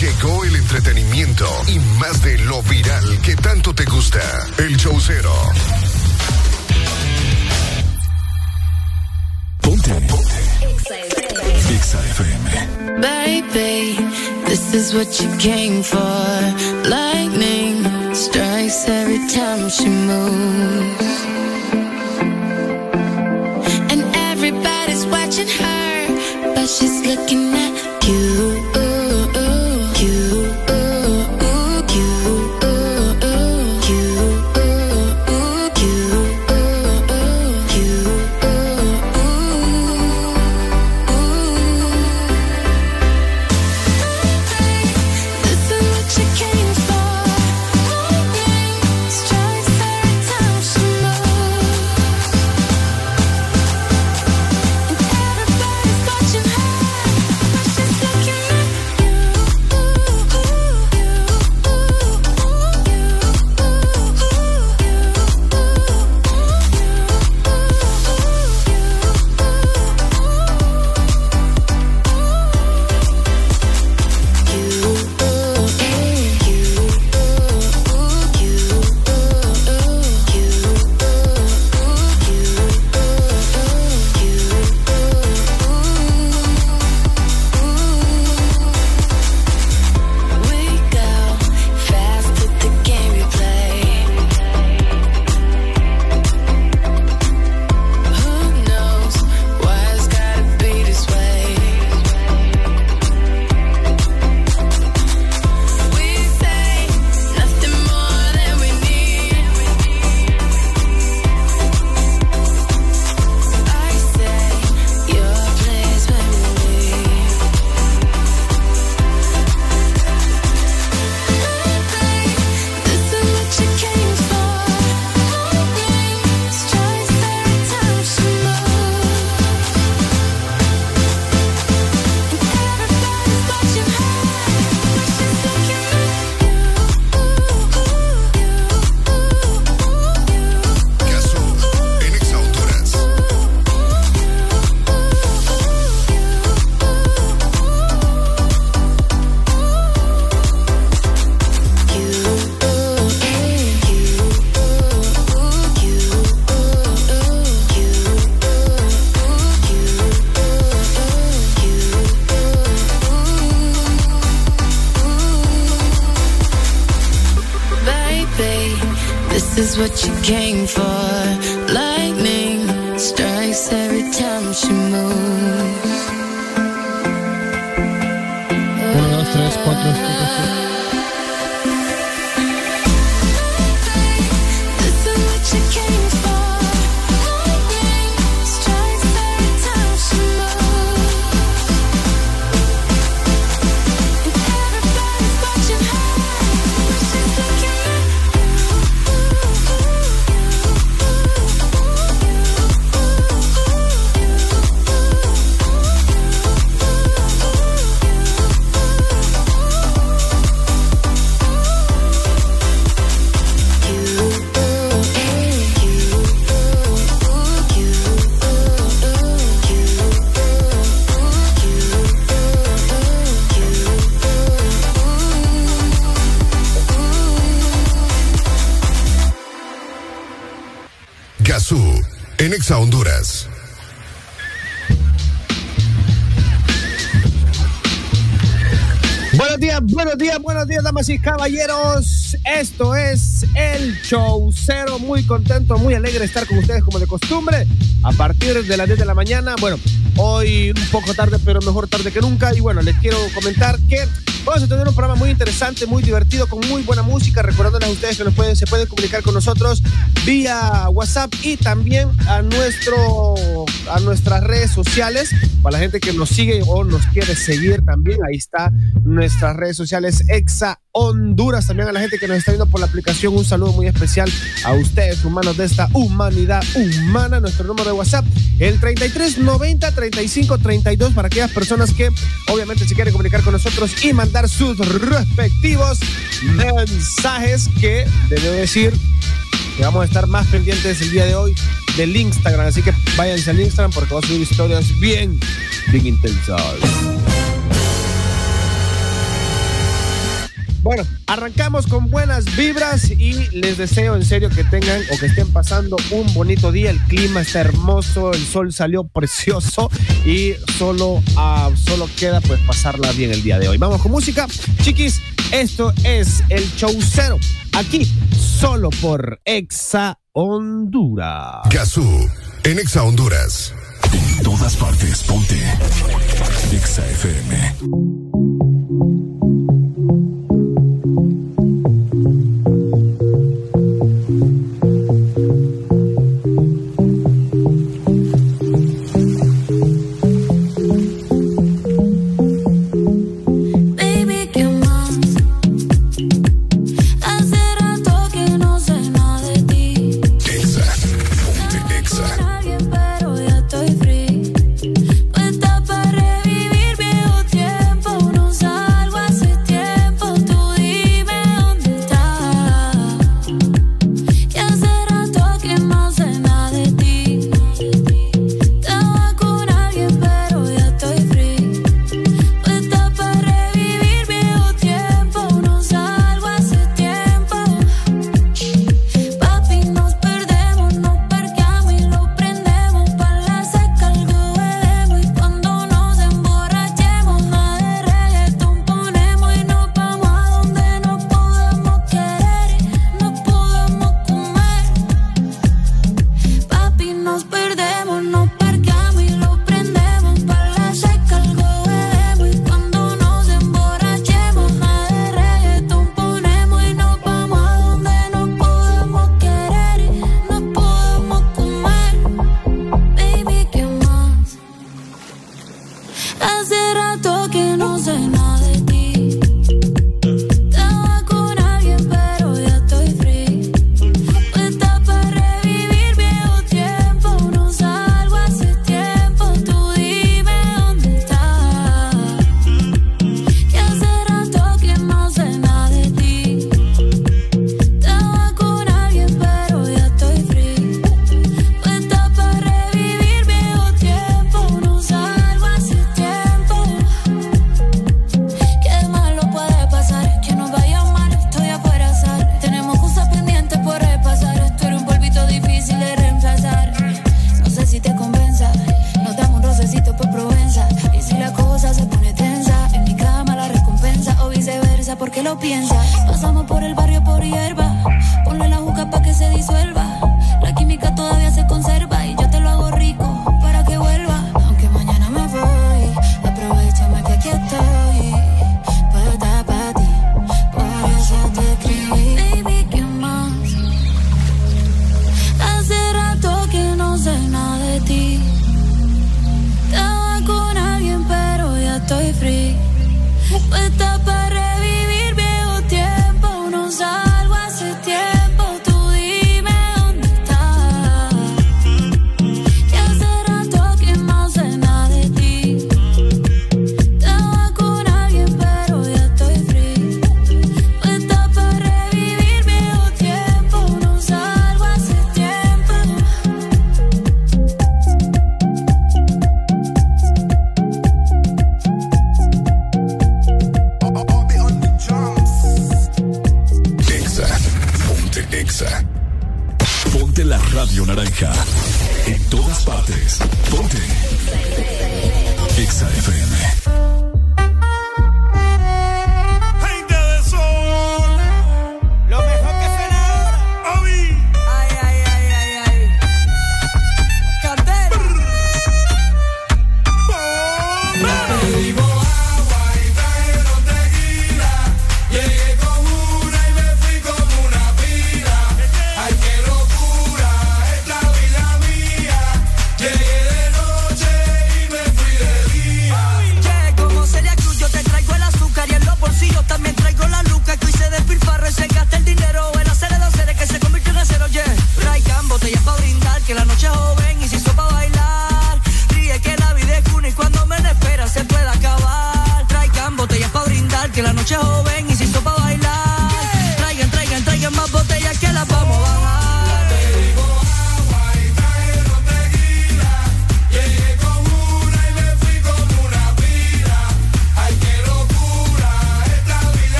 Llegó el entretenimiento y más de lo viral que tanto te gusta. El showcero. Ponte. Exa FM. Baby, this is what you came for. Lightning strikes every time she moves. Watching her, but she's looking at you. You came damas y caballeros. Esto es el show cero. Muy contento, muy alegre de estar con ustedes como de costumbre. A partir de las 10 de la mañana. Bueno, hoy un poco tarde, pero mejor tarde que nunca. Y bueno, les quiero comentar que vamos a tener un programa muy interesante, muy divertido, con muy buena música. Recordándoles a ustedes que nos pueden, se pueden comunicar con nosotros vía WhatsApp y también a nuestro a nuestras redes sociales. Para la gente que nos sigue o nos quiere seguir también, ahí está nuestras redes sociales Exa Honduras. También a la gente que nos está viendo por la aplicación, un saludo muy especial a ustedes, humanos de esta humanidad humana. Nuestro número de WhatsApp, el 3390 3532 para aquellas personas que obviamente se quieren comunicar con nosotros y mandar sus respectivos mensajes que debo decir que vamos a estar más pendientes el día de hoy del Instagram. Así que váyanse al Instagram porque va a subir historias bien, bien intensas. Bueno, arrancamos con buenas vibras y les deseo en serio que tengan o que estén pasando un bonito día. El clima está hermoso, el sol salió precioso y solo, ah, solo queda pues pasarla bien el día de hoy. Vamos con música, chiquis. Esto es el show cero. Aquí, solo por Exa Honduras. Gazú, en Exa Honduras. En todas partes, ponte. Exa FM.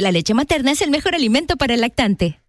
La leche materna es el mejor alimento para el lactante.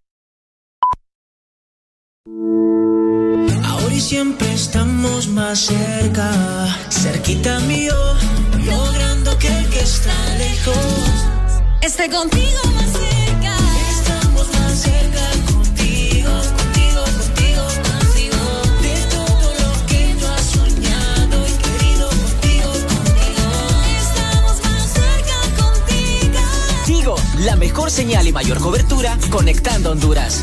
Señal y mayor cobertura conectando Honduras.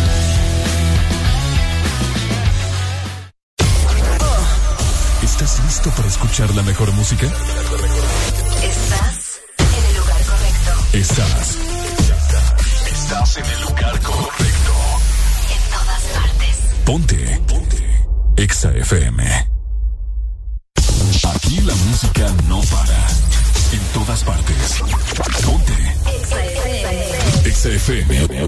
Listo para escuchar la mejor música? Estás en el lugar correcto. Estás. Estás en el lugar correcto. En todas partes. Ponte. Ponte. Exa FM. Aquí la música no para. En todas partes. Ponte. Exa FM. Buddy,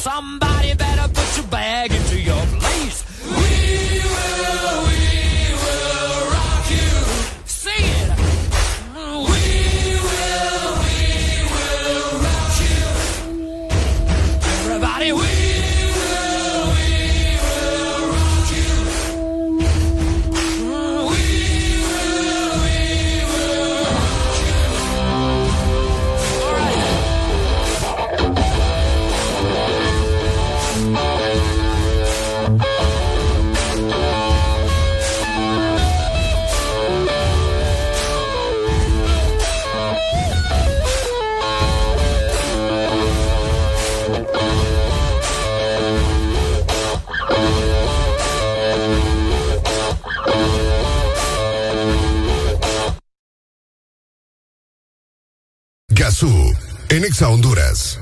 Somebody better put your bag into en Exa Honduras.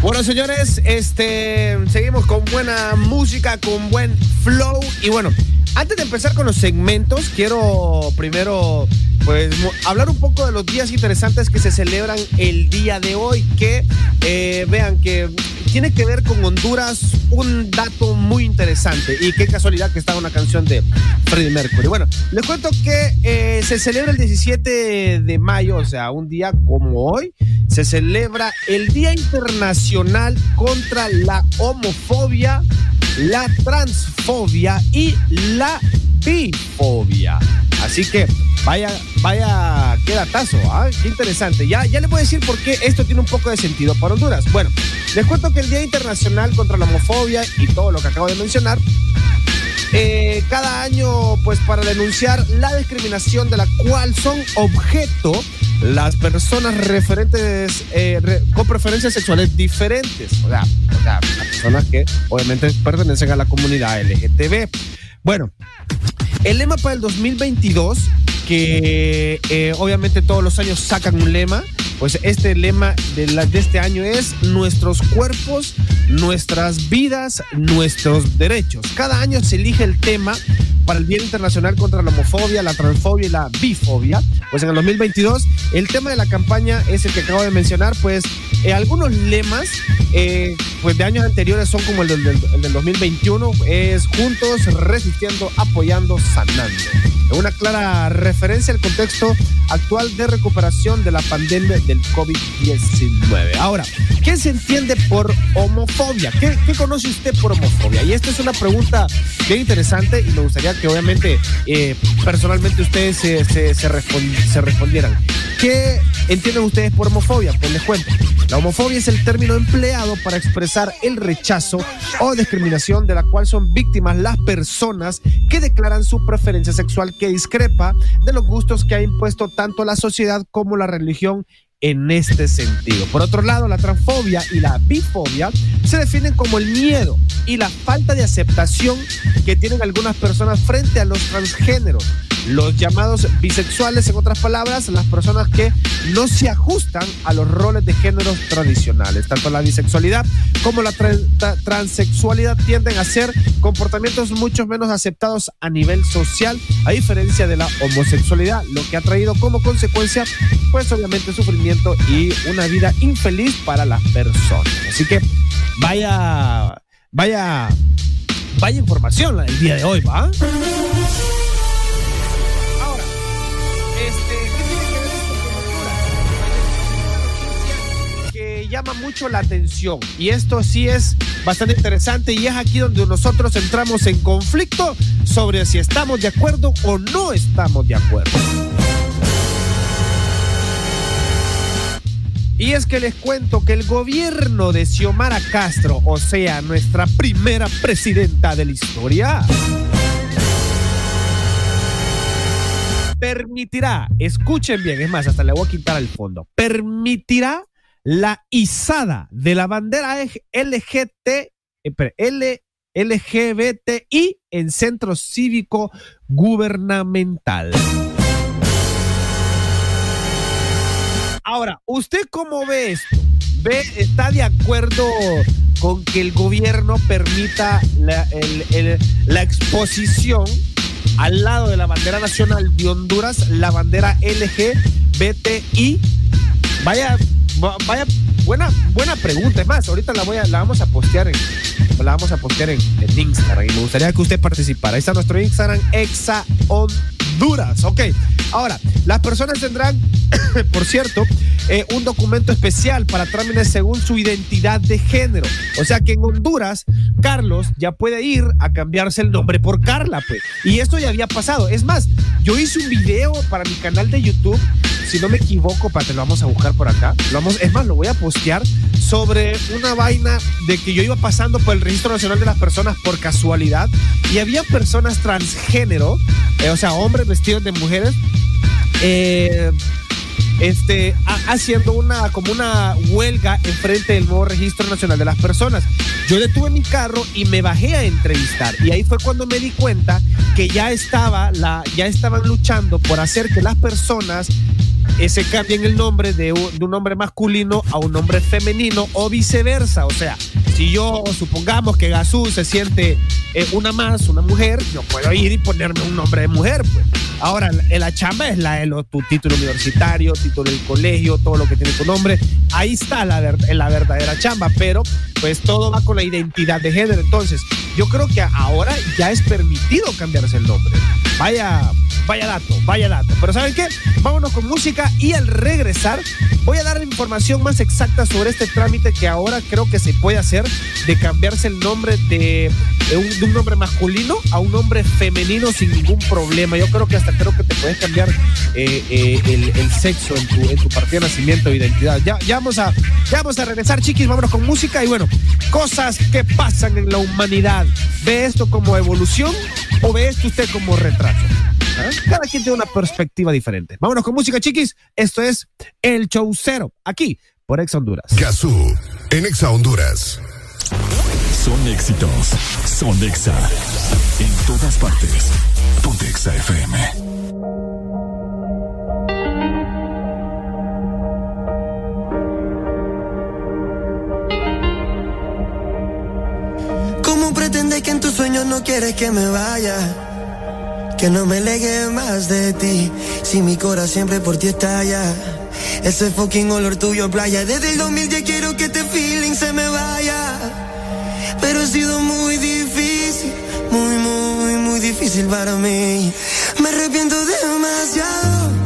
Bueno, señores, este seguimos con buena música, con buen flow y bueno, antes de empezar con los segmentos, quiero primero pues hablar un poco de los días interesantes que se celebran el día de hoy, que eh, vean que tiene que ver con Honduras un dato muy interesante y qué casualidad que está una canción de Freddie Mercury. Bueno, les cuento que eh, se celebra el 17 de mayo, o sea, un día como hoy, se celebra el Día Internacional contra la Homofobia, la Transfobia y la Bifobia. Así que vaya, vaya, qué datazo, ¿ah? qué interesante. Ya, ya les voy a decir por qué esto tiene un poco de sentido para Honduras. Bueno, les cuento que el Día Internacional contra la Homofobia y todo lo que acabo de mencionar eh, cada año, pues para denunciar la discriminación de la cual son objeto las personas referentes eh, con preferencias sexuales diferentes. O sea, o sea, las personas que obviamente pertenecen a la comunidad LGTB. Bueno, el lema para el 2022, que eh, obviamente todos los años sacan un lema, pues este lema de, este año es nuestros cuerpos, nuestras vidas, nuestros derechos. Cada año se elige el tema para el Día Internacional contra la Homofobia, la Transfobia y la Bifobia. Pues en el 2022 el tema de la campaña es el que acabo de mencionar, pues eh, algunos lemas eh, pues de años anteriores son como el del, el del 2021, es juntos, resistiendo, apoyando, sanando. Una clara referencia al contexto actual de recuperación de la pandemia del COVID-19. Ahora, ¿qué se entiende por homofobia? ¿Qué, conoce usted por homofobia? Y esta es una pregunta bien interesante y me gustaría que obviamente eh, personalmente ustedes se, se respondieran. ¿Qué entienden ustedes por homofobia? Pues les cuento. La homofobia es el término empleado para expresar el rechazo o discriminación de la cual son víctimas las personas que declaran su preferencia sexual que discrepa de los gustos que ha impuesto tanto la sociedad como la religión en este sentido. Por otro lado, la transfobia y la bifobia se definen como el miedo y la falta de aceptación que tienen algunas personas frente a los transgéneros. Los llamados bisexuales, en otras palabras, las personas que no se ajustan a los roles de géneros tradicionales. Tanto la bisexualidad como la tra- tra- transexualidad tienden a ser comportamientos mucho menos aceptados a nivel social, a diferencia de la homosexualidad, lo que ha traído como consecuencia, pues obviamente sufrimiento y una vida infeliz para las personas. Así que vaya, vaya, vaya información la del día de hoy, ¿va? Llama mucho la atención y esto sí es bastante interesante y es aquí donde nosotros entramos en conflicto sobre si estamos de acuerdo o no estamos de acuerdo. Y es que les cuento que el gobierno de Xiomara Castro, o sea, nuestra primera presidenta de la historia, permitirá, escuchen bien, es más, hasta le voy a quitar al fondo, permitirá la izada de la bandera LGT, eh, LGBTI en centro cívico gubernamental. Ahora, ¿usted cómo ve esto? ¿Ve, ¿Está de acuerdo con que el gobierno permita la, exposición al lado de la bandera nacional de Honduras, la bandera LGBTI? Vaya, va- vaya, buena, buena pregunta. Es más, ahorita la voy a, la vamos a postear en, la vamos a postear en, en Instagram y me gustaría que usted participara. Ahí está nuestro Instagram, Exa Honduras. Ok, ahora, las personas tendrán, por cierto, eh, un documento especial para trámites según su identidad de género. O sea que en Honduras, Carlos ya puede ir a cambiarse el nombre por Carla, pues. Y esto ya había pasado. Es más, yo hice un video para mi canal de YouTube, si no me equivoco, para te lo vamos a buscar por acá. Lo vamos, es más, lo voy a postear sobre una vaina de que yo iba pasando por el Registro Nacional de las Personas por casualidad y había personas transgénero, eh, o sea, vestidos de mujeres, eh, este, ha- haciendo una como una huelga enfrente del nuevo registro nacional de las personas. Yo detuve mi carro y me bajé a entrevistar y ahí fue cuando me di cuenta que ya estaba la ya estaban luchando por hacer que las personas eh, se cambien el nombre de un, de un nombre masculino a un nombre femenino o viceversa. O sea, si yo supongamos que Gazú se siente eh, una más, una mujer, yo puedo ir y ponerme un nombre de mujer, pues. Ahora, la, la chamba es la de tu título universitario, título del colegio, todo lo que tiene tu nombre. Ahí está la, ver- la verdadera chamba, pero pues todo va con la identidad de género. Entonces, yo creo que ahora ya es permitido cambiarse el nombre. Vaya, vaya dato, vaya dato. Pero ¿saben qué? Vámonos con música y al regresar voy a dar información más exacta sobre este trámite que ahora creo que se puede hacer de cambiarse el nombre de, un, nombre masculino a un nombre femenino sin ningún problema. Yo creo que hasta creo que te puedes cambiar eh, eh, el, el sexo en tu, en tu partida de nacimiento e identidad. Ya, ya, vamos a, ya vamos a regresar, chiquis, vámonos con música y bueno, cosas que pasan en la humanidad. ¿Ve esto como evolución o ve esto usted como retraso? Cada quien tiene una perspectiva diferente. Vámonos con música, chiquis. Esto es El Chaucero, aquí por exa Honduras. Gazú, en Exa Honduras. Son éxitos. Son Exa. En todas partes. Ponte Exa FM. que en tus sueños no quieres que me vaya que no me legue más de ti. Si mi corazón siempre por ti está allá. Ese fucking olor tuyo playa. Desde el 2010 quiero que este feeling se me vaya. Pero ha sido muy difícil, muy, muy, muy difícil para mí. Me arrepiento demasiado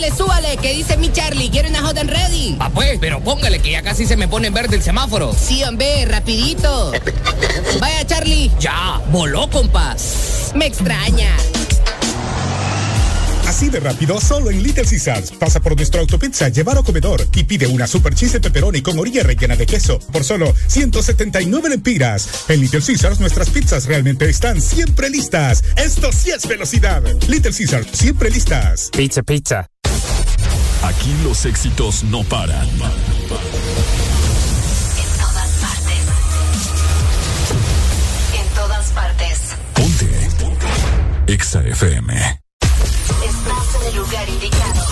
Súbale, súbale, que dice mi Charlie, quiero una hot and ready. Ah, pues, pero póngale que ya casi se me pone en verde el semáforo. Sí, hombre, rapidito. Vaya, Charlie. Ya, voló, compas. Me extraña. Así de rápido, solo en Little Caesars. Pasa por nuestro autopizza, llevar o comedor y pide una super cheese de pepperoni con orilla rellena de queso por solo 179 lempiras. En Little Caesars nuestras pizzas realmente están siempre listas. Esto sí es velocidad. Little Caesars, siempre listas. Pizza, pizza. Aquí los éxitos no paran. En todas partes. En todas partes. Ponte. Exa FM. Estás en el lugar indicado.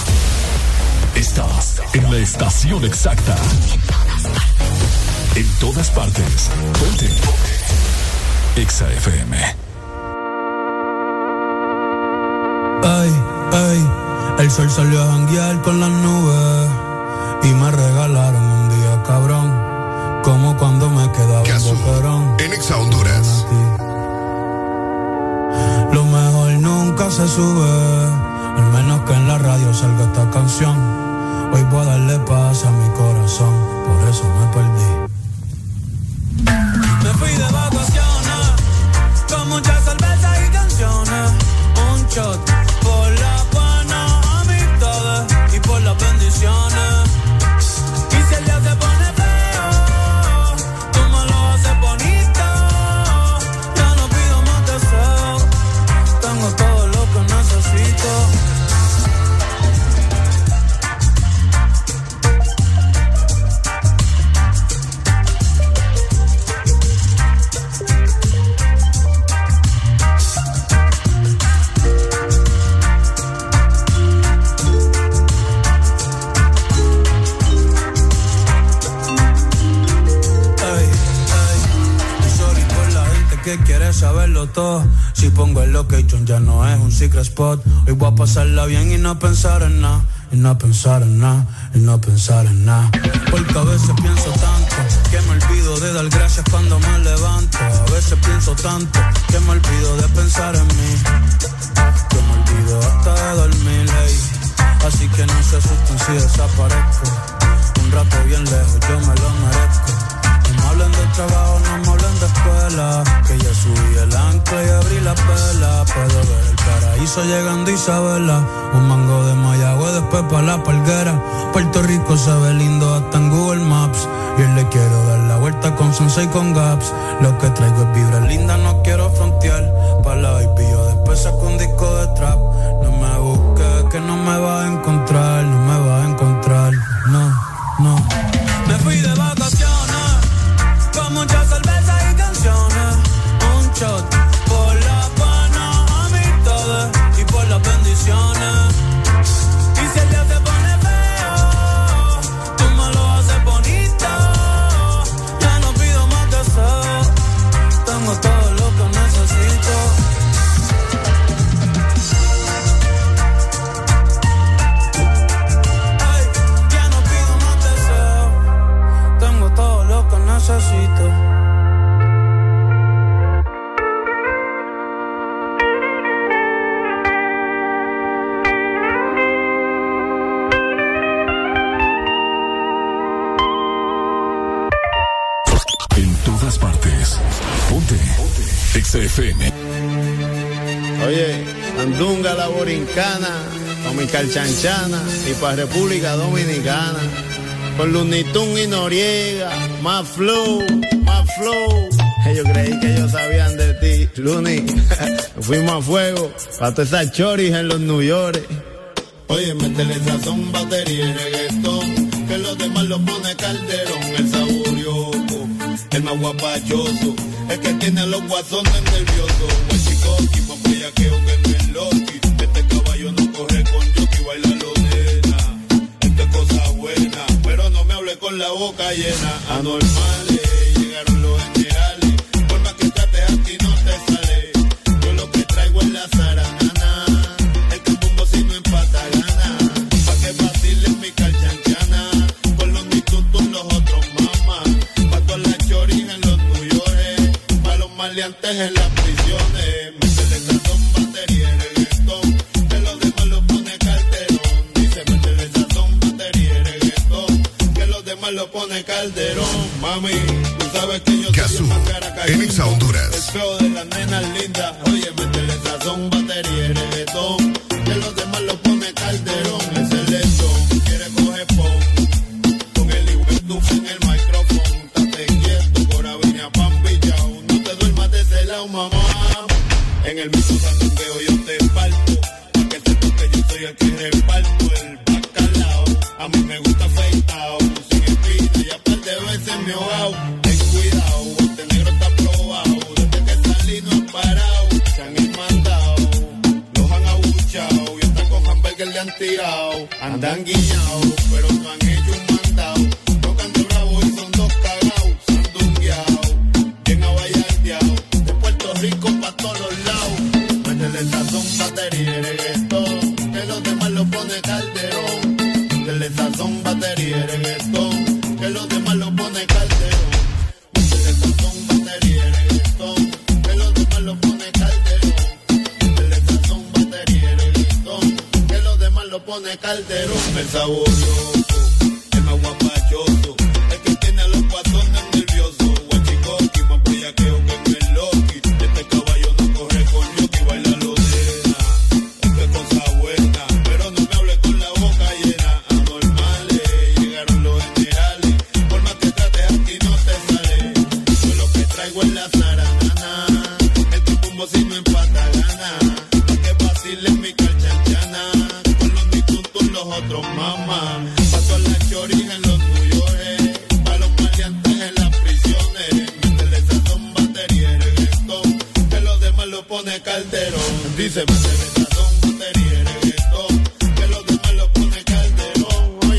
Estás en la estación exacta. En todas partes. Ponte. Exa FM. Ay, ay, el sol salió a janguear con las nubes y me regalaron un día cabrón, como cuando me quedaba en boquerón. En Exa Honduras. Lo mejor nunca se sube, al menos que en la radio salga esta canción. Hoy voy a darle paz a mi corazón, por eso me perdí. Me fui de vacaciones, con muchas cervezas y canciones. Un shot saberlo todo. Si pongo el location ya no es un secret spot. Hoy voy a pasarla bien y no pensar en nada. Y no pensar en nada, y no pensar en nada. Porque a veces pienso tanto que me olvido de dar gracias cuando me levanto. A veces pienso tanto que me olvido de pensar en mí. Que me olvido hasta de dormir, hey. Así que no se asusten si desaparezco. Un rato bien lejos, yo me lo merezco. Trabajo, no me hablen de escuela. Que ya subí el ancla y abrí la vela. Puedo ver el paraíso llegando Isabela. Un mango de Mayagüe, después pa' la palguera. Puerto Rico se ve lindo hasta en Google Maps. Y le quiero dar la vuelta con Sunset con Gaps. Lo que traigo es vibra linda, no quiero frontear. Pa' la baby, yo después saco un disco de trap. No me busques, que no me vas a encontrar. Borincana, Dominicana Chanchana y para República Dominicana. Con Lunitún y Noriega, más flow, más flow. Ellos creí que ellos sabían de ti, Luni. Fuimos a fuego, para todas esas choris en los New York. Oye, métele sazón, batería y reggaetón, que los demás lo pone Calderón, el saborioco, el más guapachoso, el que tiene los guasones nerviosos, el chico, tipo, que la boca llena, anormales, llegaron los generales, por más que trates aquí no te sale, yo lo que traigo es la zaranana, el que tumbo si no pa' que vacile mi calchancana, con los mitutos los otros mamás, pa' todas las choris en los tuyores, pa' los maleantes en la pone Calderón, mami. Tú sabes que yo soy más cara que En Honduras. El feo de las nenas lindas. Oye, métele sazón,